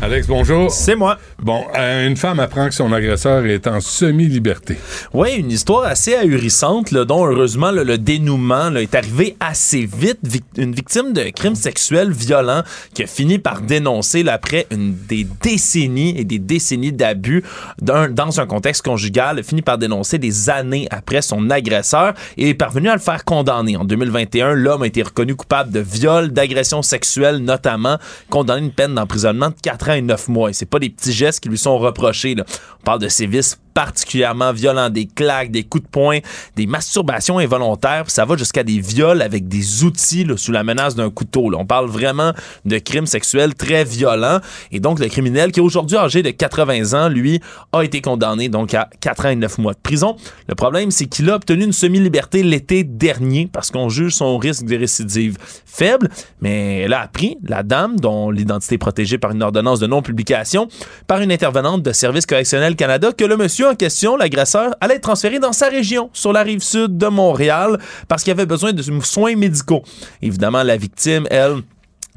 C: Alex, bonjour.
R: C'est moi.
C: Bon, euh, une femme apprend que son agresseur est en semi-liberté.
R: Oui, une histoire assez ahurissante, là, dont heureusement là, le dénouement là, est arrivé assez vite. Vic- une victime de crimes sexuels violents qui a fini par dénoncer là, après une, des décennies et des décennies d'abus dans un contexte conjugal, a fini par dénoncer des années après son agresseur et est parvenu à le faire condamner. En 2021, l'homme a été reconnu coupable de viol, d'agression sexuelle notamment, condamné à une peine d'emprisonnement de 4 ans et 9 mois. Et c'est pas des petits gestes qui lui sont reprochés. là. On parle de sévices particulièrement violents, des claques, des coups de poing, des masturbations involontaires, puis ça va jusqu'à des viols avec des outils sous la menace d'un couteau. là. On parle vraiment de crimes sexuels très violents. Et donc, le criminel, qui est aujourd'hui âgé de 80 ans, lui, a été condamné donc à 4 ans et 9 mois de prison. Le problème, c'est qu'il a obtenu une semi-liberté l'été dernier parce qu'on juge son risque de récidive faible, mais elle a appris, la dame, dont l'identité est protégée par une ordonnance de non-publication, par une intervenante de Service correctionnel Canada, que le monsieur en question, l'agresseur, allait être transféré dans sa région, sur la rive sud de Montréal, parce qu'il avait besoin de soins médicaux. Évidemment, la victime, elle,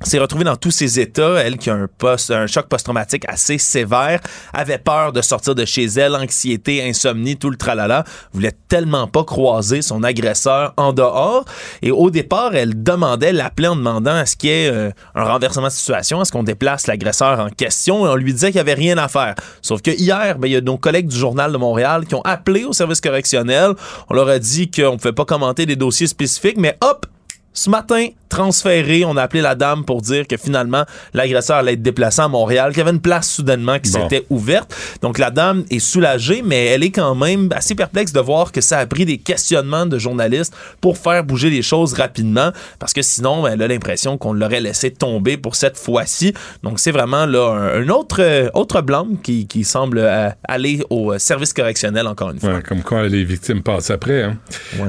R: s'est retrouvée dans tous ses états, elle qui a un, un choc post-traumatique assez sévère, avait peur de sortir de chez elle, anxiété, insomnie, tout le tralala, voulait tellement pas croiser son agresseur en dehors. Et au départ, elle demandait, l'appelait en demandant à ce qu'il y ait euh, un renversement de situation, à ce qu'on déplace l'agresseur en question, et on lui disait qu'il n'y avait rien à faire. Sauf que hier, ben, il y a nos collègues du Journal de Montréal qui ont appelé au service correctionnel, on leur a dit qu'on ne pouvait pas commenter des dossiers spécifiques, mais hop, ce matin, transféré, on a appelé la dame pour dire que finalement, l'agresseur allait être déplacé à Montréal, qu'il y avait une place soudainement qui
C: Bon.
R: s'était ouverte. Donc la dame est soulagée, mais elle est quand même assez perplexe de voir que ça a pris des questionnements de journalistes pour faire bouger les choses rapidement, parce que sinon, elle a l'impression qu'on l'aurait laissé tomber pour cette fois-ci. Donc c'est vraiment là un, un autre, euh, autre blâme qui, qui semble euh, aller au euh, service correctionnel encore une fois.
C: Ouais, comme quoi les victimes passent après. hein.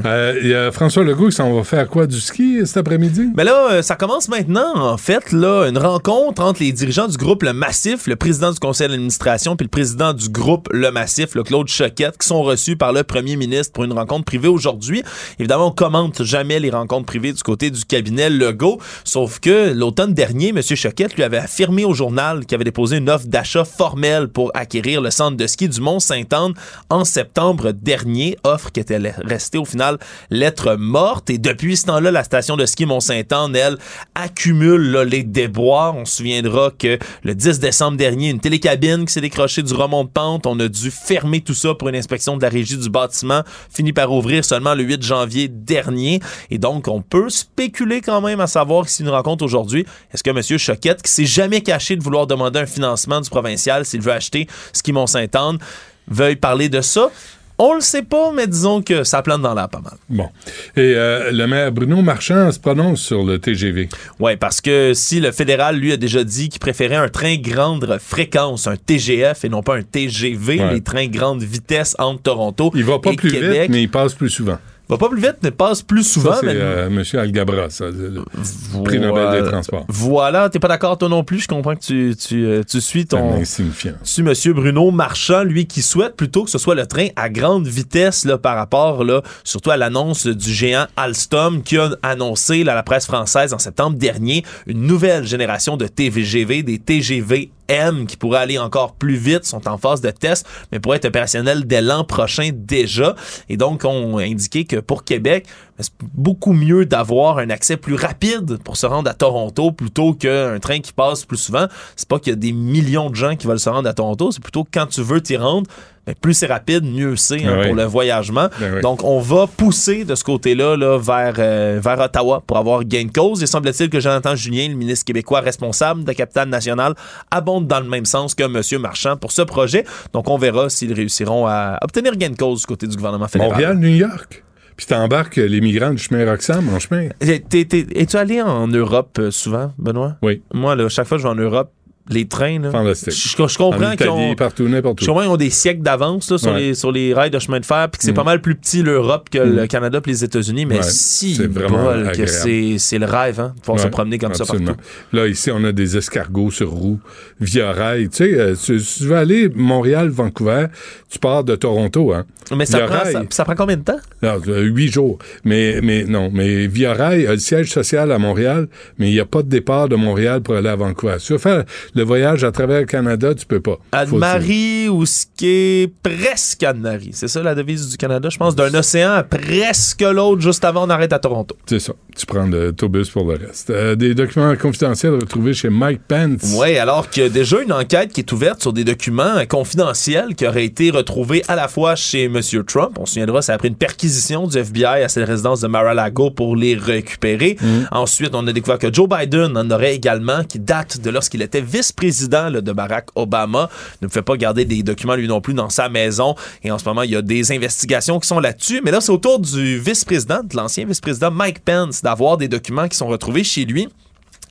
C: Euh, Il y a François Legault qui s'en va faire quoi du ski? Cet après-midi?
R: Mais là, euh, ça commence maintenant, en fait, là, une rencontre entre les dirigeants du groupe Le Massif, le président du conseil d'administration, puis le président du groupe Le Massif, le Claude Choquette, qui sont reçus par le premier ministre pour une rencontre privée aujourd'hui. Évidemment, on commente jamais les rencontres privées du côté du cabinet Legault, sauf que l'automne dernier, M. Choquette lui avait affirmé au journal qu'il avait déposé une offre d'achat formelle pour acquérir le centre de ski du Mont-Saint-Anne en septembre dernier, offre qui était restée au final lettre morte. Et depuis ce temps-là, la station de ski Mont-Saint-Anne, elle, accumule les déboires. On se souviendra que le 10 décembre dernier, une télécabine qui s'est décrochée du remont de pente. On a dû fermer tout ça pour une inspection de la régie du bâtiment, fini par ouvrir seulement le 8 janvier dernier. Et donc, on peut spéculer quand même à savoir s'il nous rencontre aujourd'hui, est-ce que M. Choquette, qui s'est jamais caché de vouloir demander un financement du provincial s'il veut acheter ski Mont-Saint-Anne, veuille parler de ça? On le sait pas, mais disons que ça plante dans l'air pas mal.
C: Bon. Et euh, le maire Bruno Marchand se prononce sur le TGV.
R: Oui, parce que si le fédéral, lui, a déjà dit qu'il préférait un train grande fréquence, un TGF, et non pas un TGV, les trains grande vitesse entre Toronto
C: Il va pas plus vite, mais il passe plus souvent
R: va pas plus vite, mais passe plus souvent.
C: c'est euh, M. Algabra, ça, le prix Nobel des transports.
R: Voilà, t'es pas d'accord toi non plus? Je comprends que tu, tu, euh, tu suis ton...
C: insignifiant.
R: Tu M. Bruno Marchand, lui, qui souhaite plutôt que ce soit le train à grande vitesse là, par rapport, là, surtout à l'annonce du géant Alstom qui a annoncé à la presse française en septembre dernier une nouvelle génération de TVGV, des TGV M qui pourrait aller encore plus vite sont en phase de test, mais pourraient être opérationnels dès l'an prochain déjà. Et donc, on a indiqué que pour Québec, c'est beaucoup mieux d'avoir un accès plus rapide pour se rendre à Toronto plutôt qu'un train qui passe plus souvent. C'est pas qu'il y a des millions de gens qui veulent se rendre à Toronto, c'est plutôt quand tu veux t'y rendre, ben, plus c'est rapide, mieux c'est hein, pour le voyagement.
C: Ben
R: Donc, on va pousser de ce côté-là là, vers, euh, vers Ottawa pour avoir gain de cause. Et semble-t-il que Jonathan Julien, le ministre québécois responsable de la capitale nationale, abonde dans le même sens que M. Marchand pour ce projet. Donc, on verra s'ils réussiront à obtenir gain de cause du côté du gouvernement fédéral.
C: Montréal, New York. Puis t'embarques les migrants du chemin Roxham en chemin.
R: Es-tu allé en Europe euh, souvent, Benoît?
C: Oui.
R: Moi, là, chaque fois que je vais en Europe, les trains, là, je, je, comprends qu'ils ont,
C: partout, n'importe où.
R: Je comprends ont des siècles d'avance sur, les, sur les rails de chemin de fer, puis que c'est pas mal plus petit l'Europe que le Canada puis les États-Unis, mais si
C: c'est
R: que c'est le rêve, hein, de pouvoir se promener comme
C: absolument.
R: ça partout.
C: Là, ici, on a des escargots sur roue via rail. Tu sais, euh, tu, tu veux aller Montréal-Vancouver, tu pars de Toronto, hein.
R: Mais ça prend, ça, ça, prend combien de temps?
C: Non, huit jours. Mais, mais non, mais Via Rail a le siège social à Montréal, mais il n'y a pas de départ de Montréal pour aller à Vancouver. Tu veux faire le voyage à travers le Canada, tu peux pas.
R: Anne-Marie ou ce qui est presque Anne-Marie. C'est ça la devise du Canada, je pense, d'un océan à presque l'autre, juste avant on arrête à Toronto.
C: C'est ça. Tu prends l'autobus pour le reste. Euh, des documents confidentiels retrouvés chez Mike Pence.
R: Oui, alors qu'il y a déjà une enquête qui est ouverte sur des documents confidentiels qui auraient été retrouvés à la fois chez M. Trump. On se souviendra, ça a pris une perquisition du FBI à cette résidence de Mar-a-Lago pour les récupérer.
C: Mm.
R: Ensuite, on a découvert que Joe Biden en aurait également, qui date de lorsqu'il était vice-président de Barack Obama. Ne fait pas garder des documents lui non plus dans sa maison. Et en ce moment, il y a des investigations qui sont là-dessus. Mais là, c'est au tour du vice-président, de l'ancien vice-président Mike Pence, d'avoir des documents qui sont retrouvés chez lui.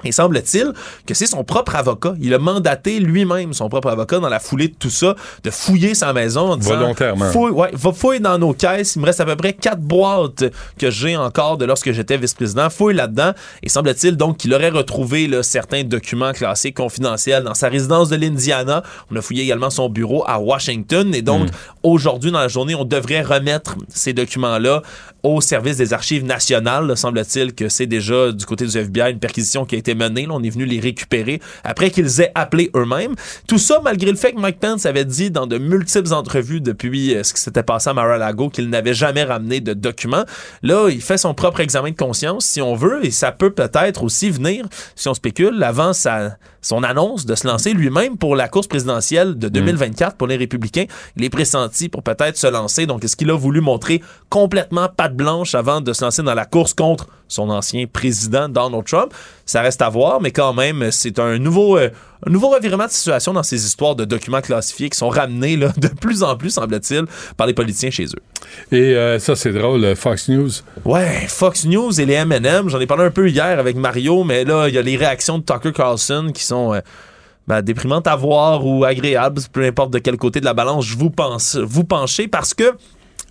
R: Et semble-t-il que c'est son propre avocat. Il a mandaté lui-même son propre avocat dans la foulée de tout ça, de fouiller sa maison en disant...
C: Volontairement.
R: Fouille, ouais, va fouiller dans nos caisses. Il me reste à peu près quatre boîtes que j'ai encore de lorsque j'étais vice-président. Fouille là-dedans. Et semble-t-il donc qu'il aurait retrouvé là, certains documents classés confidentiels dans sa résidence de l'Indiana. On a fouillé également son bureau à Washington. Et donc,
C: Mm.
R: aujourd'hui, dans la journée, on devrait remettre ces documents-là au service des archives nationales. Semble-t-il que c'est déjà du côté du FBI une perquisition qui a été menée. Là, on est venu les récupérer après qu'ils aient appelé eux-mêmes. Tout ça malgré le fait que Mike Pence avait dit dans de multiples entrevues depuis euh, ce qui s'était passé à Mar-a-Lago qu'il n'avait jamais ramené de documents. Là, il fait son propre examen de conscience, si on veut, et ça peut peut-être aussi venir, si on spécule, avant sa, son annonce de se lancer lui-même pour la course présidentielle de 2024 pour les Républicains. Il est pressenti pour peut-être se lancer. Donc, est-ce qu'il a voulu montrer complètement patte blanche avant de se lancer dans la course contre son ancien président Donald Trump? Ça reste à voir, mais quand même, c'est un nouveau, euh, un nouveau revirement de situation dans ces histoires de documents classifiés qui sont ramenés là, de plus en plus, semble-t-il, par les politiciens chez eux.
C: Et euh, ça, c'est drôle, euh, Fox News.
R: Ouais, Fox News et les M&M, j'en ai parlé un peu hier avec Mario, mais là, il y a les réactions de Tucker Carlson qui sont... euh, ben, déprimantes à voir ou agréables, peu importe de quel côté de la balance je vous pense, vous penchez, parce que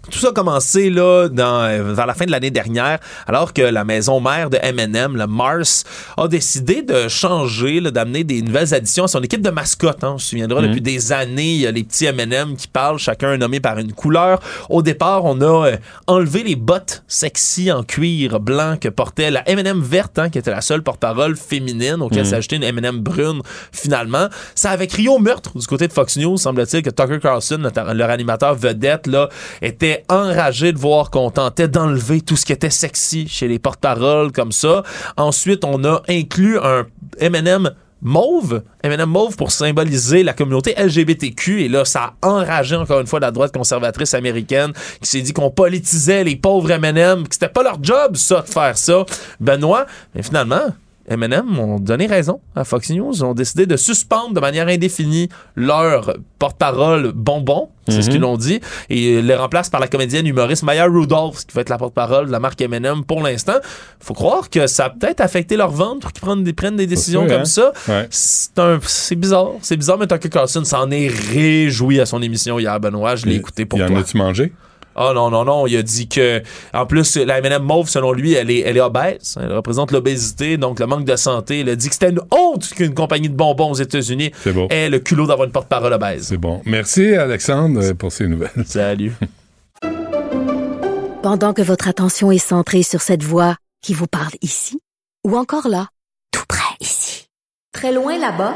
R: Tout ça a commencé là, dans, euh, vers la fin de l'année dernière, alors que la maison mère de M&M, le Mars, a décidé de changer, d'amener des nouvelles additions à son équipe de mascottes. Hein. On se souviendra,
C: Mhm.
R: depuis des années, il y a les petits M&M qui parlent, chacun nommé par une couleur. Au départ, on a euh, enlevé les bottes sexy en cuir blanc que portait la M&M verte, hein, qui était la seule porte-parole féminine, auquel
C: Mhm.
R: s'est acheté une M&M brune finalement. Ça avait crié au meurtre du côté de Fox News, semble-t-il que Tucker Carlson, notre- leur animateur vedette, là, était enragé de voir qu'on tentait d'enlever tout ce qui était sexy chez les porte-paroles comme ça. Ensuite, on a inclus un M&M mauve, M&M mauve pour symboliser la communauté LGBTQ et là ça a enragé encore une fois la droite conservatrice américaine qui s'est dit qu'on politisait les pauvres M&M, que c'était pas leur job ça de faire ça. Benoît, mais finalement M&M ont donné raison à Fox News, ont décidé de suspendre de manière indéfinie leur porte-parole bonbon, c'est ce
C: Mhm.
R: qu'ils l'ont dit, et les remplace par la comédienne humoriste Maya Rudolph, qui va être la porte-parole de la marque M&M pour l'instant. Faut croire que ça a peut-être affecté leur vente pour qu'ils prennent des, prennent des décisions
C: sûr,
R: comme
C: hein?
R: ça.
C: Ouais.
R: C'est un, c'est bizarre, c'est bizarre, mais Tucker Carlson s'en est réjoui à son émission hier, Benoît. Je l'ai écouté pour
C: Y en
R: toi.
C: as-tu mangé?
R: Ah non, non, non, il a dit que, en plus, la M&M mauve, selon lui, elle est, elle est obèse. Elle représente l'obésité, donc le manque de santé. Il a dit que c'était une honte qu'une compagnie de bonbons aux États-Unis ait le culot d'avoir une porte-parole obèse.
C: C'est bon. Merci, Alexandre, pour ces nouvelles.
R: Salut.
F: Pendant que votre attention est centrée sur cette voix qui vous parle ici, ou encore là, tout près ici, très loin là-bas,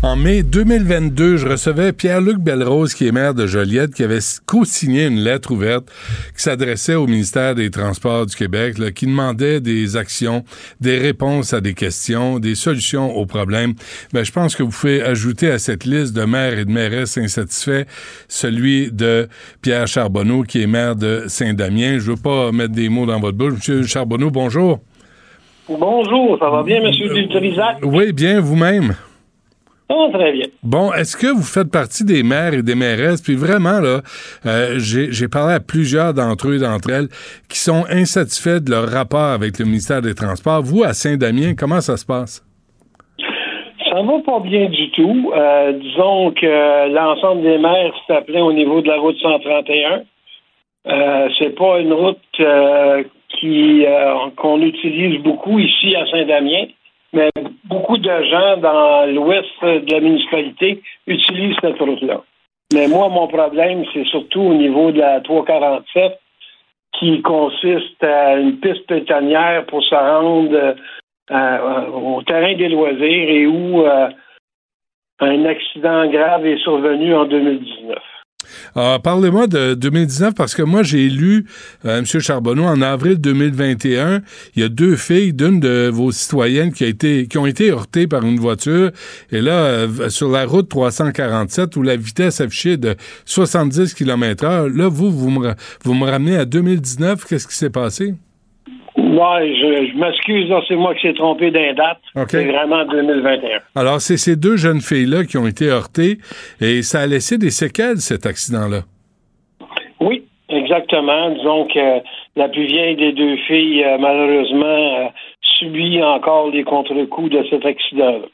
C: En mai 2022, je recevais Pierre-Luc Belrose, qui est maire de Joliette, qui avait co-signé une lettre ouverte qui s'adressait au ministère des Transports du Québec, là, qui demandait des actions, des réponses à des questions, des solutions aux problèmes. Ben, je pense que vous pouvez ajouter à cette liste de maires et de mairesses insatisfaits celui de Pierre Charbonneau, qui est maire de Saint-Damien. Je veux pas mettre des mots dans votre bouche. Monsieur Charbonneau, bonjour.
S: Bonjour, ça va bien, M. Dutrisac?
C: Oui, bien, vous-même.
S: Très bien.
C: Bon, est-ce que vous faites partie des maires et des mairesses? Puis vraiment, là, euh, j'ai parlé à plusieurs d'entre eux et d'entre elles qui sont insatisfaits de leur rapport avec le ministère des Transports. Vous, à Saint-Damien, comment ça se passe?
S: Ça va pas bien du tout. Euh, disons que l'ensemble des maires s'appelaient au niveau de la route 131. Euh, c'est pas une route euh, qui euh, qu'on utilise beaucoup ici à Saint-Damien, mais beaucoup de gens dans l'ouest de la municipalité utilisent cette route-là. Mais moi, mon problème, c'est surtout au niveau de la 347 qui consiste à une piste pétanière pour se rendre euh, euh, au terrain des loisirs et où euh, un accident grave est survenu en 2019.
C: Ah, Parlez-moi de 2019 parce que moi, j'ai lu, euh, M. Charbonneau, en avril 2021, il y a deux filles d'une de vos citoyennes qui, a été, qui ont été heurtées par une voiture. Et là, euh, sur la route 347, où la vitesse affichée de 70 km h là, vous, vous me, vous me ramenez à 2019. Qu'est-ce qui s'est passé?
S: Ouais, je, je m'excuse, c'est moi qui s'est trompé d'un date. C'est vraiment 2021.
C: Alors, c'est ces deux jeunes filles-là qui ont été heurtées et ça a laissé des séquelles, cet accident-là.
S: Oui, exactement. Disons que la plus vieille des deux filles, euh, malheureusement, euh, subit encore les contre-coups de cet accident-là.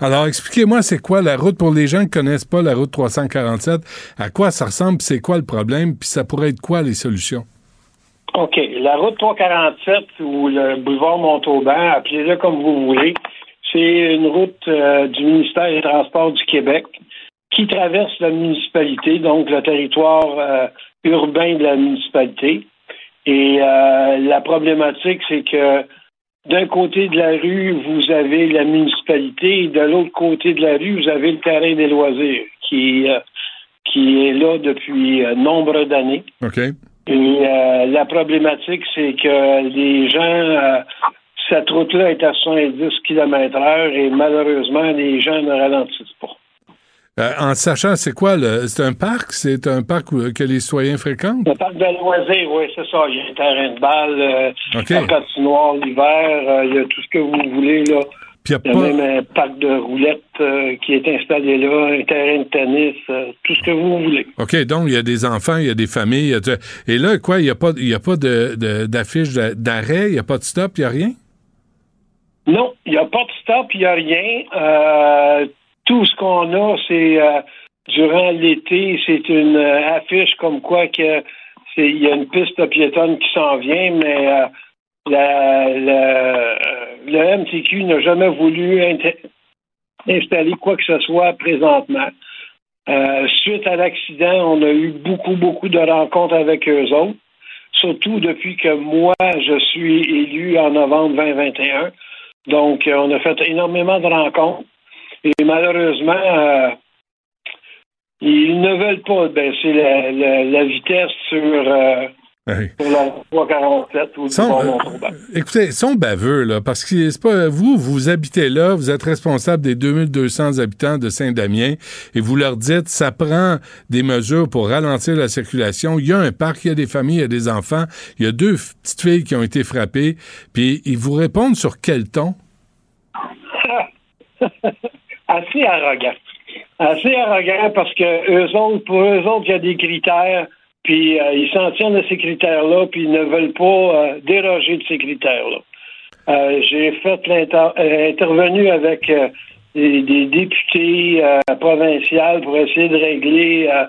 C: Alors, expliquez-moi, c'est quoi la route? Pour les gens qui connaissent pas la route 347? À quoi ça ressemble? C'est quoi le problème? Puis ça pourrait être quoi les solutions?
S: OK. La route 347 ou le boulevard Montauban, appelez-le comme vous voulez, c'est une route euh, du ministère des Transports du Québec qui traverse la municipalité, donc le territoire euh, urbain de la municipalité. Et euh, la problématique, c'est que d'un côté de la rue, vous avez la municipalité et de l'autre côté de la rue, vous avez le terrain des loisirs qui, euh, qui est là depuis nombre d'années.
C: OK.
S: Et euh, la problématique, c'est que les gens, euh, cette route-là est à 70 km heure et malheureusement, les gens ne ralentissent pas.
C: Euh, en sachant, c'est quoi? le- C'est un parc? C'est un parc où- que les citoyens fréquentent?
S: Le parc de loisirs, oui, c'est ça. Il y a un terrain de balle, euh,
C: OK.
S: un patinoire l'hiver, il y a tout ce que vous voulez, là.
C: Puis
S: Il y a même un parc de roulettes euh, qui est installé là, un terrain de tennis, euh, tout ce que vous voulez.
C: OK, donc il y a des enfants, il y a des familles. il y a de- Et là, quoi, il n'y a pas, y a pas de- d'affiche de- d'arrêt, il n'y a pas de stop, il n'y a rien?
S: Non, il n'y a pas de stop, il n'y a rien. Euh, tout ce qu'on a, c'est euh, durant l'été, c'est une euh, affiche comme quoi que il y a une piste de piétonne qui s'en vient, mais euh, la- le MTQ n'a jamais voulu installer quoi que ce soit présentement. Euh, suite à l'accident, on a eu beaucoup, beaucoup de rencontres avec eux autres, surtout depuis que moi, je suis élu en novembre 2021. Donc, euh, on a fait énormément de rencontres. Et malheureusement, euh, ils ne veulent pas baisser la, vitesse sur, euh, sur la 347 ou du
C: Sont,
S: bon
C: euh,
S: Montauban.
C: écoutez, ils sont baveux, là, parce que c'est pas vous, vous habitez là, vous êtes responsable des 2200 habitants de Saint-Damien, et vous leur dites, ça prend des mesures pour ralentir la circulation. Il y a un parc, il y a des familles, il y a des enfants, il y a deux petites filles qui ont été frappées, puis ils vous répondent sur quel ton?
S: assez arrogant. Assez arrogant parce que eux autres, pour eux autres, il y a des critères, puis euh, ils s'en tiennent à ces critères-là, puis ils ne veulent pas euh, déroger de ces critères-là. Euh, J'ai fait l'inter euh, intervenu avec euh, des, des députés euh, provinciaux pour essayer de régler euh,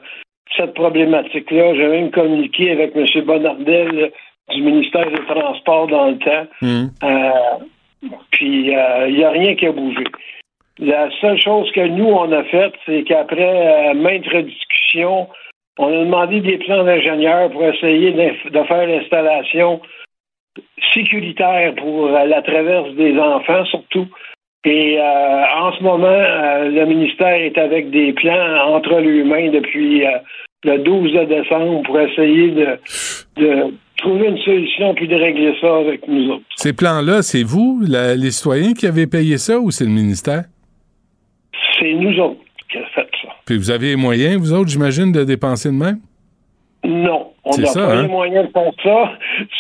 S: cette problématique-là. J'ai même communiqué avec M. Bonardel du ministère des Transports dans le temps. Euh, puis euh, il n'y a rien qui a bougé. La seule chose que nous, on a faite, c'est qu'après maintes discussions, on a demandé des plans d'ingénieurs pour essayer de faire l'installation sécuritaire pour euh, la traverse des enfants, surtout. Et euh, en ce moment, euh, le ministère est avec des plans entre les mains depuis euh, le 12 de décembre pour essayer de, de trouver une solution puis de régler ça avec nous autres.
C: Ces plans-là, c'est vous, la- les citoyens, qui avez payé ça, ou c'est le ministère?
S: C'est nous autres
C: Puis vous avez les moyens, vous autres, j'imagine, de dépenser de même?
S: Non, on n'a pas
C: hein?
S: les moyens de faire ça.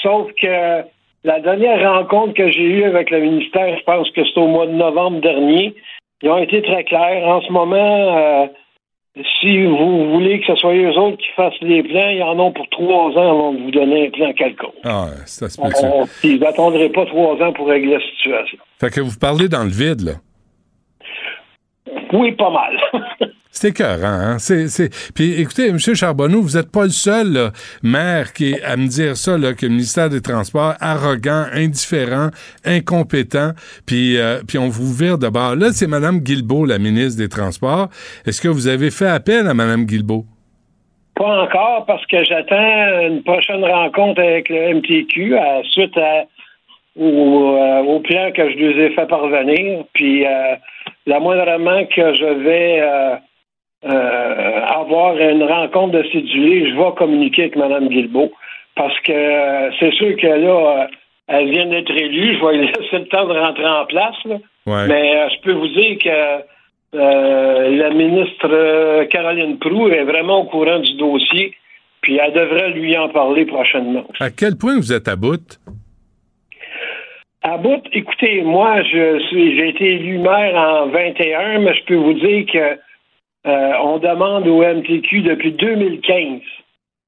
S: Sauf que la dernière rencontre que j'ai eue avec le ministère, je pense que c'est au mois de novembre dernier, ils ont été très clairs. En ce moment, euh, si vous voulez que ce soit eux autres qui fassent les plans, ils en ont pour trois ans avant de vous donner un plan quelconque.
C: Ah, ça se peut-tu?
S: On- Ils n'attendraient pas trois ans pour régler la situation.
C: Fait que vous parlez dans le vide, là.
S: Oui, pas mal.
C: C'est écœurant, hein? Puis écoutez, M. Charbonneau, vous n'êtes pas le seul là, maire qui est à me dire ça, là, que le ministère des Transports, arrogant, indifférent, incompétent, puis, euh, puis on vous vire de bord. Là, c'est Mme Guilbeault, la ministre des Transports. Est-ce que vous avez fait appel à Mme Guilbeault?
S: Pas encore parce que j'attends une prochaine rencontre avec le MTQ à, suite à- au, euh, au plan que je lui ai fait parvenir. Puis euh, la moindrement que je vais euh, avoir une rencontre de cédulé, je vais communiquer avec Mme Guilbeault parce que euh, c'est sûr que là, euh, elle vient d'être élue. Je vais lui laisser le temps de rentrer en place. là.
C: Ouais.
S: Mais je peux vous dire que la ministre Caroline Proux est vraiment au courant du dossier, puis elle devrait lui en parler prochainement.
C: À quel point vous êtes à bout?
S: À bout, écoutez, moi, je suis, j'ai été élu maire en 21, mais je peux vous dire que euh, on demande au MTQ depuis 2015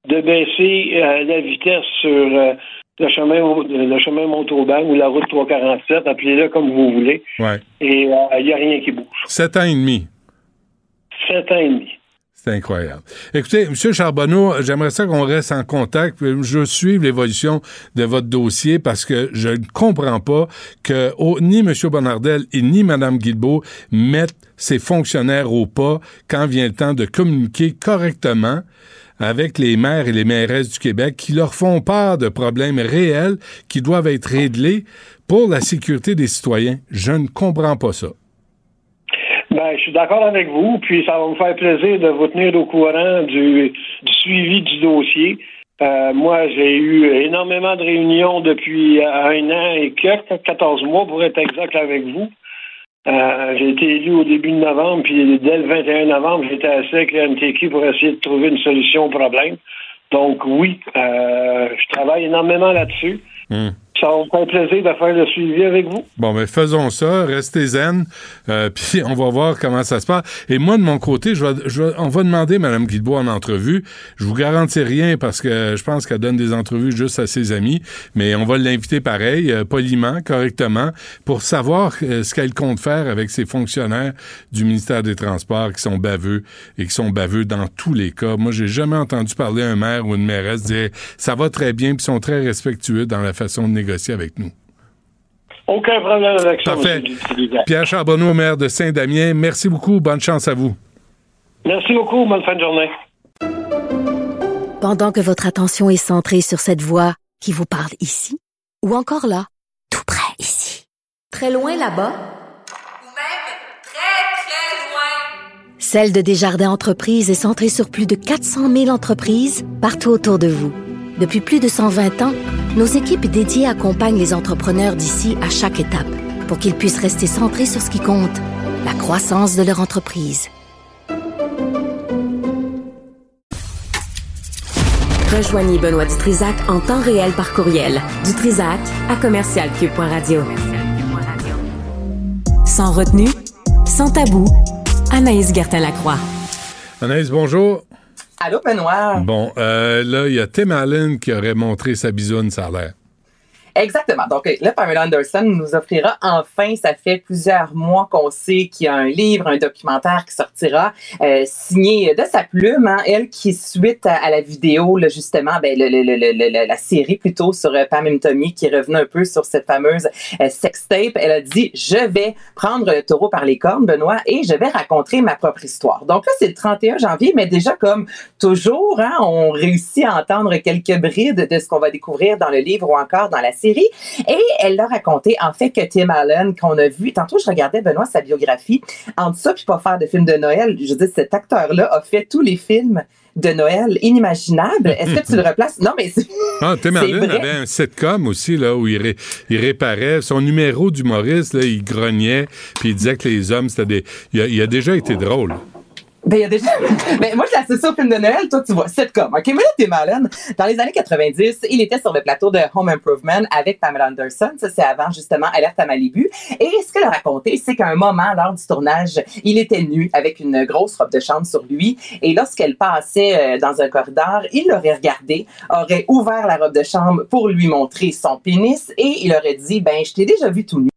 S: de baisser euh, la vitesse sur euh, le chemin le chemin Montauban ou la route 347, appelez-le comme vous voulez.
C: Ouais.
S: Et il n'y a rien qui bouge.
C: Sept ans et demi.
S: Sept ans et demi.
C: C'est incroyable. Écoutez, M. Charbonneau, j'aimerais ça qu'on reste en contact. Je suive l'évolution de votre dossier parce que je ne comprends pas que oh, ni M. Bonardel et ni Mme Guilbeault mettent ces fonctionnaires au pas quand vient le temps de communiquer correctement avec les maires et les mairesses du Québec qui leur font part de problèmes réels qui doivent être réglés pour la sécurité des citoyens. Je ne comprends pas ça.
S: Ben, je suis d'accord avec vous, puis ça va me faire plaisir de vous tenir au courant du, du suivi du dossier. Euh, moi, j'ai eu énormément de réunions depuis un an et quelques, 14 mois pour être exact avec vous. Euh, j'ai été élu au début de novembre, puis dès le 21 novembre, j'étais assis avec le MTQ pour essayer de trouver une solution au problème. Donc oui, euh, je travaille énormément là-dessus.
C: Hmm.
S: Ça va me faire plaisir de faire le suivi avec vous.
C: Bon, mais faisons ça, restez zen, euh, puis on va voir comment ça se passe. Et moi, de mon côté, on va demander Mme Guilbeault en entrevue. Je vous garantis rien parce que je pense qu'elle donne des entrevues juste à ses amis, mais on va l'inviter pareil, euh, poliment, correctement, pour savoir euh, ce qu'elle compte faire avec ses fonctionnaires du ministère des Transports qui sont baveux et qui sont baveux dans tous les cas. Moi, j'ai jamais entendu parler un maire ou une mairesse dire ça va très bien, puis sont très respectueux dans la façon de négocier avec nous.
S: Aucun problème avec ça,
C: Parfait. Pierre Charbonneau, maire de Saint-Damien, merci beaucoup. Bonne chance à vous.
S: Merci beaucoup. Bonne fin de journée.
F: Pendant que votre attention est centrée sur cette voix qui vous parle ici, ou encore là, tout près ici, très loin là-bas, Celle de Desjardins Entreprises est centrée sur plus de 400 000 entreprises partout autour de vous. Depuis plus de 120 ans, nos équipes dédiées accompagnent les entrepreneurs d'ici à chaque étape pour qu'ils puissent rester centrés sur ce qui compte, la croissance de leur entreprise.
A: Rejoignez Benoît Dutrisac en temps réel par courriel. Dutrisac à commercialcube.radio. Sans retenue, sans tabou, Anaïs Gertin-Lacroix.
C: Anaïs, bonjour.
T: Allô, Benoît?
C: Bon, euh, là, il y a Tim Allen qui aurait montré sa bisoune, ça a l'air.
T: Exactement. Donc là, Pamela Anderson nous offrira enfin, ça fait plusieurs mois qu'on sait qu'il y a un livre, un documentaire qui sortira, euh, signé de sa plume, hein, elle qui, suite à, la vidéo, justement, ben, la série plutôt sur euh, Pam et Tommy, qui revenue un peu sur cette fameuse euh, sextape, elle a dit, je vais prendre le taureau par les cornes, Benoît, et je vais raconter ma propre histoire. Donc là, c'est le 31 janvier, mais déjà, comme toujours, hein, on réussit à entendre quelques brides de ce qu'on va découvrir dans le livre ou encore dans la série. Et elle l'a raconté, en fait, que Tim Allen, qu'on a vu, tantôt, je regardais, Benoît, sa biographie, entre ça puis pas faire de film de Noël, je veux dire, cet acteur-là a fait tous les films de Noël inimaginables. Est-ce que tu le replaces? Non, mais c'est...
C: Ah, Tim Allen avait un sitcom aussi, là, où il, ré- il réparait. Son numéro d'humoriste, là, il grognait, puis il disait que les hommes, c'était des... Il a, il a déjà été drôle.
T: Ben, il y a déjà. Ben, moi, je l'associe au film de Noël. Toi, tu vois, sitcom. OK, mais là, t'es malade. Dans les années 90, il était sur le plateau de Home Improvement avec Pamela Anderson. Ça, c'est avant, justement, Alerte à Malibu. Et ce qu'elle a raconté, c'est qu'à un moment, lors du tournage, il était nu avec une grosse robe de chambre sur lui. Et lorsqu'elle passait euh, dans un corridor, il l'aurait regardé, aurait ouvert la robe de chambre pour lui montrer son pénis et il aurait dit, ben, je t'ai déjà vu tout nu.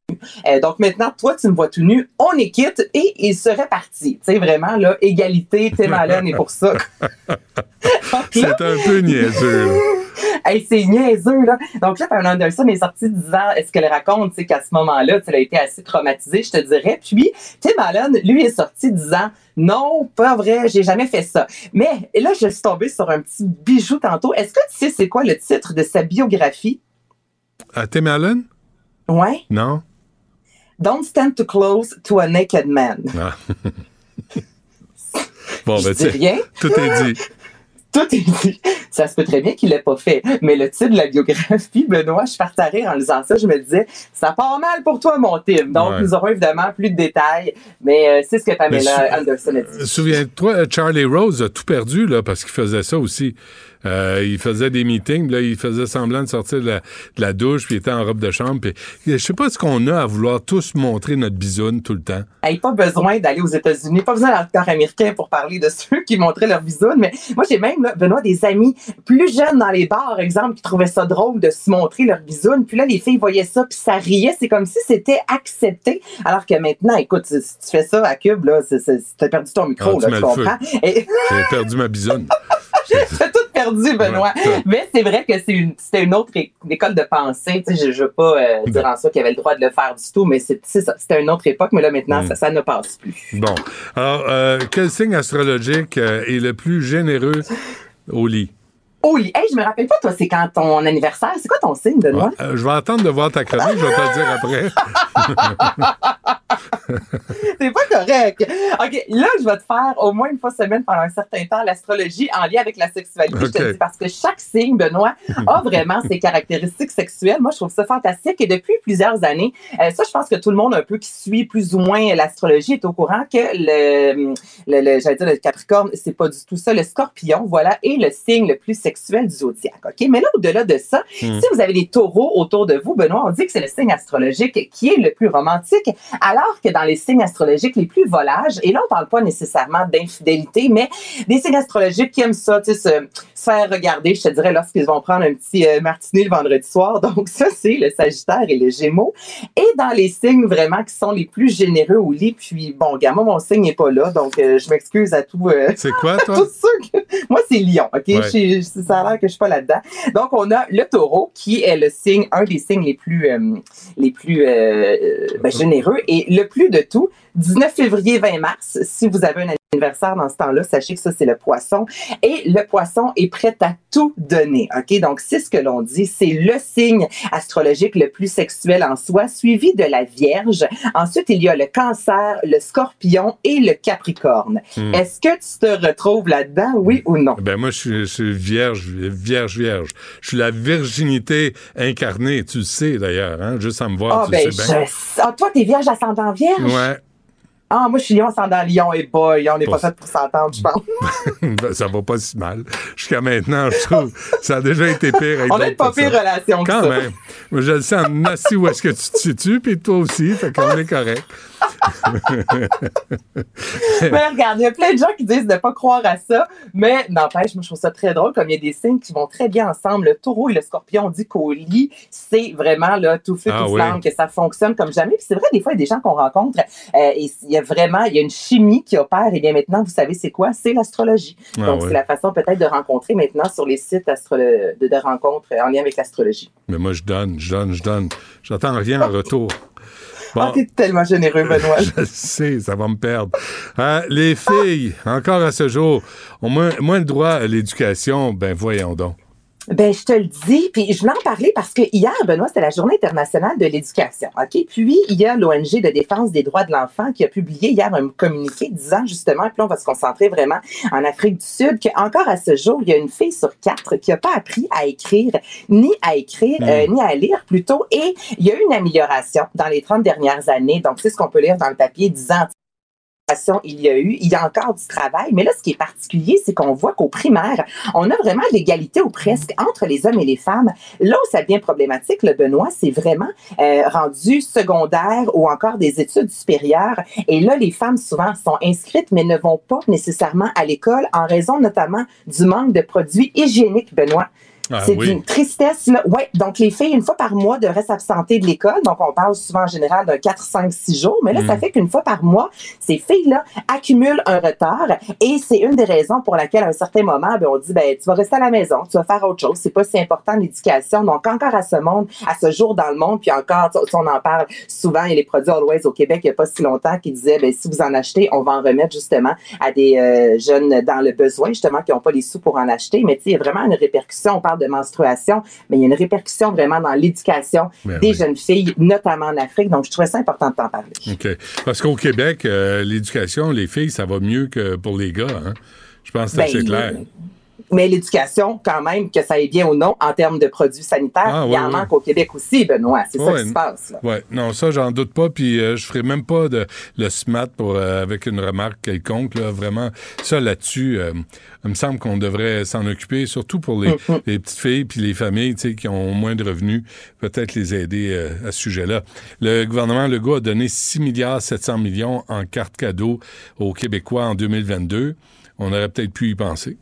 T: Euh, donc maintenant, toi, tu me vois tout nu, on est quitte et il serait parti. Tu sais, vraiment, là, égalité, Tim Allen est pour ça.
C: C'est un peu niaiseux.
T: hey, c'est niaiseux, là. Donc là, Pamela Anderson est sortie disant, est-ce qu'elle raconte, sais, qu'à ce moment-là, tu sais, elle a été assez traumatisée, je te dirais. Puis, Tim Allen, lui, est sorti disant, non, pas vrai, j'ai jamais fait ça. Mais là, je suis tombée sur un petit bijou tantôt. Est-ce que tu sais c'est quoi le titre de sa biographie?
C: À Tim Allen?
T: Ouais.
C: Non?
T: Don't stand too close to a naked man.
C: Ah. bon, ben, tu
T: rien.
C: tout est dit.
T: Tout est dit. Ça se peut très bien qu'il l'ait pas fait. Mais le titre de la biographie, Benoît, je partais à rire en lisant ça. Je me disais, ça part mal pour toi, mon Tim. Donc,
C: Ouais.
T: nous aurons évidemment plus de détails. Mais euh, c'est ce que Pamela Anderson a dit.
C: Souviens-toi, Charlie Rose a tout perdu là, parce qu'il faisait ça aussi. Euh, il faisait des meetings, là, il faisait semblant de sortir de la, de la douche, puis il était en robe de chambre. Puis, je sais pas ce qu'on a à vouloir tous montrer notre bisoune tout le temps.
T: Hey, pas besoin d'aller aux États-Unis, pas besoin d'un acteur américain pour parler de ceux qui montraient leur bisoune. Mais moi, j'ai même, là, Benoît, des amis plus jeunes dans les bars, exemple, qui trouvaient ça drôle de se montrer leur bisoune. Puis là, les filles voyaient ça, puis ça riait. C'est comme si c'était accepté. Alors que maintenant, écoute, si tu fais ça à Cube, là, t'as perdu ton micro,
C: Ah, tu
T: là, tu comprends? Et-
C: J'ai perdu ma bisoune.
T: T'as tout perdu, Benoît.
C: Ouais.
T: Mais c'est vrai que c'est une, c'était une autre école de pensée. Tu sais, je, je veux pas euh, dire en soi qu'il avait le droit de le faire du tout, mais c'est, c'est ça. C'était une autre époque, mais là, maintenant,
C: Mm.
T: ça, ça ne passe plus.
C: Bon. Alors, euh, quel signe astrologique euh, est le plus généreux au lit?
T: Oh, hey, je me rappelle pas, toi, c'est quand ton anniversaire. C'est quoi ton signe, Benoît?
C: Euh, je vais attendre de voir ta chronique, je vais te le dire après.
T: c'est pas correct. OK, là, je vais te faire au moins une fois semaine pendant un certain temps l'astrologie en lien avec la sexualité. Je te dis parce que chaque signe, Benoît, a vraiment ses caractéristiques sexuelles. Moi, je trouve ça fantastique. Et depuis plusieurs années, euh, ça, je pense que tout le monde un peu qui suit plus ou moins l'astrologie est au courant que le, le, le- j'allais dire le Capricorne, c'est pas du tout ça. Le Scorpion, voilà, est le signe le plus sexuel du zodiaque. OK? Mais là, au-delà de ça,
U: Hmm.
T: si vous avez des taureaux autour de vous, Benoît, on dit que c'est le signe astrologique qui est le plus romantique, alors que dans les signes astrologiques les plus volages, et là, on parle pas nécessairement d'infidélité, mais des signes astrologiques qui aiment ça, tu sais, se, se faire regarder, je te dirais, lorsqu'ils vont prendre un petit euh, martini le vendredi soir. Donc, ça, c'est le Sagittaire et le Gémeaux. Et dans les signes vraiment qui sont les plus généreux au lit, puis bon, gars, moi, mon signe n'est pas là, donc euh, je m'excuse à tout. euh,
C: C'est quoi, toi?
T: tous ceux que- Moi, c'est Lion, OK?
C: Ouais.
T: Je suis- ça a l'air que je suis pas là-dedans. Donc, on a le taureau, qui est le signe, un des signes les plus, euh, les plus euh, euh, ben, généreux. Et le plus de tout, 19 février, 20 mars, si vous avez un anniversaire dans ce temps-là, sachez que ça, c'est le poisson. Et le poisson est prêt à tout donner, OK? Donc, c'est ce que l'on dit. C'est le signe astrologique le plus sexuel en soi, suivi de la Vierge. Ensuite, il y a le cancer, le scorpion et le capricorne.
C: Hmm.
T: Est-ce que tu te retrouves là-dedans, oui ou non?
C: Ben moi, je suis, je suis vierge, vierge, vierge. Je suis la virginité incarnée, tu le sais d'ailleurs, hein? Juste à me voir,
T: Ah,
C: tu
T: ben,
C: sais bien.
T: je- Ah, toi, t'es vierge ascendant vierge?
C: Ouais.
T: Ah, moi, je suis lion ascendant lion et boy, on n'est pas fait pour s'entendre, je pense.
C: Ça va pas si mal. Jusqu'à maintenant, je trouve. Ça a déjà été pire avec
T: On a une pas pire relation que
C: Quand
T: ça.
C: même. Moi, je le sais en assis où est-ce que tu te situes, puis toi aussi, fait qu'on est correct.
T: Mais regarde, il y a plein de gens qui disent de ne pas croire à ça, mais n'empêche, moi, je trouve ça très drôle, comme il y a des signes qui vont très bien ensemble. Le taureau et le scorpion, on dit qu'au lit, c'est vraiment là, tout feu,
C: Ah
T: tout
C: oui.
T: que ça fonctionne comme jamais. Puis c'est vrai, des fois, il y a des gens qu'on rencontre, euh, et il y a vraiment, il y a une chimie qui opère, et bien maintenant, vous savez, c'est quoi? C'est l'astrologie.
C: Ah
T: Donc,
C: oui.
T: c'est la façon peut-être de rencontrer maintenant sur les sites de, de rencontres en lien avec l'astrologie.
C: Mais moi, je donne, je donne, je donne. J'attends rien en retour. Bon.
T: Ah, t'es tellement généreux, Benoît.
C: Je sais, ça va me perdre. Hein, les filles, encore à ce jour, ont moins, moins le droit à l'éducation. Ben, voyons donc.
T: Ben, je te le dis, puis je voulais en parler parce que hier, Benoît, c'était la Journée internationale de l'éducation, OK? Puis, il y a l'ONG de défense des droits de l'enfant qui a publié hier un communiqué disant justement, puis là, on va se concentrer vraiment en Afrique du Sud, qu'encore à ce jour, il y a une fille sur quatre qui n'a pas appris à écrire, ni à écrire,
U: Mm.
T: euh, ni à lire plutôt, et il y a eu une amélioration dans les 30 dernières années. Donc, c'est ce qu'on peut lire dans le papier disant il y a eu, il y a encore du travail, mais là, ce qui est particulier, c'est qu'on voit qu'au primaire, on a vraiment l'égalité ou presque entre les hommes et les femmes. Là où ça devient problématique, le Benoît, c'est vraiment euh, rendu secondaire ou encore des études supérieures. Et là, les femmes souvent sont inscrites, mais ne vont pas nécessairement à l'école en raison notamment du manque de produits hygiéniques, Benoît.
C: Ah
T: c'est
C: oui.
T: une tristesse. Là. Ouais, donc les filles, une fois par mois, devraient s'absenter de l'école. Donc, on parle souvent en général d'un 4, 5, 6 jours. Mais là,
C: Mm.
T: ça fait qu'une fois par mois, ces filles-là accumulent un retard. Et c'est une des raisons pour laquelle, à un certain moment, ben, on dit, ben, tu vas rester à la maison, tu vas faire autre chose. C'est pas si important l'éducation. Donc, encore à ce monde, à ce jour dans le monde, puis encore, on en parle souvent, il y a les produits Always au Québec, il n'y a pas si longtemps, qui disaient, ben, si vous en achetez, on va en remettre justement à des euh, jeunes dans le besoin, justement, qui n'ont pas les sous pour en acheter. Mais tu sais, il y a vraiment une répercussion. On parle de menstruation, mais il y a une répercussion vraiment dans l'éducation
C: Ben
T: des
C: oui.
T: jeunes filles, notamment en Afrique. Donc, je trouvais ça important de t'en parler.
C: OK. Parce qu'au Québec, euh, l'éducation, les filles, ça va mieux que pour les gars. Hein? Je pense que c'est
T: Ben,
C: assez clair.
T: Mais l'éducation, quand même, que ça aille bien ou non, en termes de produits sanitaires,
C: Ah,
T: il y en
C: oui, oui.
T: manque au Québec aussi, Benoît. C'est ça qui se passe.
C: Ouais, non, ça, j'en doute pas. Puis euh, je ferai même pas de le SMAT pour, euh, avec une remarque quelconque. Là, vraiment, ça là-dessus, euh, il me semble qu'on devrait s'en occuper, surtout pour les, les petites filles puis les familles qui ont moins de revenus, peut-être les aider euh, à ce sujet-là. Le gouvernement Legault a donné 6 milliards 700 millions en cartes cadeaux aux Québécois en 2022. On aurait peut-être pu y penser.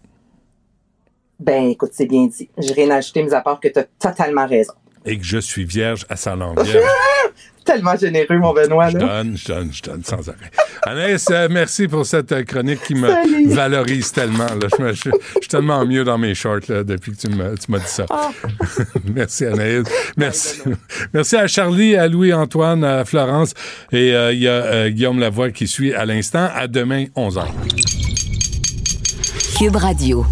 T: Ben, écoute, c'est bien dit. J'ai rien à ajouter, mis à part que tu as totalement raison.
C: Et que je suis vierge à sa langue vierge.
T: Tellement généreux, mon Benoît.
C: Je
T: Là.
C: donne, je donne, je donne sans arrêt. Anaïs, euh, merci pour cette euh, chronique qui me
T: Salut.
C: valorise tellement. là. Je, me- je- je suis tellement mieux dans mes shorts là, depuis que tu m'as dit ça.
T: Ah.
C: merci Anaïs. Merci. merci à Charlie, à Louis-Antoine, à Florence. Et euh, il y a euh, Guillaume Lavoie qui suit à l'instant. À demain, 11h.
A: Cube Radio.